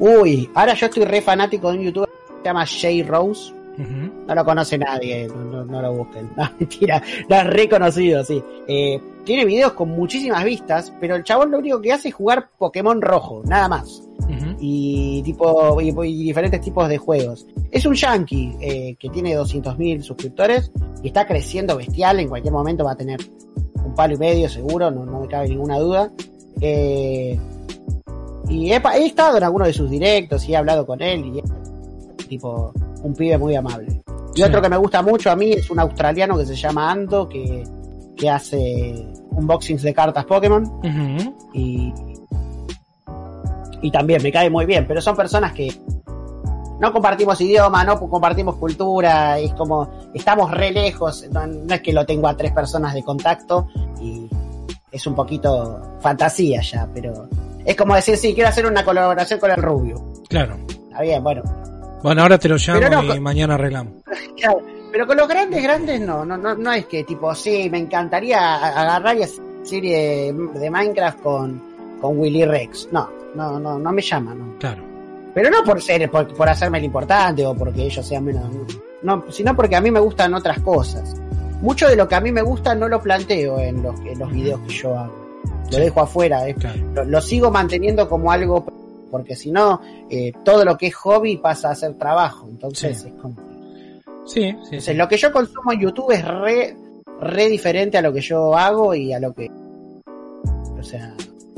Uy, ahora yo estoy re fanático de un youtuber que se llama Jay Rose. No lo conoce nadie, no, no- no lo busquen. No, mentira, lo es reconocido, sí. Eh, tiene videos con muchísimas vistas, pero el chabón lo único que hace es jugar Pokémon rojo, nada más. Y tipo y, y diferentes tipos de juegos. Es un yankee eh, que tiene 200.000 suscriptores y está creciendo bestial. En cualquier momento va a tener un palo y medio seguro, no, no me cabe ninguna duda. Eh, y he, estado en algunos de sus directos y he hablado con él y es tipo un pibe muy amable. Y Sí. otro que me gusta mucho a mí es un australiano que se llama Ando, que, que hace unboxings de cartas Pokémon y, y también me cae muy bien, pero son personas que no compartimos idioma, no compartimos cultura, es como estamos re lejos, no, no es que lo tengo a tres personas de contacto y es un poquito fantasía ya, pero es como decir, sí, quiero hacer una colaboración con el rubio. Claro. Está bien, bueno, Bueno, ahora te lo llamo no, y mañana arreglamos. Claro, pero con los grandes, grandes no, no, no, no es que tipo, sí, me encantaría agarrar y hacer serie de, de Minecraft con, con Willy Rex. No, no, no, no me llama, no. Claro. Pero no por ser, por, por hacerme el importante o porque ellos sean menos, no, sino porque a mí me gustan otras cosas. Mucho de lo que a mí me gusta no lo planteo en los, en los videos que yo hago. Lo Sí. dejo afuera, Claro. lo, lo sigo manteniendo como algo, porque si no, eh, todo lo que es hobby pasa a ser trabajo. Entonces Sí. es como... Sí, sí, Entonces, sí. lo que yo consumo en YouTube es re, re diferente a lo que yo hago y a lo que, o sea,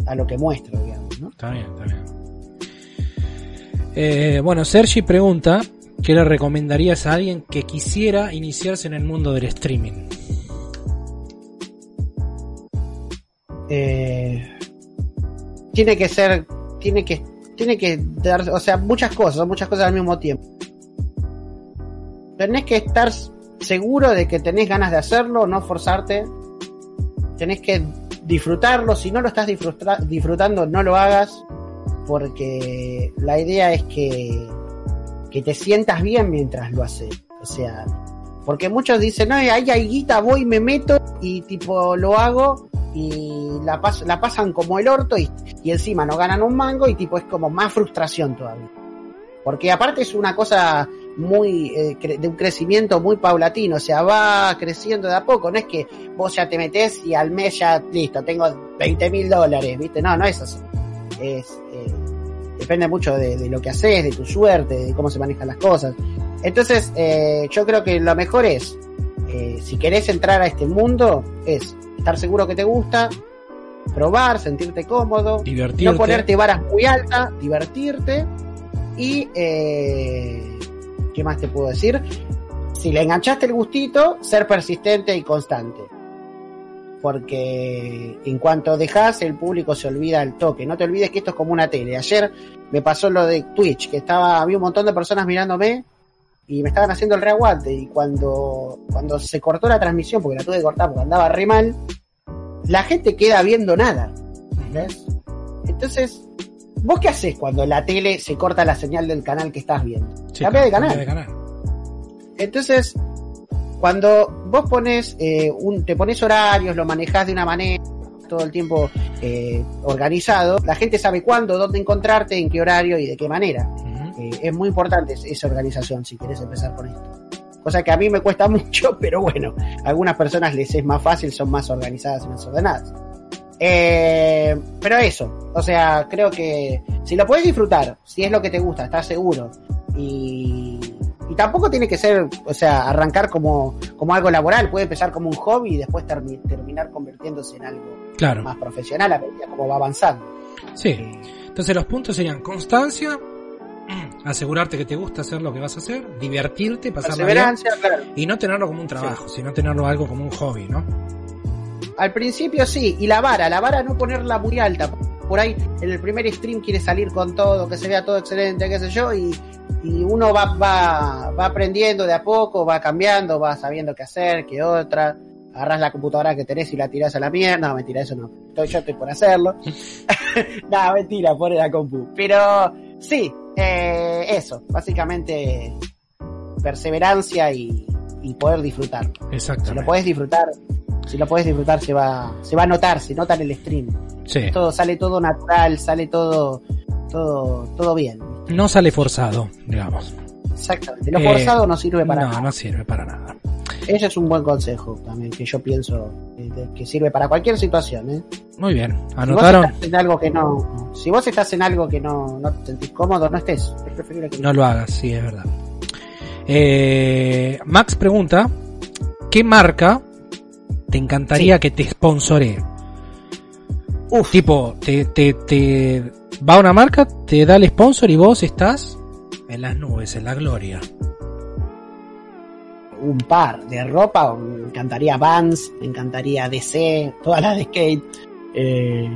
a lo que muestro, digamos, ¿no? Está bien, está bien. Eh, bueno, Sergi pregunta qué le recomendarías a alguien que quisiera iniciarse en el mundo del streaming. Eh, tiene que ser, tiene que, tiene que dar, o sea, muchas cosas, muchas cosas al mismo tiempo. Tenés que estar seguro de que tenés ganas de hacerlo, no forzarte. Tenés que disfrutarlo, si no lo estás disfruta- disfrutando, no lo hagas, porque la idea es que, que te sientas bien mientras lo haces. O sea, porque muchos dicen, no, ahí hay guita, voy, me meto y tipo lo hago y la, pas- la pasan como el orto y, y encima no ganan un mango y tipo es como más frustración todavía. Porque aparte es una cosa muy eh, de un crecimiento muy paulatino, o sea, va creciendo de a poco, no es que vos ya te metés y al mes ya, listo, tengo 20 mil dólares, ¿viste? No, no es así. Es, eh, depende mucho de, de lo que haces, de tu suerte, de cómo se manejan las cosas. Entonces, eh, yo creo que lo mejor es, eh, si querés entrar a este mundo, es estar seguro que te gusta, probar, sentirte cómodo, Divertirte. no ponerte varas muy altas, divertirte y eh, ¿qué más te puedo decir? Si le enganchaste el gustito, ser persistente y constante. Porque en cuanto dejas, el público se olvida al toque. No te olvides que esto es como una tele. Ayer me pasó lo de Twitch, que estaba, había un montón de personas mirándome y me estaban haciendo el reaguante. Y cuando, cuando se cortó la transmisión, porque la tuve que cortar porque andaba re mal, la gente queda viendo nada. ¿Ves? Entonces, ¿vos qué haces cuando la tele se corta la señal del canal que estás viendo? Sí, Cambia de canal. de canal. Entonces, cuando vos pones un, te pones horarios, lo manejás de una manera, todo el tiempo eh, organizado, la gente sabe cuándo, dónde encontrarte, en qué horario y de qué manera. Eh, es muy importante es- esa organización si querés empezar con esto. Cosa que a mí me cuesta mucho, pero bueno, a algunas personas les es más fácil, son más organizadas y más ordenadas. Eh, pero eso, o sea, creo que si lo puedes disfrutar, si es lo que te gusta, estás seguro, y, y tampoco tiene que ser, o sea, arrancar como, como algo laboral, puede empezar como un hobby y después termi- terminar convirtiéndose en algo Claro. más profesional a medida como va avanzando. Sí. Entonces los puntos serían constancia, asegurarte que te gusta hacer lo que vas a hacer, divertirte, pasarla bien claro. y no tenerlo como un trabajo, sino tenerlo algo como un hobby, ¿no? Al principio sí, y la vara, la vara no ponerla muy alta. Por ahí en el primer stream quiere salir con todo, que se vea todo excelente, qué sé yo, y, y uno va, va, va aprendiendo de a poco, va cambiando, va sabiendo qué hacer, qué otra. agarras la computadora que tenés y la tirás a la mierda. No, mentira, eso no. Estoy, yo estoy por hacerlo. no, mentira, pone la compu. Pero sí, eh, eso. Básicamente, perseverancia y, y poder disfrutar. Exactamente. Si lo podés disfrutar, si lo podés disfrutar se va, se va a notar, se nota en el stream. Sí. Todo, sale todo natural, sale todo, todo, todo bien. No sale forzado, digamos. Exactamente. Lo Eh, forzado no sirve para no, nada. no sirve para nada. Ese es un buen consejo también que yo pienso eh, que sirve para cualquier situación. ¿eh? Muy bien. Si vos ¿Anotaron? estás en algo que no, si vos estás en algo que no, no te sentís cómodo, no estés. Es preferible que No lo hagas, sí, es verdad. Eh, Max pregunta, ¿qué marca te encantaría que te sponsoree? Uf, Tipo, te, te, te va una marca, te da el sponsor y vos estás en las nubes, en la gloria. Un par de ropa, me encantaría Vans, me encantaría DC, todas las de skate. Eh,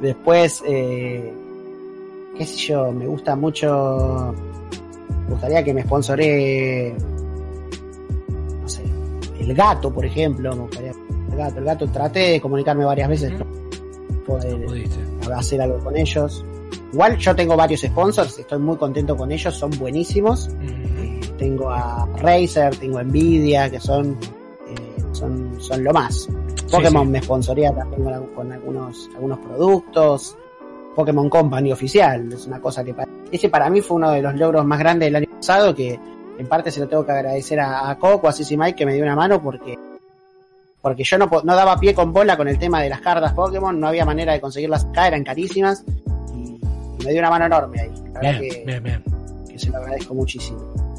después, eh, qué sé yo, me gusta mucho, me gustaría que me sponsoree, no sé, el gato, por ejemplo, me gustaría el gato, el gato, traté de comunicarme varias veces, poder Pudiste. hacer algo con ellos. Igual yo tengo varios sponsors, estoy muy contento con ellos, son buenísimos. Eh, tengo a Razer, tengo a Nvidia, que son, eh, son, son lo más. Pokémon sí. me sponsoría también con, con algunos, algunos productos. Pokémon Company oficial, es una cosa que para, ese para mí fue uno de los logros más grandes del año pasado, que en parte se lo tengo que agradecer a, a Coco, a Sissy Mike que me dio una mano porque porque yo no, no daba pie con bola con el tema de las cartas Pokémon, no había manera de conseguirlas acá, eran carísimas y, y me dio una mano enorme ahí. La verdad Bien, que, bien, bien. que se lo agradezco muchísimo.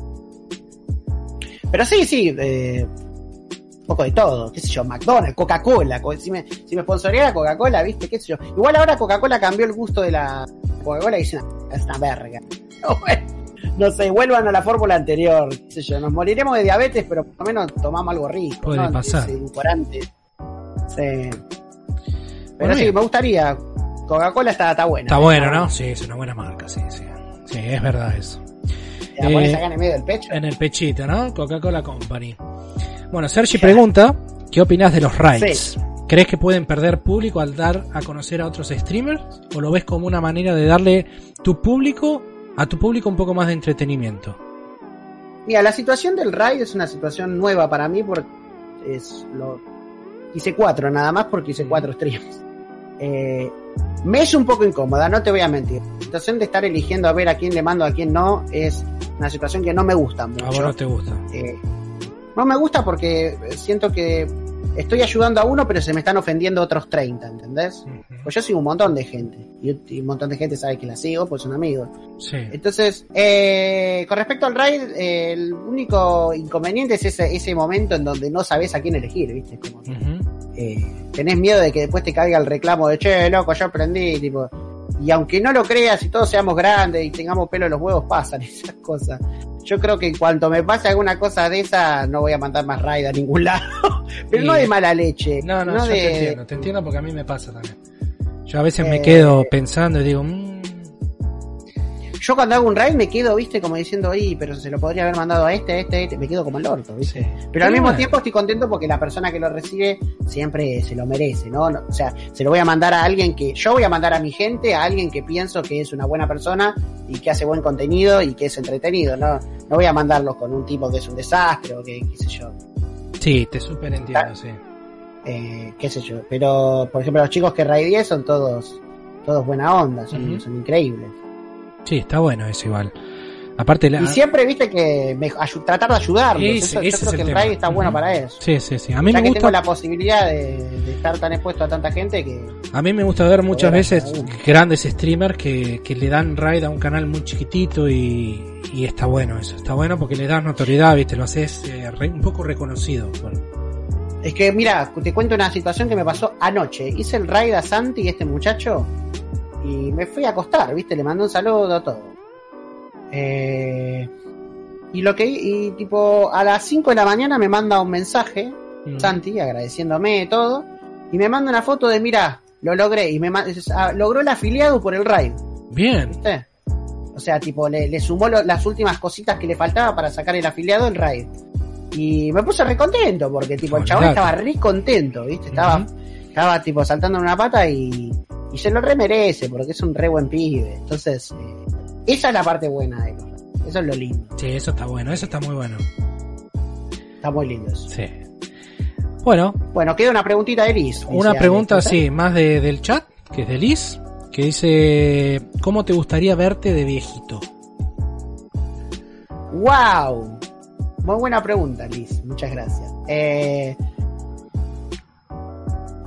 Pero sí, sí, eh, un poco de todo, qué sé yo, McDonald's, Coca-Cola, co- si me, si me sponsoreara Coca-Cola, viste, qué sé yo. Igual ahora Coca-Cola cambió el gusto de la Coca-Cola y dice, "No, es una verga. No, sé, vuelvan a la fórmula anterior, qué sé yo, nos moriremos de diabetes, pero por lo menos tomamos algo rico, Puede ¿no? pasar. Edulcorante. Sí. Pero Bueno, sí, bien. me gustaría, Coca-Cola está, está buena. Está bueno, ¿no? Sí, es una buena marca, sí, sí. Sí, es verdad eso. La pones Eh, acá en el medio del pecho. En el pechito, ¿no? Coca-Cola Company. Bueno, Sergi pregunta, ¿qué opinas de los raids? ¿Crees que pueden perder público al dar a conocer a otros streamers? ¿O lo ves como una manera de darle tu público a tu público un poco más de entretenimiento? Mira, la situación del raid es una situación nueva para mí porque es lo hice cuatro nada más porque hice cuatro streams. Eh, me es un poco incómoda, no te voy a mentir. La situación de estar eligiendo a ver a quién le mando, a quién no, es una situación que no me gusta A vos mucho. no te gusta. Eh, no me gusta porque siento que estoy ayudando a uno, pero se me están ofendiendo otros 30, ¿entendés? Pues yo sigo un montón de gente. Y, un montón de gente sabe que la sigo, pues son amigos. Sí. Entonces, eh, con respecto al raid, eh, el único inconveniente es ese, ese momento en donde no sabes a quién elegir, ¿viste? Como. Eh, tenés miedo de que después te caiga el reclamo de, che, loco, yo aprendí, tipo. Y aunque no lo creas y todos seamos grandes y tengamos pelo en los huevos, pasan esas cosas. Yo creo que en cuanto me pase alguna cosa de esa, no voy a mandar más raid a ningún lado. Pero Y- no de mala leche. No, no, yo de, te entiendo, te entiendo porque a mí me pasa también. Yo a veces me Eh, quedo pensando y digo, mm, Yo cuando hago un raid me quedo, viste, como diciendo, oye, pero se lo podría haber mandado a este, a este, a este. Me quedo como el orto, viste. sí. Pero al mismo bueno, tiempo estoy contento porque la persona que lo recibe siempre se lo merece, ¿no? No, O sea, se lo voy a mandar a alguien que, yo voy a mandar a mi gente, a alguien que pienso que es una buena persona y que hace buen contenido y que es entretenido, ¿no? No voy a mandarlos con un tipo que es un desastre o que, qué sé yo, Sí, te súper entiendo, sí. eh, qué sé yo. Pero, por ejemplo, los chicos que raidé son todos, todos buena onda, son, Ujú. son increíbles. Sí, está bueno eso igual. Aparte, la... Y siempre, viste, que me, ayu- tratar de ayudarlos. Ese- Eso- ese yo es creo el que el tema. raid está bueno para eso. Sí, sí, sí. A mí ya me que gusta, tengo la posibilidad de, de estar tan expuesto a tanta gente que a mí me gusta ver muchas veces grandes streamers que, que le dan raid a un canal muy chiquitito y, y está bueno eso. Está bueno porque le das notoriedad, viste, lo haces eh, re- un poco reconocido. Bueno, Es que, mira, te cuento una situación que me pasó anoche. Hice el raid a Santi, este muchacho, y me fui a acostar, ¿viste? Le mandé un saludo, todo. Eh, y lo que, y tipo, a las 5 de la mañana me manda un mensaje, Mm. Santi, agradeciéndome todo, y me manda una foto de, mira, lo logré, y me ah, logró el afiliado por el raid, Bien, ¿viste? O sea, tipo, le, le sumó lo- las últimas cositas que le faltaba para sacar el afiliado el raid. Y me puse re contento, porque tipo, el chabón estaba re contento, ¿viste? Estaba, estaba tipo saltando en una pata y, y se lo remerece, porque es un re buen pibe. Entonces, eh, esa es la parte buena de él. Eso es lo lindo. Sí, eso está bueno, eso está muy bueno. Está muy lindo eso. Sí. Bueno, Bueno, queda una preguntita de Liz. una pregunta así, más de, del chat, que es de Liz, que dice, ¿cómo te gustaría verte de viejito? ¡Wow! Muy buena pregunta, Liz. Muchas gracias. Eh,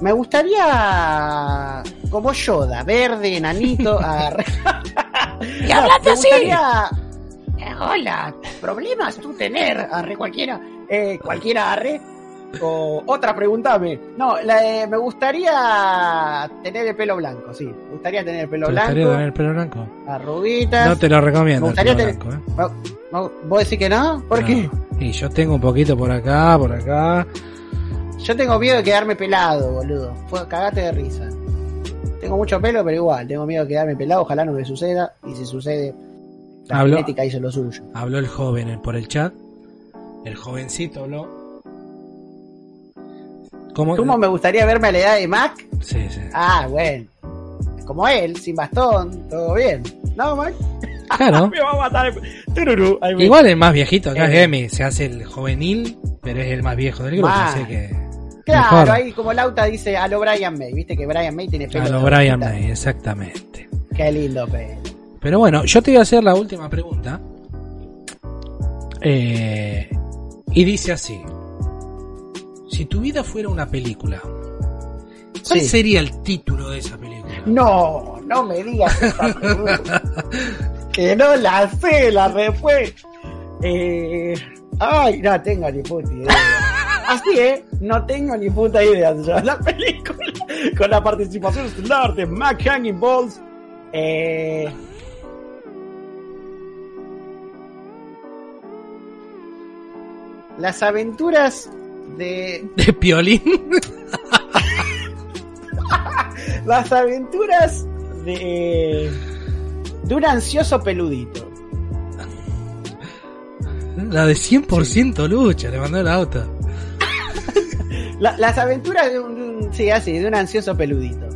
me gustaría, como Yoda, verde, enanito. a- Y así. gustaría- Eh, hola, problemas tú tener, arre cualquiera. Eh, cualquiera arre. O otra, pregúntame. No, la de- me gustaría tener el pelo blanco, sí. Me gustaría tener el pelo ¿Te blanco, gustaría tener el pelo blanco? arruguitas. No te lo recomiendo. Me el gustaría pelo tener- blanco, ¿eh? No, ¿Vos decís que no? ¿Por No. qué? Y yo tengo un poquito por acá, por acá. Yo tengo miedo de quedarme pelado, boludo. Fue cagate de risa. Tengo mucho pelo, pero igual, tengo miedo de quedarme pelado. Ojalá no me suceda. Y si sucede, la Hablo- genética hizo lo suyo. Habló el joven eh, por el chat. El jovencito habló. ¿Cómo? ¿Cómo me gustaría verme a la edad de Mac? Sí, sí. Ah, bueno. Como él, sin bastón, todo bien. ¿No, Mac? Claro. Me va a matar. Tururú. Igual el más viejito acá Eh. es Emi. Se hace el juvenil, pero es el más viejo del grupo. Así que. Claro, mejor. ahí como Lauta dice a lo Brian May. Viste que Brian May tiene pelo. A lo Brian. May, exactamente. Qué lindo pelo. Pero bueno, yo te voy a hacer la última pregunta. Eh, y dice así. Si tu vida fuera una película, ¿cuál Sí. sería el título de esa película? No, no me digas esa que no la sé, la refue. Eh, ay, no tengo ni puta idea. Así es, no tengo ni puta idea de la película. Con la participación estelar de Mac Hanging Balls. Eh, las aventuras de De Piolín. Las aventuras de. de un ansioso peludito. La de 100% lucha, le mandó el auto. La- las aventuras de un, de Sí, así, de un ansioso peludito.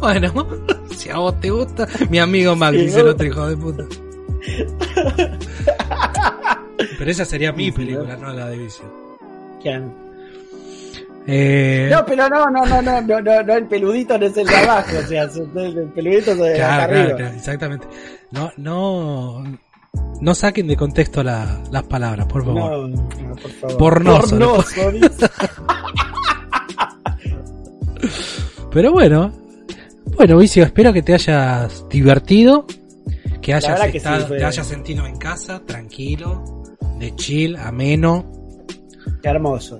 Bueno, si a vos te gusta, mi amigo Mac, dice el otro hijo de puta. Pero esa sería mi película, no la de Vicio. Eh, Eh, No, pero no, no, no, no, no, no, no, el peludito no es el de abajo, o sea, el el peludito es de acá claro, arriba. claro, claro, exactamente. No, no, no saquen de contexto la- las palabras, por favor. No, no, por favor. Pornoso, Pornoso, dice. Pero bueno, bueno, Vicio, espero que te hayas divertido, que hayas, que sí, te hayas sentido en casa, tranquilo, de chill, ameno. Qué hermoso.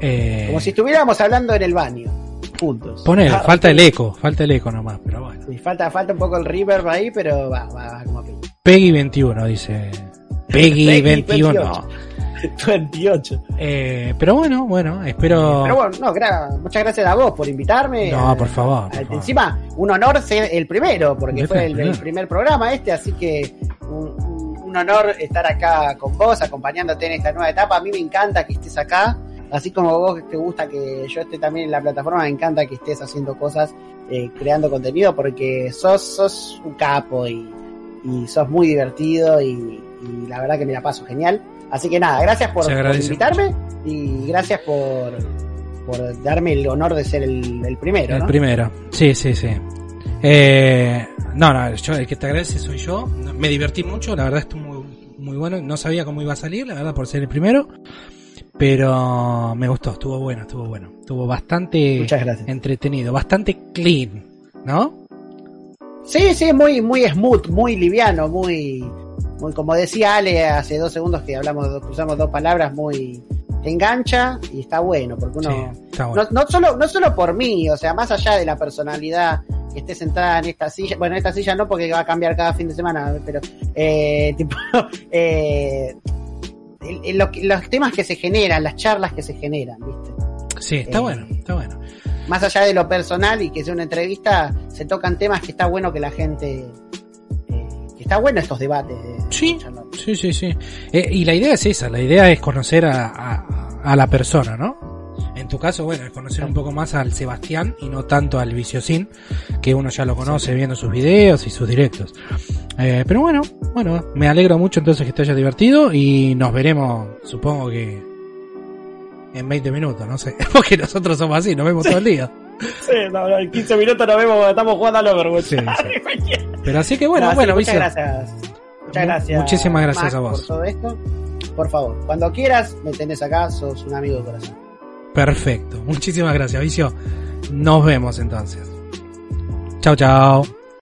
Eh, Como si estuviéramos hablando en el baño, juntos. Ponele, Ah, falta el eco, falta el eco nomás, pero bueno. sí, falta, falta un poco el reverb ahí, pero va, va, va como. Peggy 21, dice. Peggy, Peggy 21. 28. 28. Eh, pero bueno, bueno, espero. Pero bueno, no, gra- muchas gracias a vos por invitarme. No, A- por favor, por a- favor. Encima, un honor ser el primero, porque fue el primer programa este, así que un, un- un honor estar acá con vos, acompañándote en esta nueva etapa. A mí me encanta que estés acá, así como vos te gusta que yo esté también en la plataforma, me encanta que estés haciendo cosas, eh, creando contenido, porque sos, sos un capo y, y sos muy divertido y, y la verdad que me la paso genial. Así que nada, gracias por, invitarme y gracias por, por darme el honor de ser el, el primero. el ¿no? primero. Sí, sí, sí. Eh, no, no, yo, el que te agradece soy yo. Me divertí mucho, la verdad estuvo muy, muy bueno. No sabía cómo iba a salir, la verdad, por ser el primero. Pero me gustó, estuvo bueno, estuvo bueno. Estuvo bastante entretenido, bastante clean, ¿no? Sí, sí, muy, muy smooth, muy liviano, muy, muy, como decía Ale hace dos segundos que hablamos, cruzamos dos palabras, muy engancha y está bueno, porque uno, Sí, está bueno. no, no solo, no solo por mí, o sea, más allá de la personalidad que esté sentada en esta silla, bueno, en esta silla no porque va a cambiar cada fin de semana, pero, eh, tipo, eh, el- el- lo que- los temas que se generan, las charlas que se generan, ¿viste? Sí, está eh, bueno, está bueno. Más allá de lo personal y que sea una entrevista, se tocan temas que está bueno que la gente eh, que está bueno estos debates. de- Sí, sí, sí, sí. Eh, y la idea es esa, la idea es conocer a, a, a la persona, ¿no? En tu caso, bueno, es conocer un poco más al Sebastián y no tanto al Viciosín, que uno ya lo conoce viendo sus videos y sus directos. Eh, pero bueno, bueno, me alegro mucho entonces que te haya divertido y nos veremos, supongo que en 20 minutos, no sé, porque nosotros somos así, nos vemos todo el día. Sí, no, no, en 15 minutos nos vemos, estamos jugando al Overwatch. Sí, sí. Pero así que bueno, No, bueno, muchas Vicio, gracias. Muchas Mu- gracias. muchísimas gracias a vos. Por todo esto. Por favor, cuando quieras, me tenés acá, sos un amigo de corazón. perfecto. Muchísimas gracias, Vicio. Nos vemos entonces. Chao, chao.